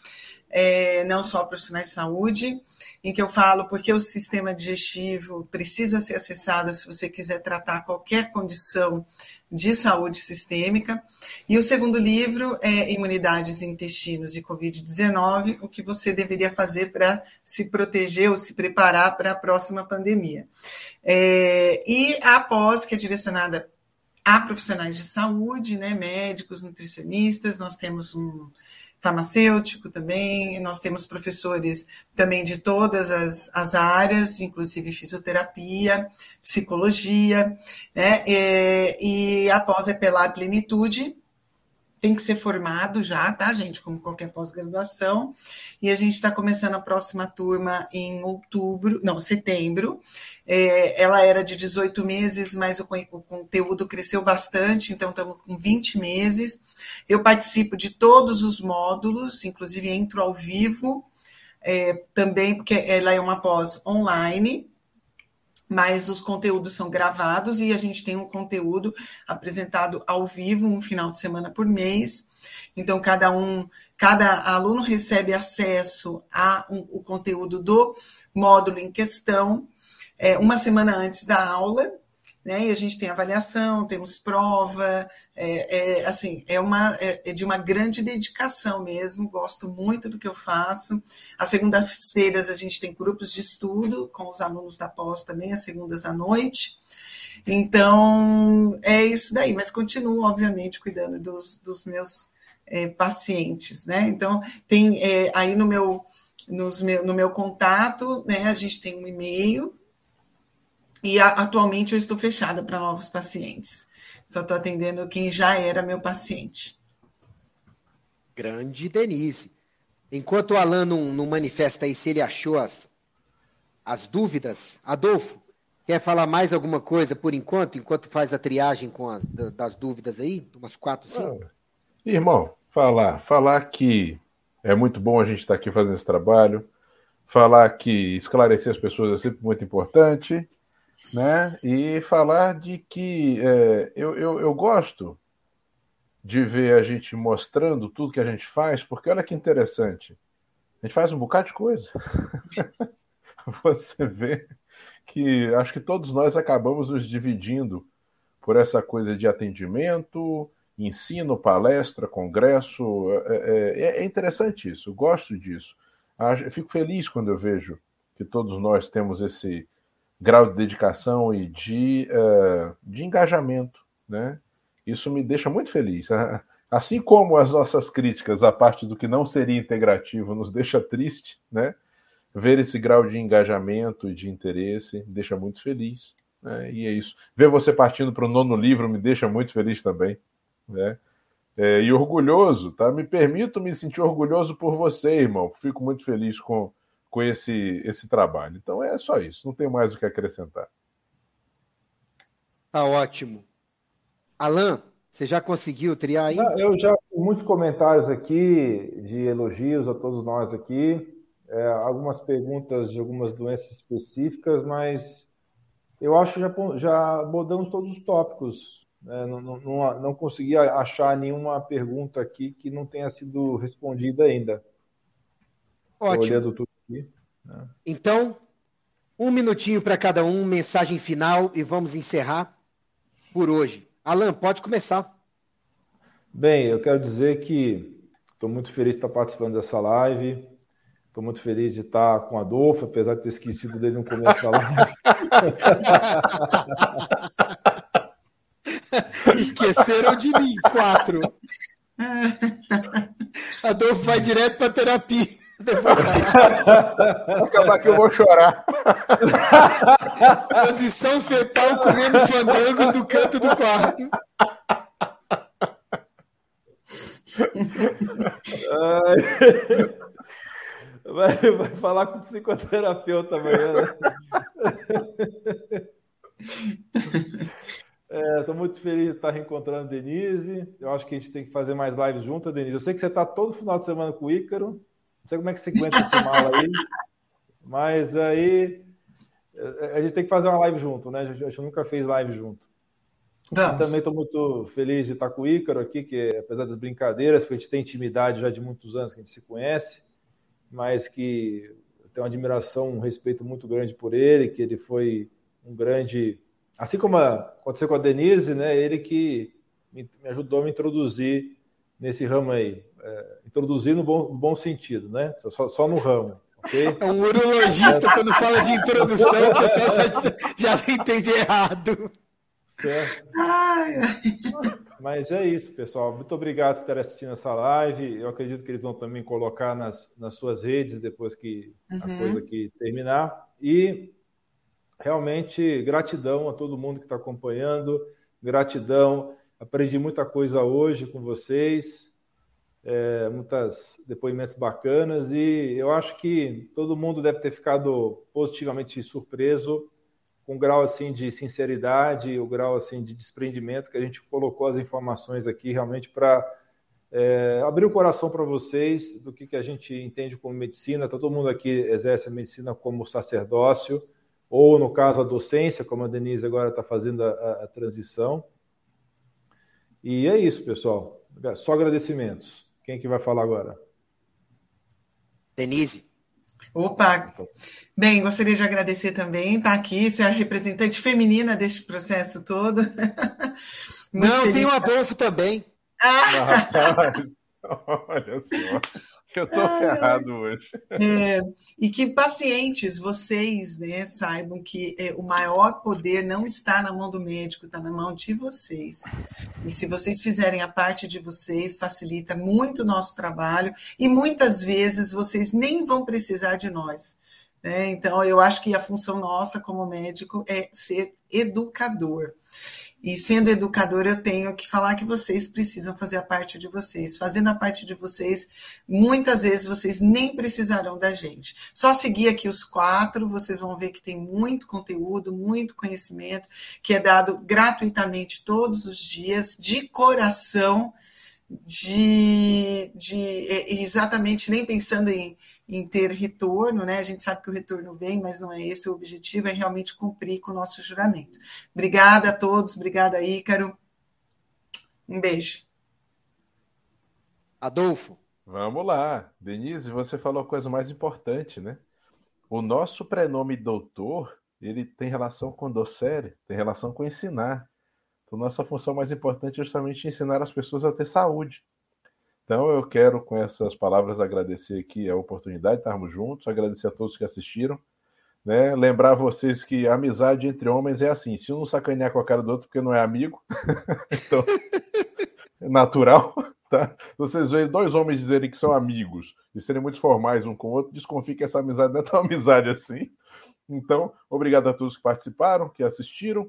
é, não só profissionais de saúde, em que eu falo porque o sistema digestivo precisa ser acessado se você quiser tratar qualquer condição de saúde sistêmica. E o segundo livro é Imunidades Intestinos e Covid-19, o que você deveria fazer para se proteger ou se preparar para a próxima pandemia. É, e a pós, que é direcionada a profissionais de saúde, né, médicos, nutricionistas, nós temos um farmacêutico também, nós temos professores também de todas as, as áreas, inclusive fisioterapia, psicologia, né? E, e após é pela plenitude, tem que ser formado já, tá, gente? Como qualquer pós-graduação. E a gente está começando a próxima turma em outubro, não, setembro. É, ela era de 18 meses, mas o, o, conteúdo cresceu bastante, então estamos com 20 meses. Eu participo de todos os módulos, inclusive entro ao vivo, é, também, porque ela é uma pós online mas os conteúdos são gravados e a gente tem um conteúdo apresentado ao vivo um final de semana por mês. Então cada um, cada aluno recebe acesso a um, o conteúdo do módulo em questão é, uma semana antes da aula né? E a gente tem avaliação, temos prova, é, é assim, é, uma, é, é, de uma grande dedicação mesmo, gosto muito do que eu faço. Às segundas-feiras a gente tem grupos de estudo com os alunos da pós também, às segundas à noite. Então, é isso daí, mas continuo, obviamente, cuidando dos, dos meus é, pacientes, né? Então, tem é, aí no meu, nos meu, no meu contato, né, a gente tem um e-mail, e a, atualmente eu estou fechada para novos pacientes. Só estou atendendo quem já era meu paciente. Grande Denise. Enquanto o Alan não, não manifesta aí se ele achou as, as dúvidas, Adolfo, quer falar mais alguma coisa por enquanto, enquanto faz a triagem com as, das dúvidas aí? Umas quatro, cinco? Ah, irmão, falar, falar que é muito bom a gente estar aqui fazendo esse trabalho, falar que esclarecer as pessoas é sempre muito importante né? E falar de que é, eu, eu, eu gosto de ver a gente mostrando tudo que a gente faz, porque olha que interessante. A gente faz um bocado de coisa. Você vê que acho que todos nós acabamos nos dividindo por essa coisa de atendimento, ensino, palestra, congresso. É, é, é, é interessante isso, gosto disso. Eu fico feliz quando eu vejo que todos nós temos esse, grau de dedicação e de, uh, de engajamento, né? Isso me deixa muito feliz. Assim como as nossas críticas à parte do que não seria integrativo nos deixa triste, né? Ver esse grau de engajamento e de interesse me deixa muito feliz. Né? E é isso. Ver você partindo para o nono livro me deixa muito feliz também. Né? É, e orgulhoso, tá? Me permito me sentir orgulhoso por você, irmão. Fico muito feliz com, com esse, esse trabalho. Então é só isso, não tem mais o que acrescentar. Tá ótimo. Alan, você já conseguiu triar aí? Eu já muitos comentários aqui de elogios a todos nós aqui, é, algumas perguntas de algumas doenças específicas, mas eu acho que já, já abordamos todos os tópicos. Né? Não, não, não consegui achar nenhuma pergunta aqui que não tenha sido respondida ainda. Ótimo. Olhando tudo? Então, um minutinho para cada um, mensagem final e vamos encerrar por hoje. Alan, pode começar. Bem, eu quero dizer que estou muito feliz de estar participando dessa live. Estou muito feliz de estar com o Adolfo, apesar de ter esquecido dele no começo da live. Esqueceram de mim, quatro. Adolfo vai direto para terapia. Vou acabar que eu vou chorar. Posição fetal comendo fandangos do canto do quarto. Vai, vai falar com o psicoterapeuta amanhã. Né? Estou é, muito feliz de estar reencontrando a Denise. Eu acho que a gente tem que fazer mais lives juntas, Denise. Eu sei que você está todo final de semana com o Ícaro. Não sei como é que você aguenta essa mala aí. Mas aí eh, a gente tem que fazer uma live junto, né? A gente nunca fez live junto. Também estou muito feliz de estar com o Ícaro aqui, que apesar das brincadeiras, que a gente tem intimidade já de muitos anos que a gente se conhece, mas que tenho uma admiração, um respeito muito grande por ele, que ele foi um grande Assim como aconteceu com a Denise, né? Ele que me, ajudou a me introduzir nesse ramo aí. É, introduzir no bom, no bom sentido, né? Só, só no ramo. Okay? É um urologista, é. quando fala de introdução, o pessoal já, já entende errado. Certo. Mas é isso, pessoal. Muito obrigado por estarem assistindo essa live. Eu acredito que eles vão também colocar nas, nas suas redes depois que uhum. a coisa aqui terminar. E realmente gratidão a todo mundo que está acompanhando, gratidão. Aprendi muita coisa hoje com vocês, é, muitos depoimentos bacanas e eu acho que todo mundo deve ter ficado positivamente surpreso com o grau assim de sinceridade, o grau assim de desprendimento que a gente colocou as informações aqui realmente para é, abrir o coração para vocês do que, que a gente entende como medicina. Todo mundo aqui exerce a medicina como sacerdócio ou no caso a docência, como a Denise agora está fazendo a, a, transição. E é isso, pessoal. Só agradecimentos. Quem que vai falar agora? Denise. Opa! Bem, gostaria de agradecer também, estar tá aqui, ser a representante feminina deste processo todo. Não, tem o Adolfo também. Ah! Olha só. Eu tô ah, ferrado hoje. É, e que pacientes vocês né, saibam que é, o maior poder não está na mão do médico, está na mão de vocês. E se vocês fizerem a parte de vocês, facilita muito o nosso trabalho e muitas vezes vocês nem vão precisar de nós. Né? Então, eu acho que a função nossa como médico é ser educador. E sendo educador, eu tenho que falar que vocês precisam fazer a parte de vocês. Fazendo a parte de vocês, muitas vezes vocês nem precisarão da gente. Só seguir aqui os quatro, vocês vão ver que tem muito conteúdo, muito conhecimento, que é dado gratuitamente todos os dias, de coração de, de exatamente nem pensando em, em ter retorno, né? A gente sabe que o retorno vem, mas não é esse o objetivo, é realmente cumprir com o nosso juramento. Obrigada a todos, obrigada, Ícaro. Um beijo. Adolfo. Vamos lá. Denise, você falou a coisa mais importante, né? O nosso prenome doutor, ele tem relação com docere, tem relação com ensinar. Então, nossa função mais importante é justamente ensinar as pessoas a ter saúde. Então, eu quero, com essas palavras, agradecer aqui a oportunidade de estarmos juntos, agradecer a todos que assistiram. Né? Lembrar vocês que a amizade entre homens é assim: se um não sacanear com a cara do outro porque não é amigo, então é natural. Tá? Vocês veem dois homens dizerem que são amigos e serem muito formais um com o outro, desconfie que essa amizade não é tão amizade assim. Então, obrigado a todos que participaram, que assistiram.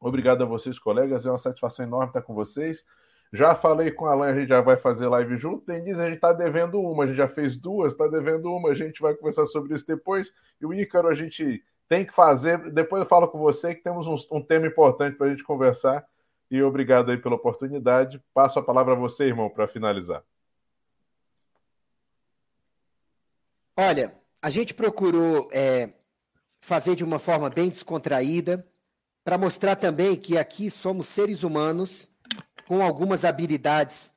Obrigado a vocês, colegas. É uma satisfação enorme estar com vocês. Já falei com a Alain, a gente já vai fazer live junto. Denise, a gente está devendo uma, a gente já fez duas, está devendo uma, a gente vai conversar sobre isso depois. E o Ícaro, a gente tem que fazer. Depois eu falo com você que temos um, um tema importante para a gente conversar. E obrigado aí pela oportunidade. Passo a palavra a você, irmão, para finalizar. Olha, a gente procurou é, fazer de uma forma bem descontraída para mostrar também que aqui somos seres humanos com algumas habilidades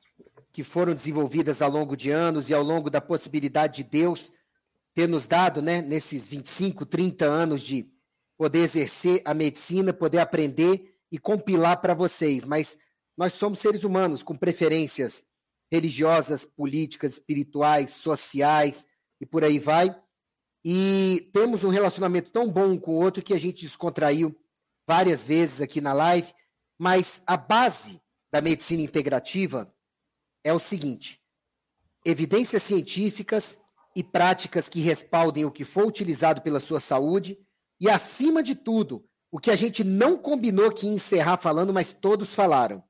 que foram desenvolvidas ao longo de anos e ao longo da possibilidade de Deus ter nos dado, né, nesses 25, 30 anos de poder exercer a medicina, poder aprender e compilar para vocês. Mas nós somos seres humanos com preferências religiosas, políticas, espirituais, sociais e por aí vai. E temos um relacionamento tão bom um com o outro que a gente descontraiu várias vezes aqui na live, mas a base da medicina integrativa é o seguinte: evidências científicas e práticas que respaldem o que for utilizado pela sua saúde e, acima de tudo, o que a gente não combinou que ia encerrar falando, mas todos falaram.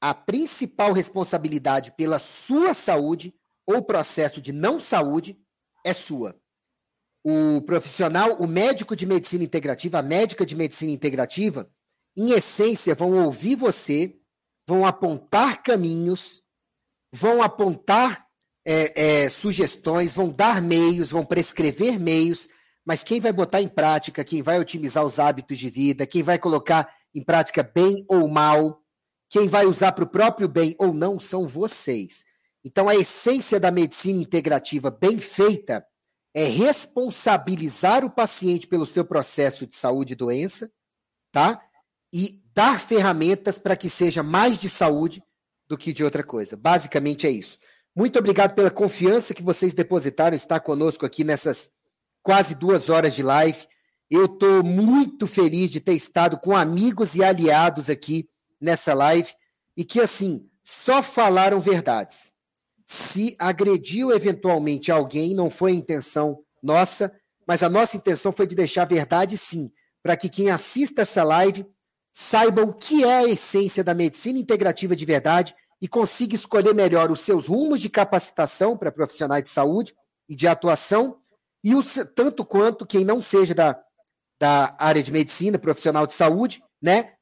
A principal responsabilidade pela sua saúde ou processo de não saúde é sua o profissional, o médico de medicina integrativa, a médica de medicina integrativa, em essência, vão ouvir você, vão apontar caminhos, vão apontar é, é, sugestões, vão dar meios, vão prescrever meios, mas quem vai botar em prática, quem vai otimizar os hábitos de vida, quem vai colocar em prática bem ou mal, quem vai usar para o próprio bem ou não, são vocês. Então, a essência da medicina integrativa bem feita é responsabilizar o paciente pelo seu processo de saúde e doença, tá? E dar ferramentas para que seja mais de saúde do que de outra coisa. Basicamente é isso. Muito obrigado pela confiança que vocês depositaram estar conosco aqui nessas quase duas horas de live. Eu estou muito feliz de ter estado com amigos e aliados aqui nessa live e que, assim, só falaram verdades. Se agrediu eventualmente alguém, não foi a intenção nossa, mas a nossa intenção foi de deixar a verdade, sim, para que quem assista essa live saiba o que é a essência da medicina integrativa de verdade e consiga escolher melhor os seus rumos de capacitação para profissionais de saúde e de atuação, e os, tanto quanto quem não seja da, da área de medicina, profissional de saúde, né,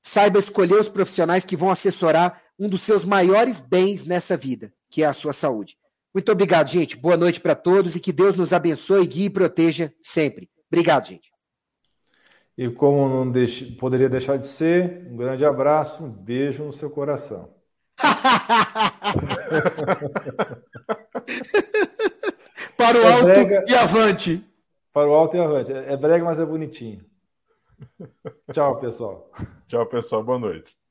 saiba escolher os profissionais que vão assessorar um dos seus maiores bens nessa vida, que é a sua saúde. Muito obrigado, gente. Boa noite para todos e que Deus nos abençoe, guie e proteja sempre. Obrigado, gente. E como não deixe, poderia deixar de ser, um grande abraço, um beijo no seu coração. Para o é alto brega, e avante. Para o alto e avante. É brega, mas é bonitinho. Tchau, pessoal. Tchau, pessoal. Boa noite.